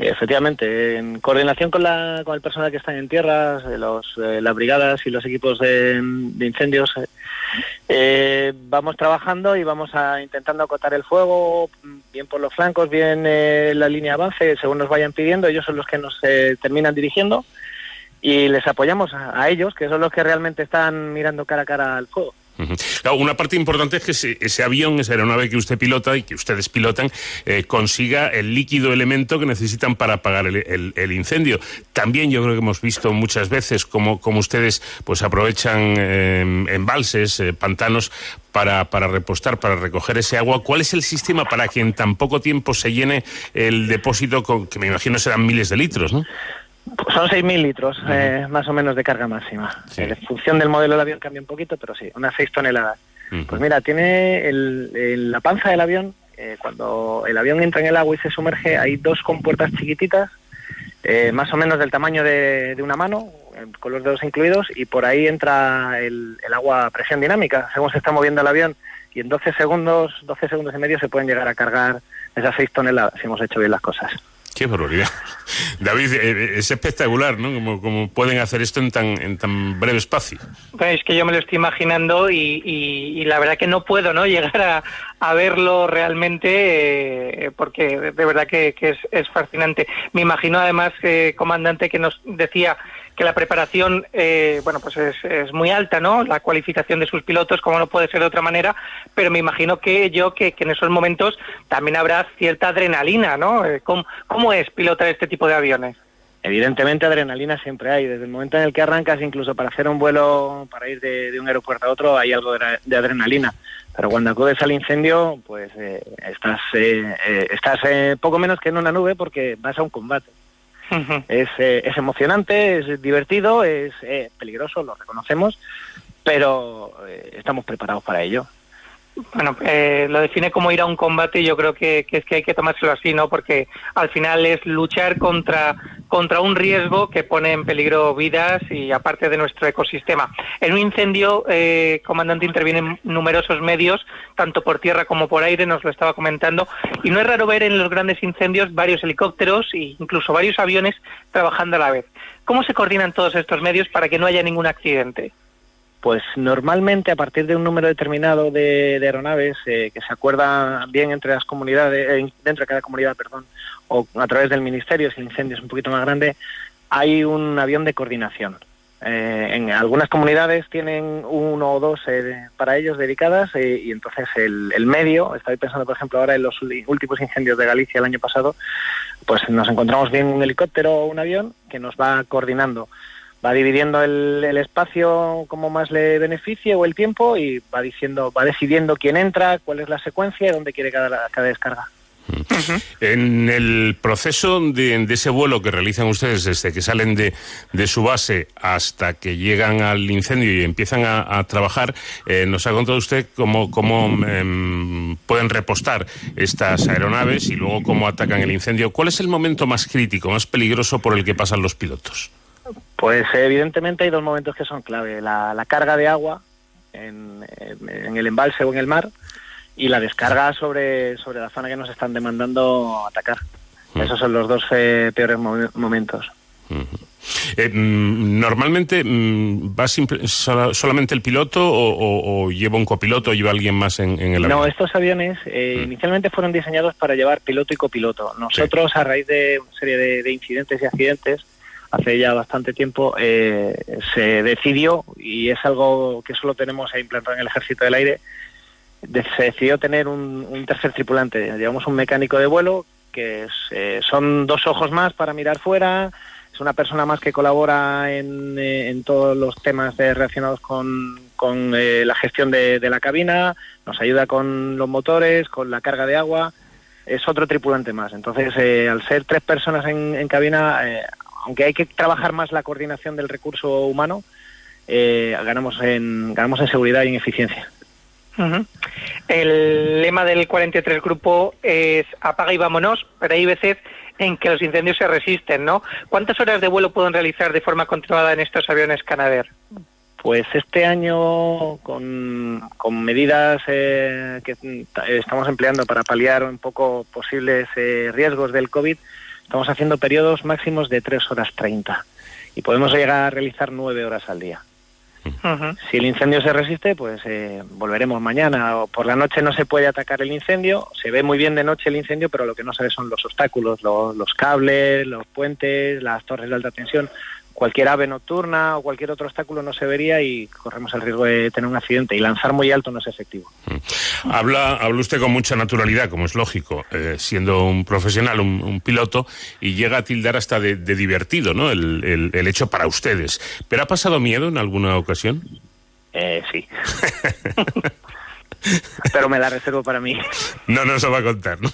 Speaker 23: Efectivamente, en coordinación con, la, con el personal que está en tierras, los, eh, las brigadas y los equipos de, incendios, eh, vamos trabajando y vamos a intentando acotar el fuego, bien por los flancos, bien eh, la línea de avance, según nos vayan pidiendo, ellos son los que nos eh, terminan dirigiendo y les apoyamos a, a ellos, que son los que realmente están mirando cara a cara al fuego.
Speaker 9: Una parte importante es que ese, ese, avión, esa aeronave que usted pilota y que ustedes pilotan, eh, consiga el líquido elemento que necesitan para apagar el, incendio. También yo creo que hemos visto muchas veces cómo, cómo ustedes pues aprovechan eh, embalses, eh, pantanos para, para repostar, para recoger ese agua. ¿Cuál es el sistema para que en tan poco tiempo se llene el depósito, con, que me imagino serán miles de litros, ¿no?
Speaker 23: Son 6.000 litros, uh -huh. eh, más o menos, de carga máxima. Sí. En función del modelo del avión cambia un poquito, pero sí, unas 6 toneladas. Uh -huh. Pues mira, tiene el, el, la panza del avión, eh, cuando el avión entra en el agua y se sumerge, hay dos compuertas chiquititas, eh, más o menos del tamaño de, de, una mano, con los dedos incluidos, y por ahí entra el, el agua a presión dinámica, según se está moviendo el avión, y en 12 segundos, 12 segundos y medio se pueden llegar a cargar esas 6 toneladas, si hemos hecho bien las cosas.
Speaker 9: Qué barbaridad. [laughs] David, eh, es espectacular, ¿no? Como, pueden hacer esto en tan, breve espacio.
Speaker 22: Es que yo me lo estoy imaginando y, la verdad que no puedo, ¿no? [laughs] Llegar a, verlo realmente eh, porque de verdad que, es, fascinante. Me imagino además, eh, comandante, que nos decía que la preparación, eh, bueno, pues es, es, muy alta, ¿no? La cualificación de sus pilotos, como no puede ser de otra manera, pero me imagino que yo, que, en esos momentos también habrá cierta adrenalina, ¿no? Eh, ¿Cómo, ¿Cómo es pilotar este tipo de aviones?
Speaker 23: Evidentemente adrenalina siempre hay, desde el momento en el que arrancas, incluso para hacer un vuelo, para ir de, de un aeropuerto a otro, hay algo de, de, adrenalina. Pero cuando acudes al incendio, pues eh, estás, eh, eh, estás eh, poco menos que en una nube porque vas a un combate. Es, eh, es, emocionante, es divertido, es eh, peligroso, lo reconocemos, pero estamos preparados para ello.
Speaker 22: Bueno, eh, lo define como ir a un combate y yo creo que, es que hay que tomárselo así, ¿no? Porque al final es luchar contra, contra un riesgo que pone en peligro vidas y aparte de nuestro ecosistema. En un incendio, eh, comandante, intervienen numerosos medios, tanto por tierra como por aire, nos lo estaba comentando, y no es raro ver en los grandes incendios varios helicópteros e incluso varios aviones trabajando a la vez. ¿Cómo se coordinan todos estos medios para que no haya ningún accidente?
Speaker 23: Pues normalmente a partir de un número determinado de, de aeronaves eh, que se acuerda bien entre las comunidades, eh, dentro de cada comunidad, perdón, o a través del ministerio, si el incendio es un poquito más grande, hay un avión de coordinación. Eh, en algunas comunidades tienen uno o dos eh, para ellos dedicadas eh, y entonces el, el medio, estoy pensando por ejemplo ahora en los últimos incendios de Galicia el año pasado, pues nos encontramos bien un helicóptero o un avión que nos va coordinando va dividiendo el, el espacio como más le beneficie o el tiempo y va diciendo, va decidiendo quién entra, cuál es la secuencia y dónde quiere cada, cada descarga.
Speaker 9: En el proceso de, ese vuelo que realizan ustedes desde que salen de, de su base hasta que llegan al incendio y empiezan a, a trabajar, eh, nos ha contado usted cómo, cómo em, pueden repostar estas aeronaves y luego cómo atacan el incendio. ¿Cuál es el momento más crítico, más peligroso por el que pasan los pilotos?
Speaker 23: Pues evidentemente hay dos momentos que son clave, la, la carga de agua en, el embalse o en el mar y la descarga sobre, sobre la zona que nos están demandando atacar. Esos son los dos eh, peores mo- momentos.
Speaker 9: Eh, mm, ¿Normalmente mm, va sola- solamente el piloto o, o- o lleva un copiloto o lleva alguien más en, en el avión?
Speaker 23: No, estos aviones eh, inicialmente fueron diseñados para llevar piloto y copiloto. Nosotros, a raíz de una serie de, de incidentes y accidentes, hace ya bastante tiempo, eh, se decidió, y es algo que solo tenemos implantado en el Ejército del Aire, se decidió tener un, tercer tripulante. Llevamos un mecánico de vuelo, que eh, son dos ojos más para mirar fuera, es una persona más que colabora en, eh, todos los temas de- relacionados con, con, eh, la gestión de, de la cabina, nos ayuda con los motores, con la carga de agua, es otro tripulante más. Entonces, eh, al ser tres personas en, en cabina, eh, aunque hay que trabajar más la coordinación del recurso humano, eh, ganamos, en, ganamos en seguridad y en eficiencia.
Speaker 22: El lema del 43 Grupo es apaga y vámonos, pero hay veces en que los incendios se resisten, ¿no? ¿Cuántas horas de vuelo pueden realizar de forma continuada en estos aviones Canadair?
Speaker 23: Pues este año, con, con medidas eh, que ta- estamos empleando para paliar un poco posibles eh, riesgos del COVID, estamos haciendo periodos máximos de 3 horas 30 y podemos llegar a realizar 9 horas al día. Si el incendio se resiste, pues eh, volveremos mañana. O por la noche no se puede atacar el incendio. Se ve muy bien de noche el incendio, pero lo que no se ve son los obstáculos, lo- los cables, los puentes, las torres de alta tensión. Cualquier ave nocturna o cualquier otro obstáculo no se vería y corremos el riesgo de tener un accidente. Y lanzar muy alto no es efectivo.
Speaker 9: Habla, habla usted con mucha naturalidad, como es lógico, eh, siendo un profesional, un, un piloto, y llega a tildar hasta de, de divertido, ¿no? El, el- el hecho para ustedes. ¿Pero ha pasado miedo en alguna ocasión?
Speaker 23: Eh, sí. [laughs] pero me la reservo para mí. [laughs]
Speaker 9: No nos lo va a contar, ¿no?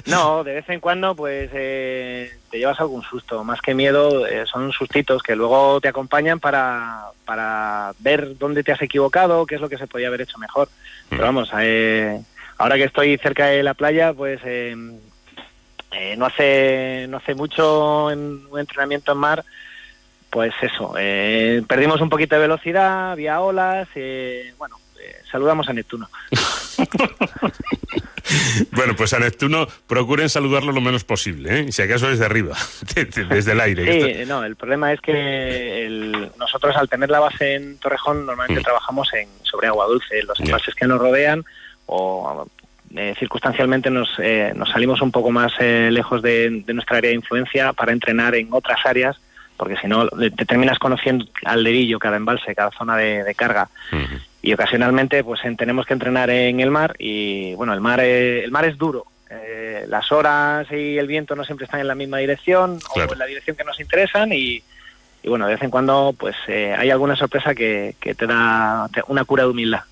Speaker 9: [laughs]
Speaker 23: No, de vez en cuando pues eh, te llevas algún susto. Más que miedo, eh, son sustitos que luego te acompañan para, para ver dónde te has equivocado, qué es lo que se podía haber hecho mejor. Pero vamos, eh, ahora que estoy cerca de la playa, pues eh, eh, no hace no hace mucho en un entrenamiento en mar, pues eso, eh, perdimos un poquito de velocidad, había olas, eh, bueno, saludamos a Neptuno. [laughs]
Speaker 9: Bueno, pues a Neptuno procuren saludarlo lo menos posible, ¿eh? Si acaso desde arriba, [laughs] de- de- desde el aire.
Speaker 23: Sí, no, el problema es que el- nosotros al tener la base en Torrejón normalmente trabajamos en sobre agua dulce, los embalses que nos rodean o eh, circunstancialmente nos, eh, nos salimos un poco más eh, lejos de, de nuestra área de influencia para entrenar en otras áreas porque si no te terminas conociendo al dedillo cada embalse, cada zona de, de carga y ocasionalmente pues en- tenemos que entrenar en el mar y bueno el mar eh, el mar es duro. Eh, las horas y el viento no siempre están en la misma dirección o en la dirección que nos interesan y, y bueno de vez en cuando pues eh, hay alguna sorpresa que, que te da una cura de humildad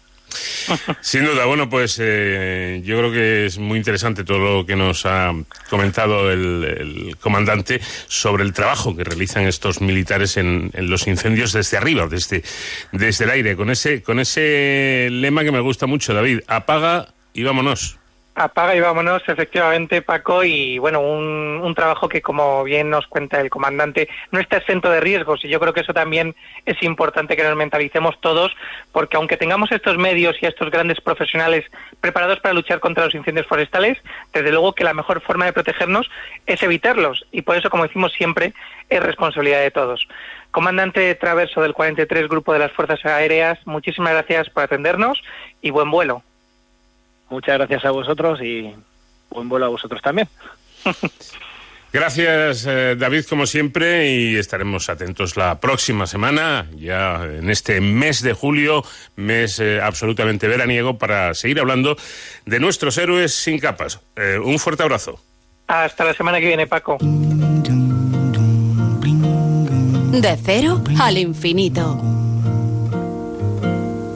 Speaker 9: Sin duda, bueno, pues eh, yo creo que es muy interesante todo lo que nos ha comentado el, comandante sobre el trabajo que realizan estos militares en, en, los incendios desde arriba, desde, desde el aire, con ese, con ese lema que me gusta mucho, David, apaga y vámonos.
Speaker 22: Apaga y vámonos, efectivamente, Paco, y bueno, un, trabajo que, como bien nos cuenta el comandante, no está exento de riesgos, y yo creo que eso también es importante que nos mentalicemos todos, porque aunque tengamos estos medios y estos grandes profesionales preparados para luchar contra los incendios forestales, desde luego que la mejor forma de protegernos es evitarlos, y por eso, como decimos siempre, es responsabilidad de todos. Comandante Traverso del 43 Grupo de las Fuerzas Aéreas, muchísimas gracias por atendernos y buen vuelo.
Speaker 23: Muchas gracias a vosotros y buen vuelo a vosotros también. [laughs]
Speaker 9: Gracias, eh, David, como siempre, y estaremos atentos la próxima semana, ya en este mes de julio, mes eh, absolutamente veraniego, para seguir hablando de nuestros héroes sin capas. Eh, un fuerte abrazo.
Speaker 22: Hasta la semana que viene, Paco.
Speaker 6: De cero al infinito.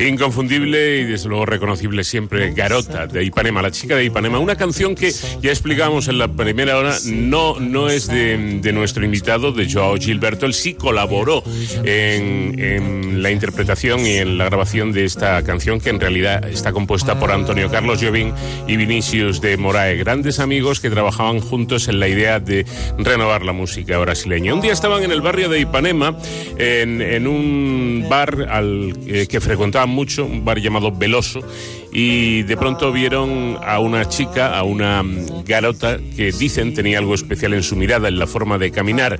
Speaker 9: Inconfundible y desde luego reconocible siempre Garota de Ipanema, la chica de Ipanema. Una canción que ya explicamos en la primera hora, no, no es de, nuestro invitado, de Joao Gilberto. Él sí colaboró en, en, la interpretación y en la grabación de esta canción que en realidad está compuesta por Antonio Carlos Jobim y Vinicius de Morae, grandes amigos que trabajaban juntos en la idea de renovar la música brasileña. Un día estaban en el barrio de Ipanema, en, un bar al eh, que mucho, un bar llamado Veloso, y de pronto vieron a una chica, a una garota que dicen tenía algo especial en su mirada, en la forma de caminar,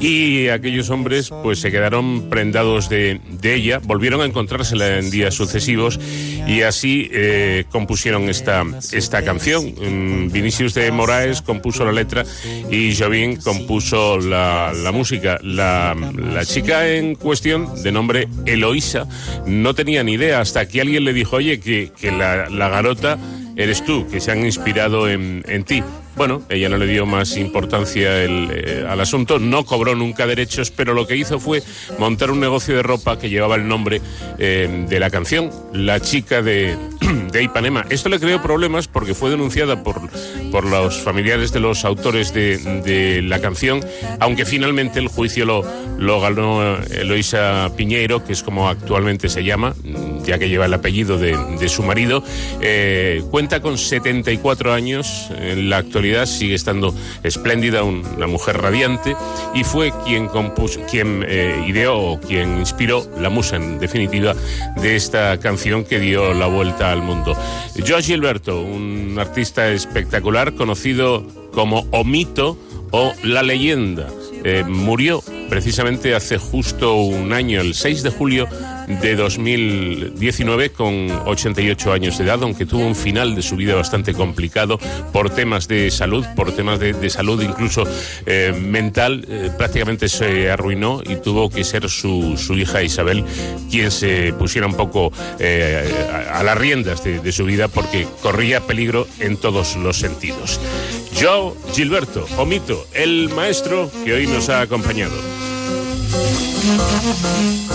Speaker 9: y aquellos hombres pues se quedaron prendados de, de ella, volvieron a encontrársela en días sucesivos y así eh, compusieron esta, esta canción. Vinicius de Moraes compuso la letra y Jovín compuso la, la música. La, la chica en cuestión, de nombre Eloísa, no tenía ni idea hasta que alguien le dijo, oye, que, que la, garota eres tú, que se han inspirado en, en ti. Bueno, ella no le dio más importancia eh, al asunto, no cobró nunca derechos, pero lo que hizo fue montar un negocio de ropa que llevaba el nombre eh, de la canción, La chica de, [clears throat] de Ipanema. Esto le creó problemas porque fue denunciada por, por los familiares de los autores de, de la canción, aunque finalmente el juicio lo, lo ganó Eloisa Piñeiro, que es como actualmente se llama, ya que lleva el apellido de, su marido. Eh, cuenta con 74 años en la actualidad sigue estando espléndida, un, una mujer radiante, y fue quien compuso, quien eh, ideó o quien inspiró la musa, en definitiva, de esta canción que dio la vuelta al mundo. Josh Gilberto, un artista espectacular, conocido como Omito o La Leyenda. Eh, murió precisamente hace justo un año, el 6 de julio de 2019 con 88 años de edad, aunque tuvo un final de su vida bastante complicado por temas de salud, por temas de, de salud incluso eh, mental, eh, prácticamente se arruinó y tuvo que ser su, su, hija Isabel quien se pusiera un poco eh, a, las riendas de, de su vida porque corría peligro en todos los sentidos. Joe Gilberto, Omito, el maestro que hoy nos ha acompañado.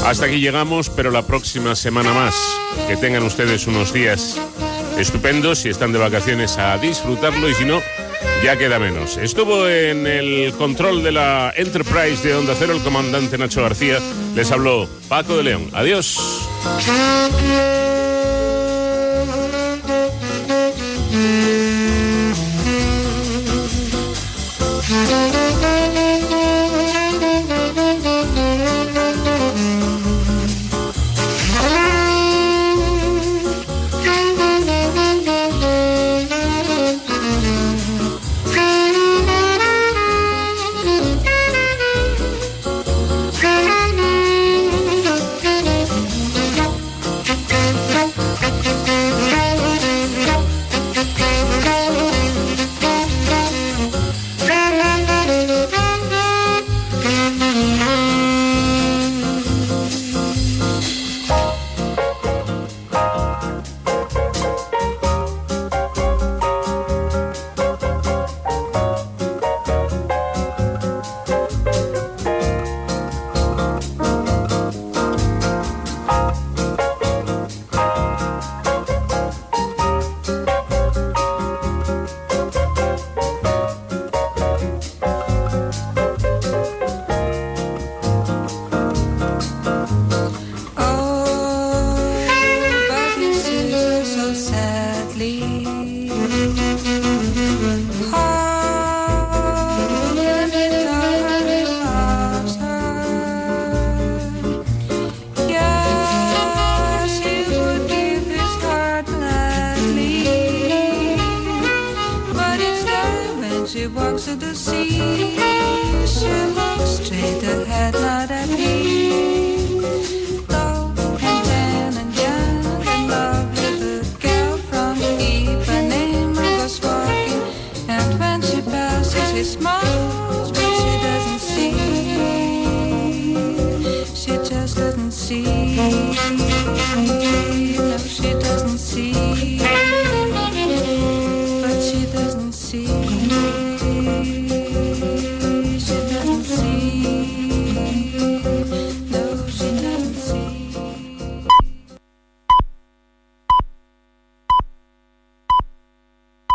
Speaker 9: Hasta aquí llegamos, pero la próxima semana más. Que tengan ustedes unos días estupendos. Si están de vacaciones, a disfrutarlo y si no, ya queda menos. Estuvo en el control de la Enterprise de Onda Cero el comandante Nacho García. Les habló Paco de León. Adiós.